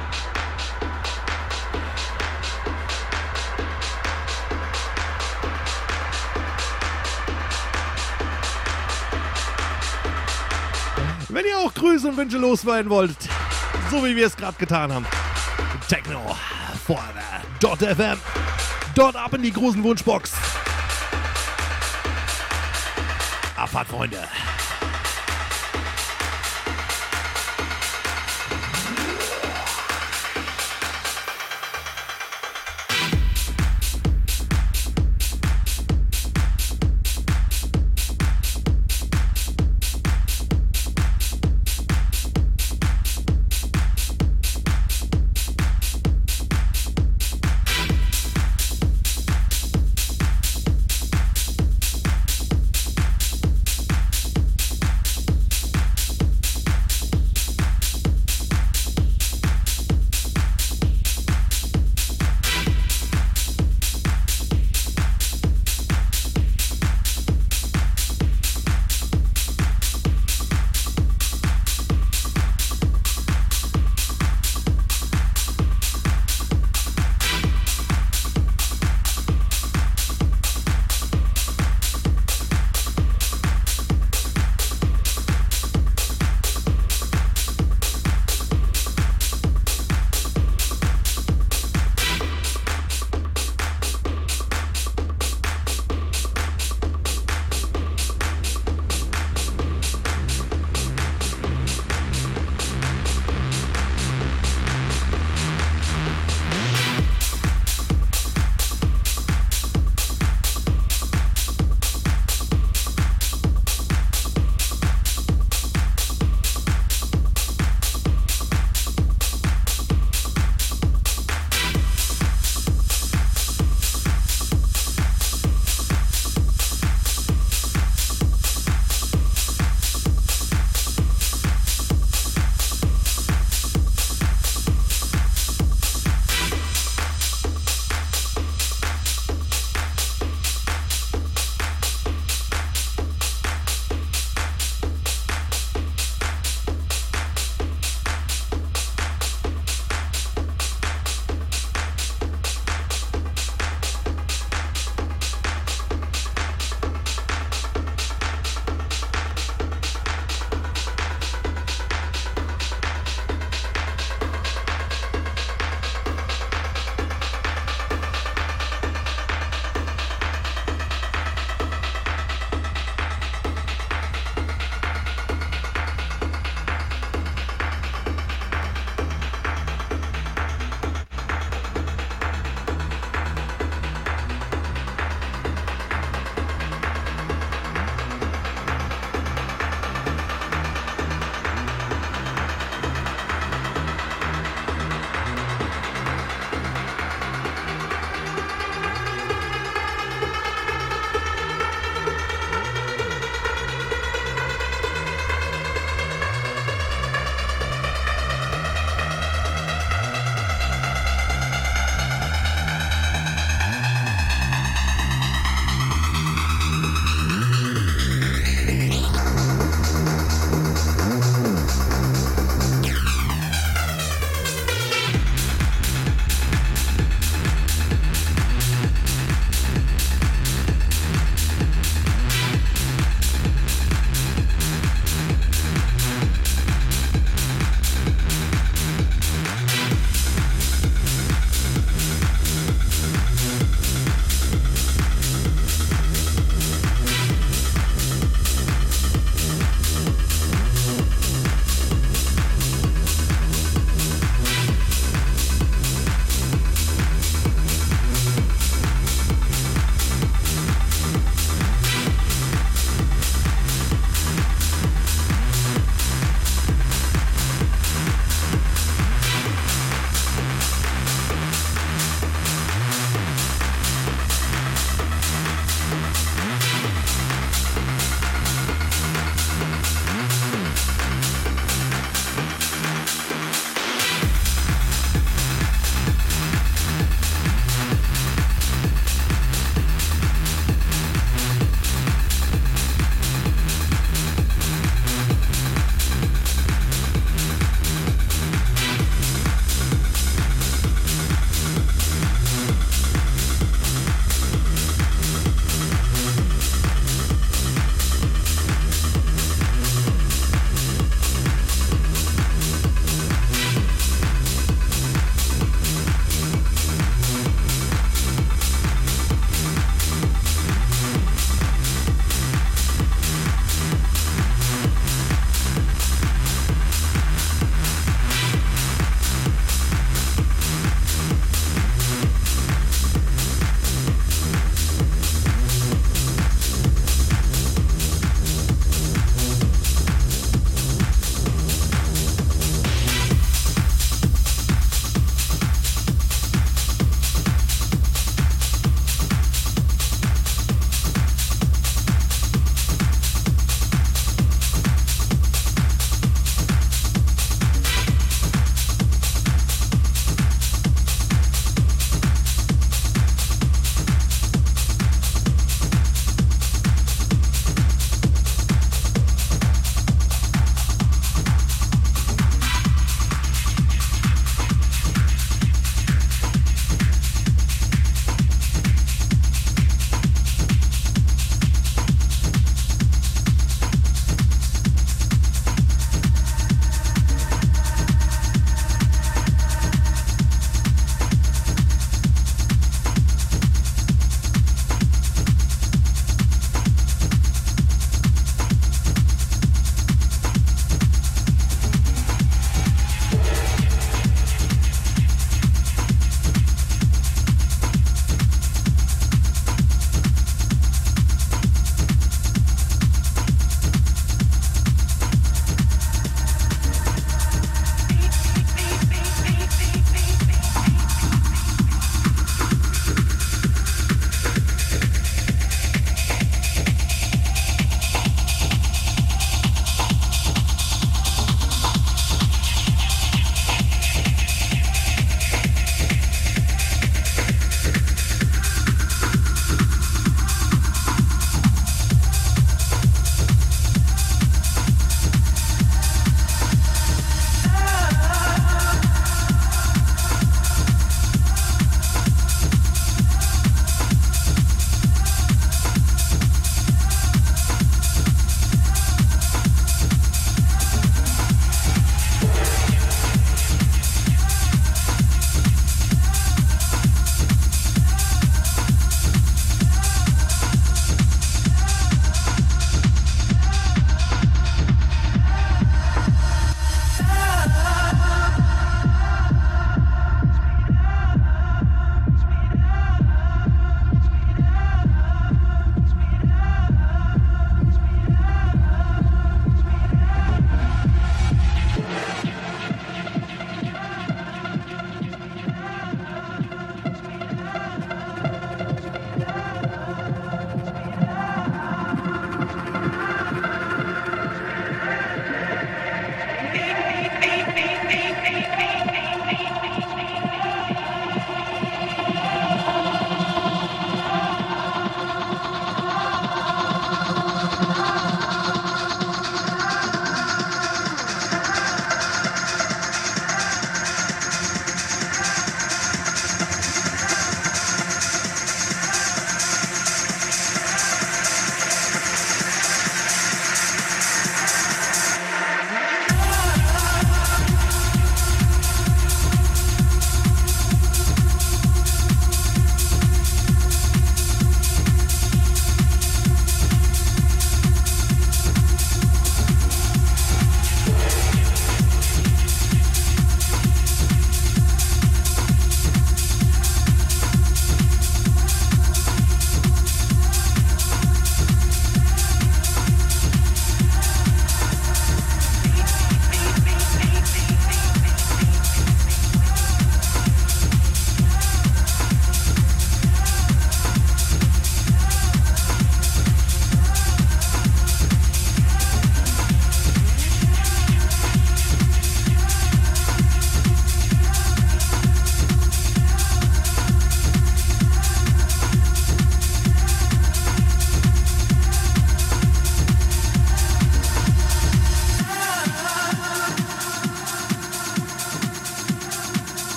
Und Wünsche loswerden wollt, so wie wir es gerade getan haben, Techno FM. Dort ab in die großen Wunschbox. Abfahrt, Freunde.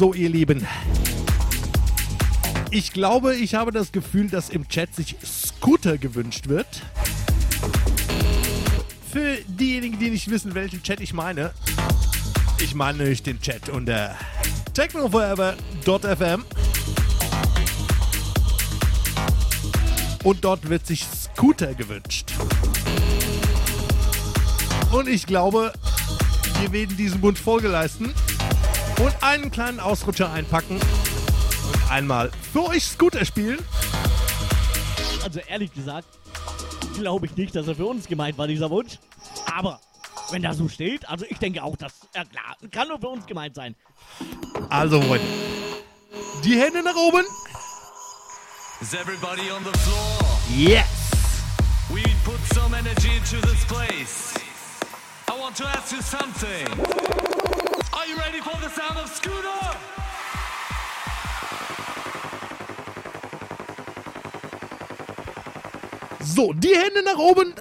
So, ihr Lieben. Ich glaube, ich habe das Gefühl, dass im Chat sich Scooter gewünscht wird. Für diejenigen, die nicht wissen, welchen Chat ich meine. Ich meine nämlich den Chat unter technoforever.fm. Und dort wird sich Scooter gewünscht. Und ich glaube, wir werden diesen Wunsch Folge leisten und einen kleinen Ausrutscher einpacken und einmal für euch Scooter spielen. Also ehrlich gesagt, glaube ich nicht, dass er für uns gemeint war, dieser Wunsch. Aber wenn da so steht, also ich denke auch, das ja klar, kann nur für uns gemeint sein. Also, Freunde, die Hände nach oben. Is everybody on the floor? Yes. We put some energy into this place. I want to ask you something. So, die Hände nach oben.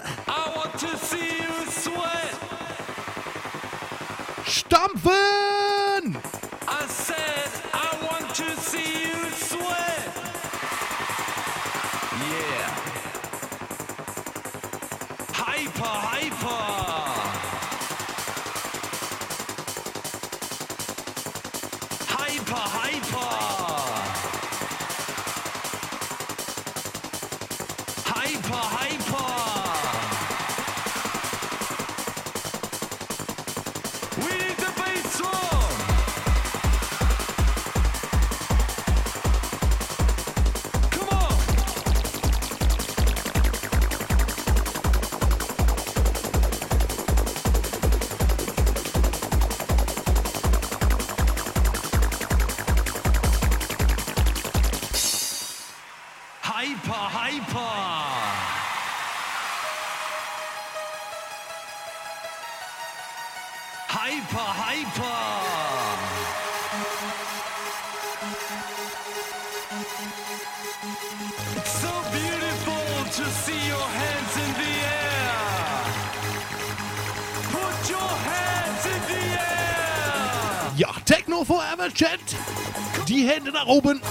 Nach oben.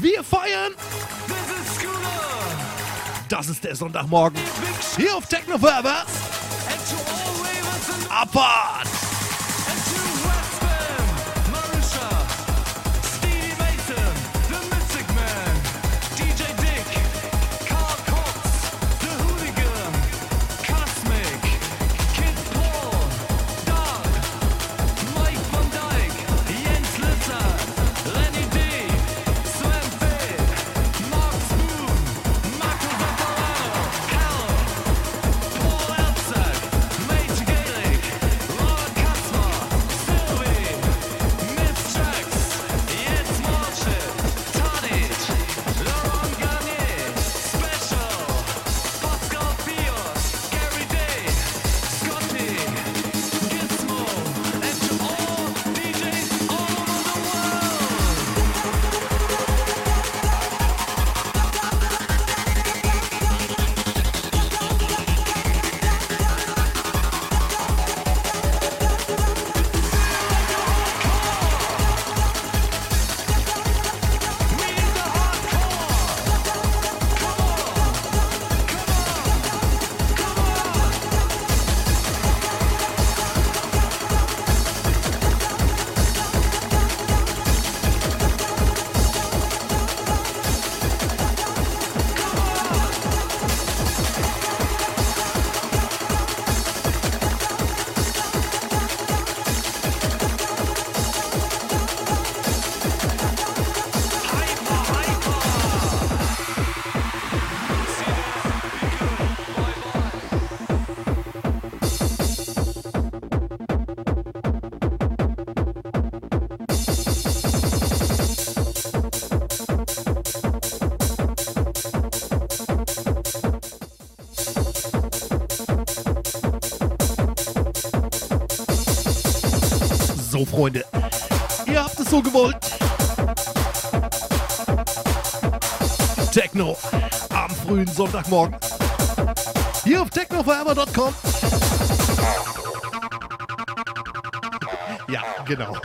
Wir feiern. Das ist der Sonntagmorgen. Hier auf Techno Forever. Abfahrt. So gewollt. Techno am frühen Sonntagmorgen. Hier auf technoforever.com. Ja, genau.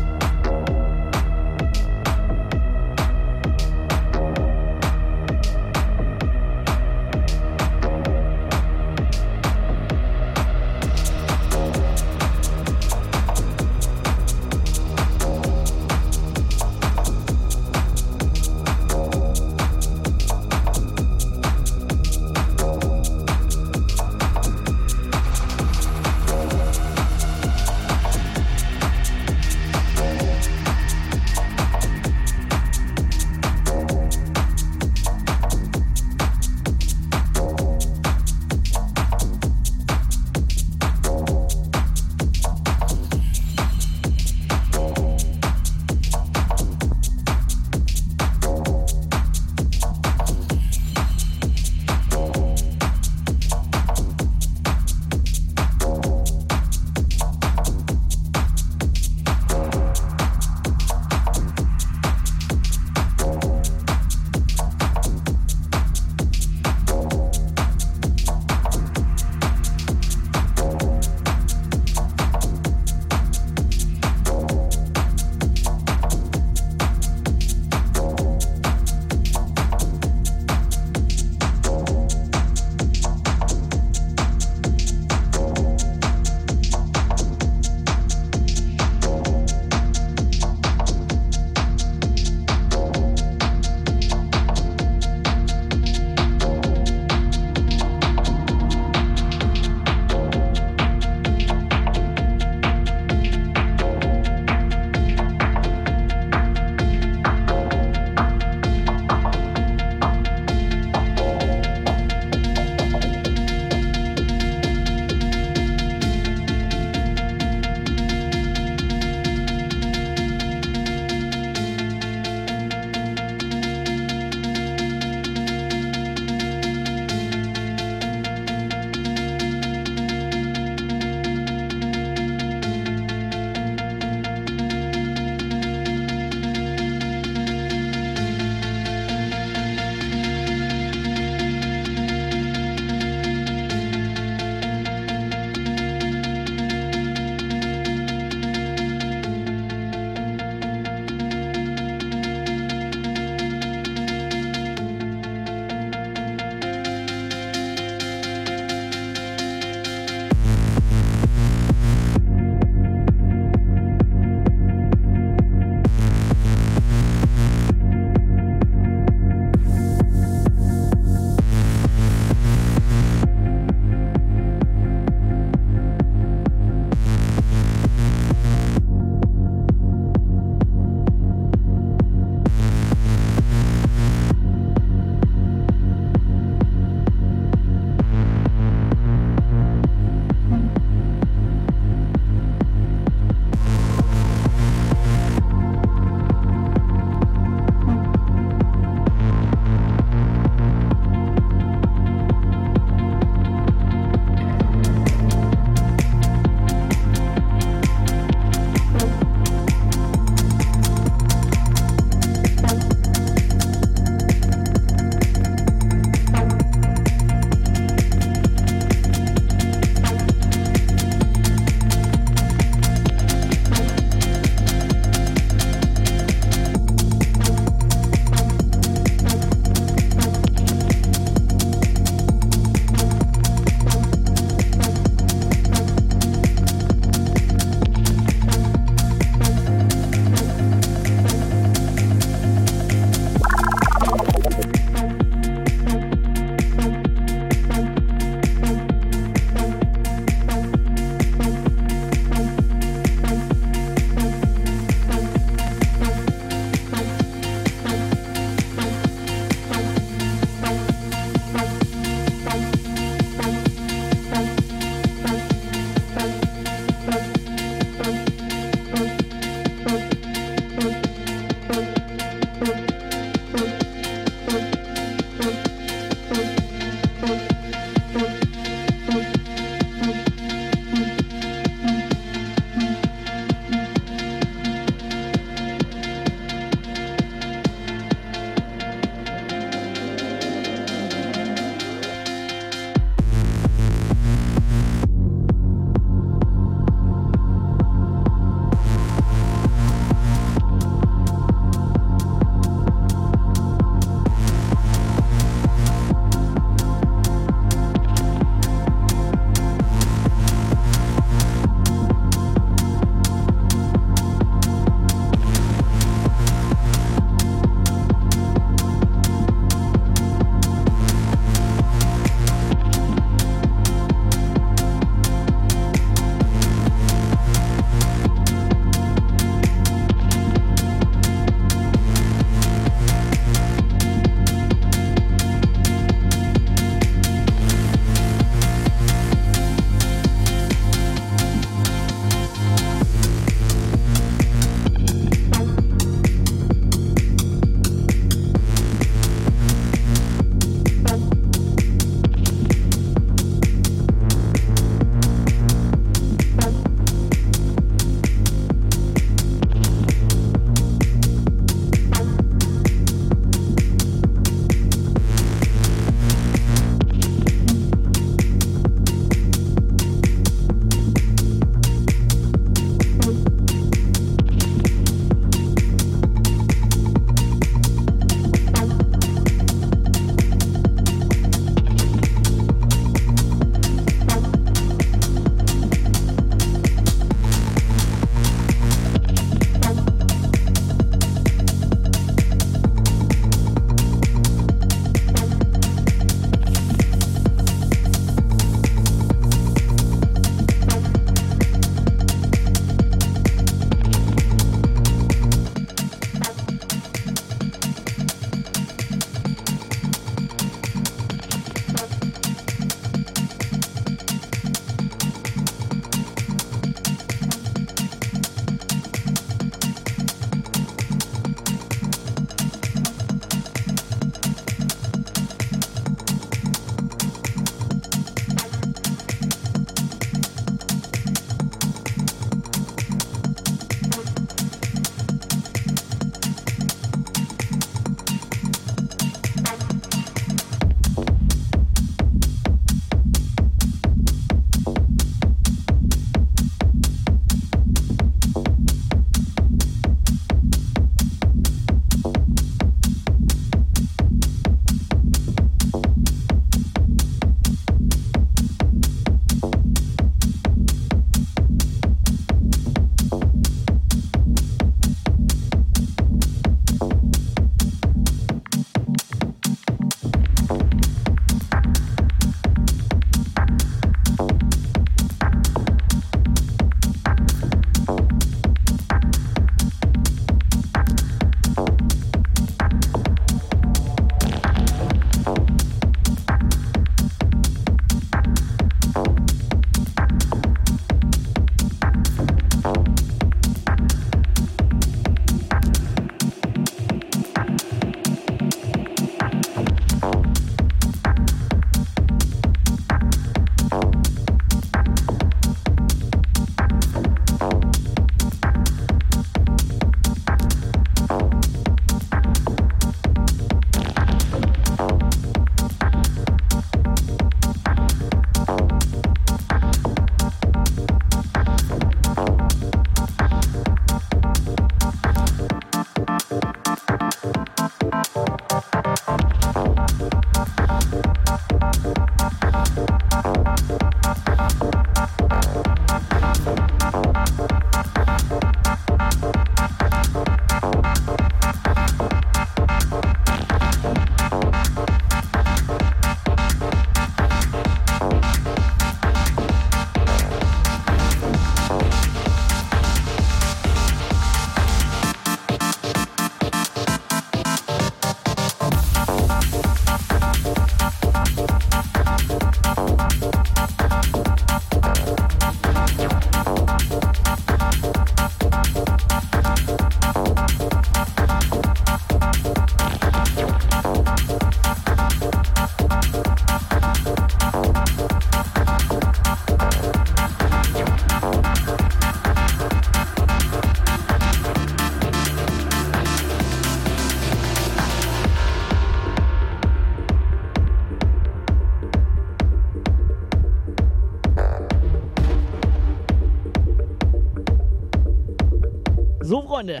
Freunde,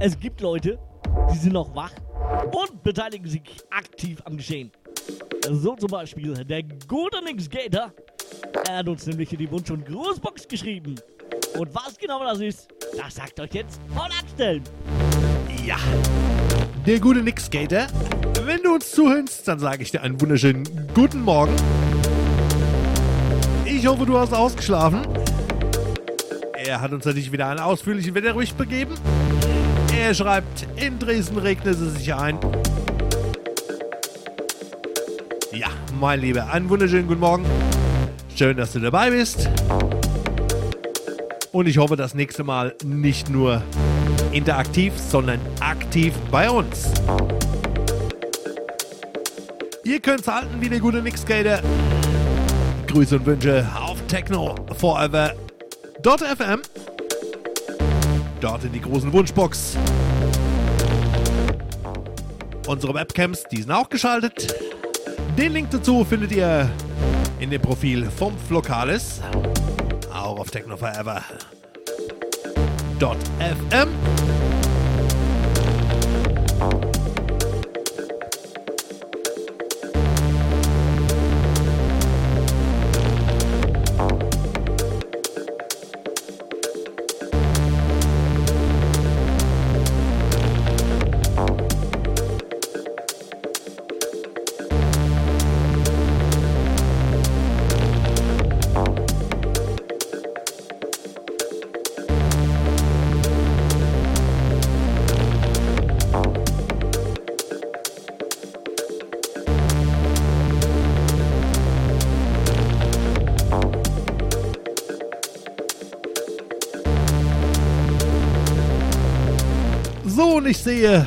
es gibt Leute, die sind noch wach und beteiligen sich aktiv am Geschehen. So zum Beispiel der gute Nix Gator. Er hat uns nämlich hier die Wunsch- und Grußbox geschrieben. Und was genau das ist, das sagt euch jetzt Paul Abstellen. Ja. Der gute Nick Skater. Wenn du uns zuhörst, dann sage ich dir einen wunderschönen guten Morgen. Ich hoffe, du hast ausgeschlafen. Hat uns natürlich wieder einen ausführlichen Wetterbericht begeben. Er schreibt, in Dresden regnet es sich ein. Ja, mein Lieber, einen wunderschönen guten Morgen. Schön, dass du dabei bist. Und ich hoffe, das nächste Mal nicht nur interaktiv, sondern aktiv bei uns. Ihr könnt's halten wie der gute Nixgator. Grüße und Wünsche auf Techno Forever Dort in die großen Wunschbox. Unsere Webcams, die sind auch geschaltet. Den Link dazu findet ihr in dem Profil vom Flokalis. Auch auf Techno sehe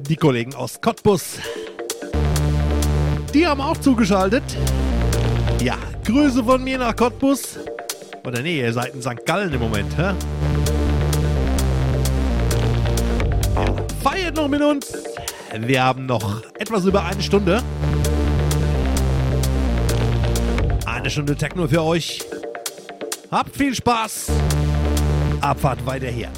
die Kollegen aus Cottbus. Die haben auch zugeschaltet. Ja, Grüße von mir nach Cottbus. Oder nee, ihr seid in St. Gallen im Moment, hä? Ja, feiert noch mit uns. Wir haben noch etwas über eine Stunde. Eine Stunde Techno für euch. Habt viel Spaß. Abfahrt weiter her.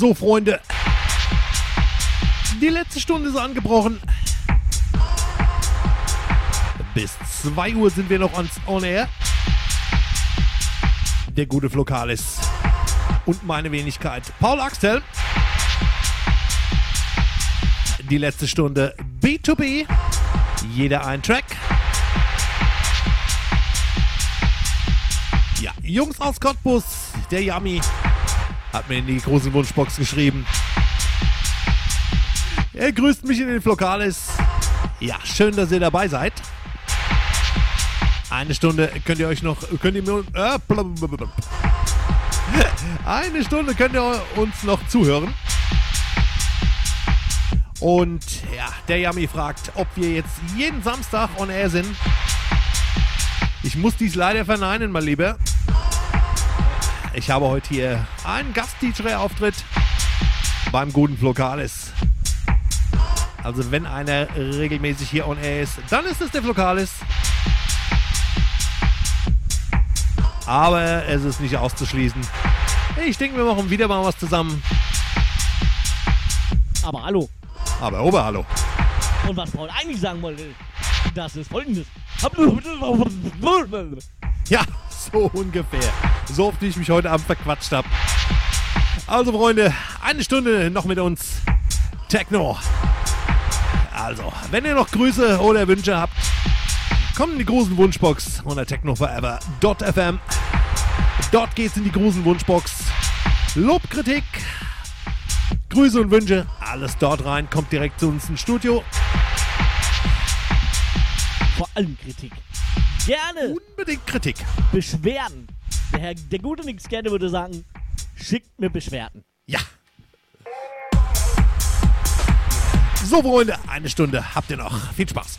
So, Freunde. Die letzte Stunde ist angebrochen. Bis 2 Uhr sind wir noch ans On Air. Der gute Flokalis. Und meine Wenigkeit. Paul Axtell. Die letzte Stunde B2B. Jeder ein Track. Ja, Jungs aus Cottbus, der Yummy hat mir in die große Wunschbox geschrieben. Er grüßt mich in den Flokales. Ja, schön, dass ihr dabei seid. Eine Stunde könnt ihr euch noch, könnt ihr mir, äh, eine Stunde könnt ihr uns noch zuhören. Und ja, der Yami fragt, ob wir jetzt jeden Samstag on air sind. Ich muss dies leider verneinen, mein Lieber. Ich habe heute hier einen Gast-DJ-Auftritt beim guten Flokalis. Also wenn einer regelmäßig hier on air ist, dann ist es der Flokalis. Aber es ist nicht auszuschließen. Ich denke, wir machen wieder mal was zusammen. Aber hallo. Aber Ober, hallo. Und was Paul eigentlich sagen wollte, das ist folgendes. Ja, so ungefähr. So oft wie ich mich heute Abend verquatscht habe. Also Freunde, eine Stunde noch mit uns. Techno. Also, wenn ihr noch Grüße oder Wünsche habt, kommt in die großen Wunschbox unter technoforever.fm. Dort geht's in die großen Wunschbox. Lob, Kritik, Grüße und Wünsche, alles dort rein. Kommt direkt zu uns ins Studio. Vor allem Kritik. Gerne Unbedingt Kritik. Beschwerden. Herr, der gute Nix gerne würde sagen, schickt mir Beschwerden. Ja. So, Freunde, eine Stunde habt ihr noch. Viel Spaß.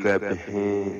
grab the hand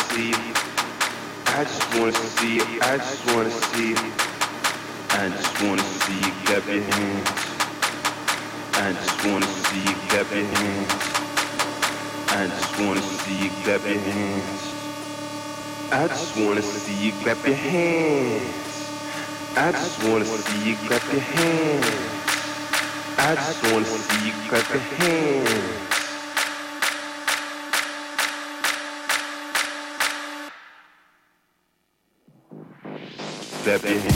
Clap your hands. I just wanna see you clap your hands. I just wanna see you clap your hands. I just wanna see you clap your hands. Clap your hands.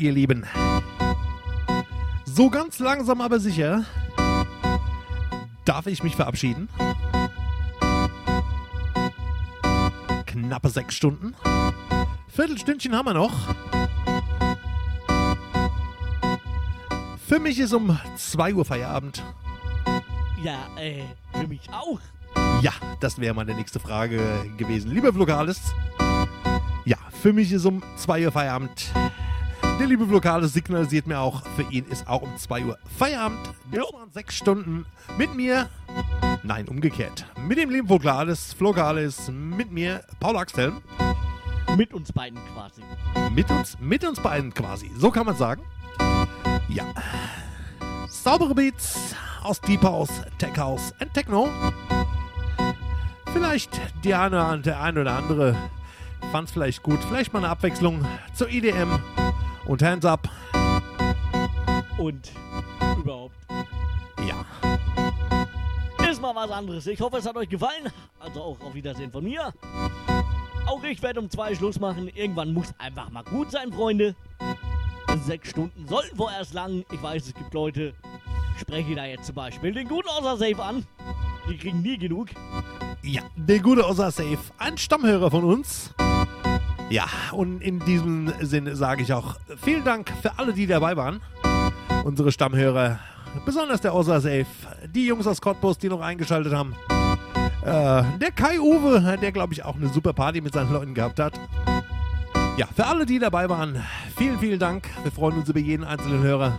Ihr Lieben. So ganz langsam aber sicher darf ich mich verabschieden. Knappe sechs Stunden. Viertelstündchen haben wir noch. Für mich ist um 2 Uhr Feierabend. Ja, äh, für mich auch. Ja, das wäre meine nächste Frage gewesen. Lieber Vlogalis. Ja, für mich ist um 2 Uhr Feierabend. Der liebe Vlogalis signalisiert mir auch, für ihn ist auch um 2 Uhr Feierabend. Das waren sechs Stunden mit mir. Nein, umgekehrt. Mit dem lieben Vlogalis, Vlogalis, mit mir, Paul Axthelm. Mit uns beiden quasi. Mit uns, mit uns beiden quasi. So kann man sagen. Ja. Saubere Beats aus Deep House, Tech House und Techno. Vielleicht die eine, der eine oder andere fand es vielleicht gut. Vielleicht mal eine Abwechslung zur EDM und Hands Up. Und überhaupt. Ja. Ist mal was anderes. Ich hoffe, es hat euch gefallen. Also auch auf Wiedersehen von mir. Auch ich werde um zwei Schluss machen. Irgendwann muss einfach mal gut sein, Freunde. Sechs Stunden sollten vorerst lang. Ich weiß, es gibt Leute, ich spreche da jetzt zum Beispiel den guten Außer Safe an. Die kriegen nie genug. Ja, der gute Ossa Safe, ein Stammhörer von uns. Ja, und in diesem Sinne sage ich auch vielen Dank für alle, die dabei waren. Unsere Stammhörer, besonders der Ossa Safe, die Jungs aus Cottbus, die noch eingeschaltet haben. Äh, der Kai Uwe, der glaube ich auch eine super Party mit seinen Leuten gehabt hat. Ja, für alle, die dabei waren, vielen, vielen Dank. Wir freuen uns über jeden einzelnen Hörer.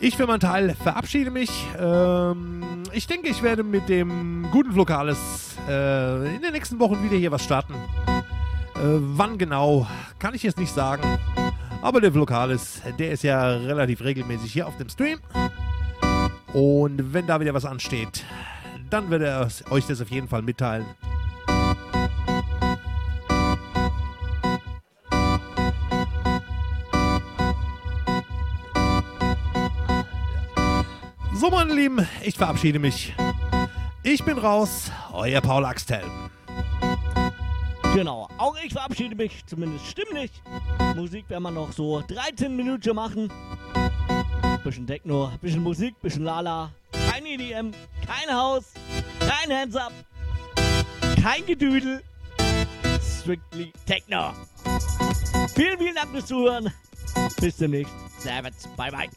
Ich für meinen Teil verabschiede mich. Ähm, ich denke, ich werde mit dem guten Vlogales äh, in den nächsten Wochen wieder hier was starten. Äh, wann genau, kann ich jetzt nicht sagen. Aber der Vlogales, der ist ja relativ regelmäßig hier auf dem Stream. Und wenn da wieder was ansteht, dann wird er euch das auf jeden Fall mitteilen. So, meine Lieben, ich verabschiede mich. Ich bin raus, euer Paul Axthelm. Genau, auch ich verabschiede mich, zumindest stimmlich. Musik werden wir noch so 13 Minuten machen. Bisschen Techno, bisschen Musik, bisschen Lala. Kein EDM, kein Haus, kein Hands Up, kein Gedüdel. Strictly Techno. Vielen, vielen Dank fürs Zuhören. Bis demnächst. Servus. Bye, bye.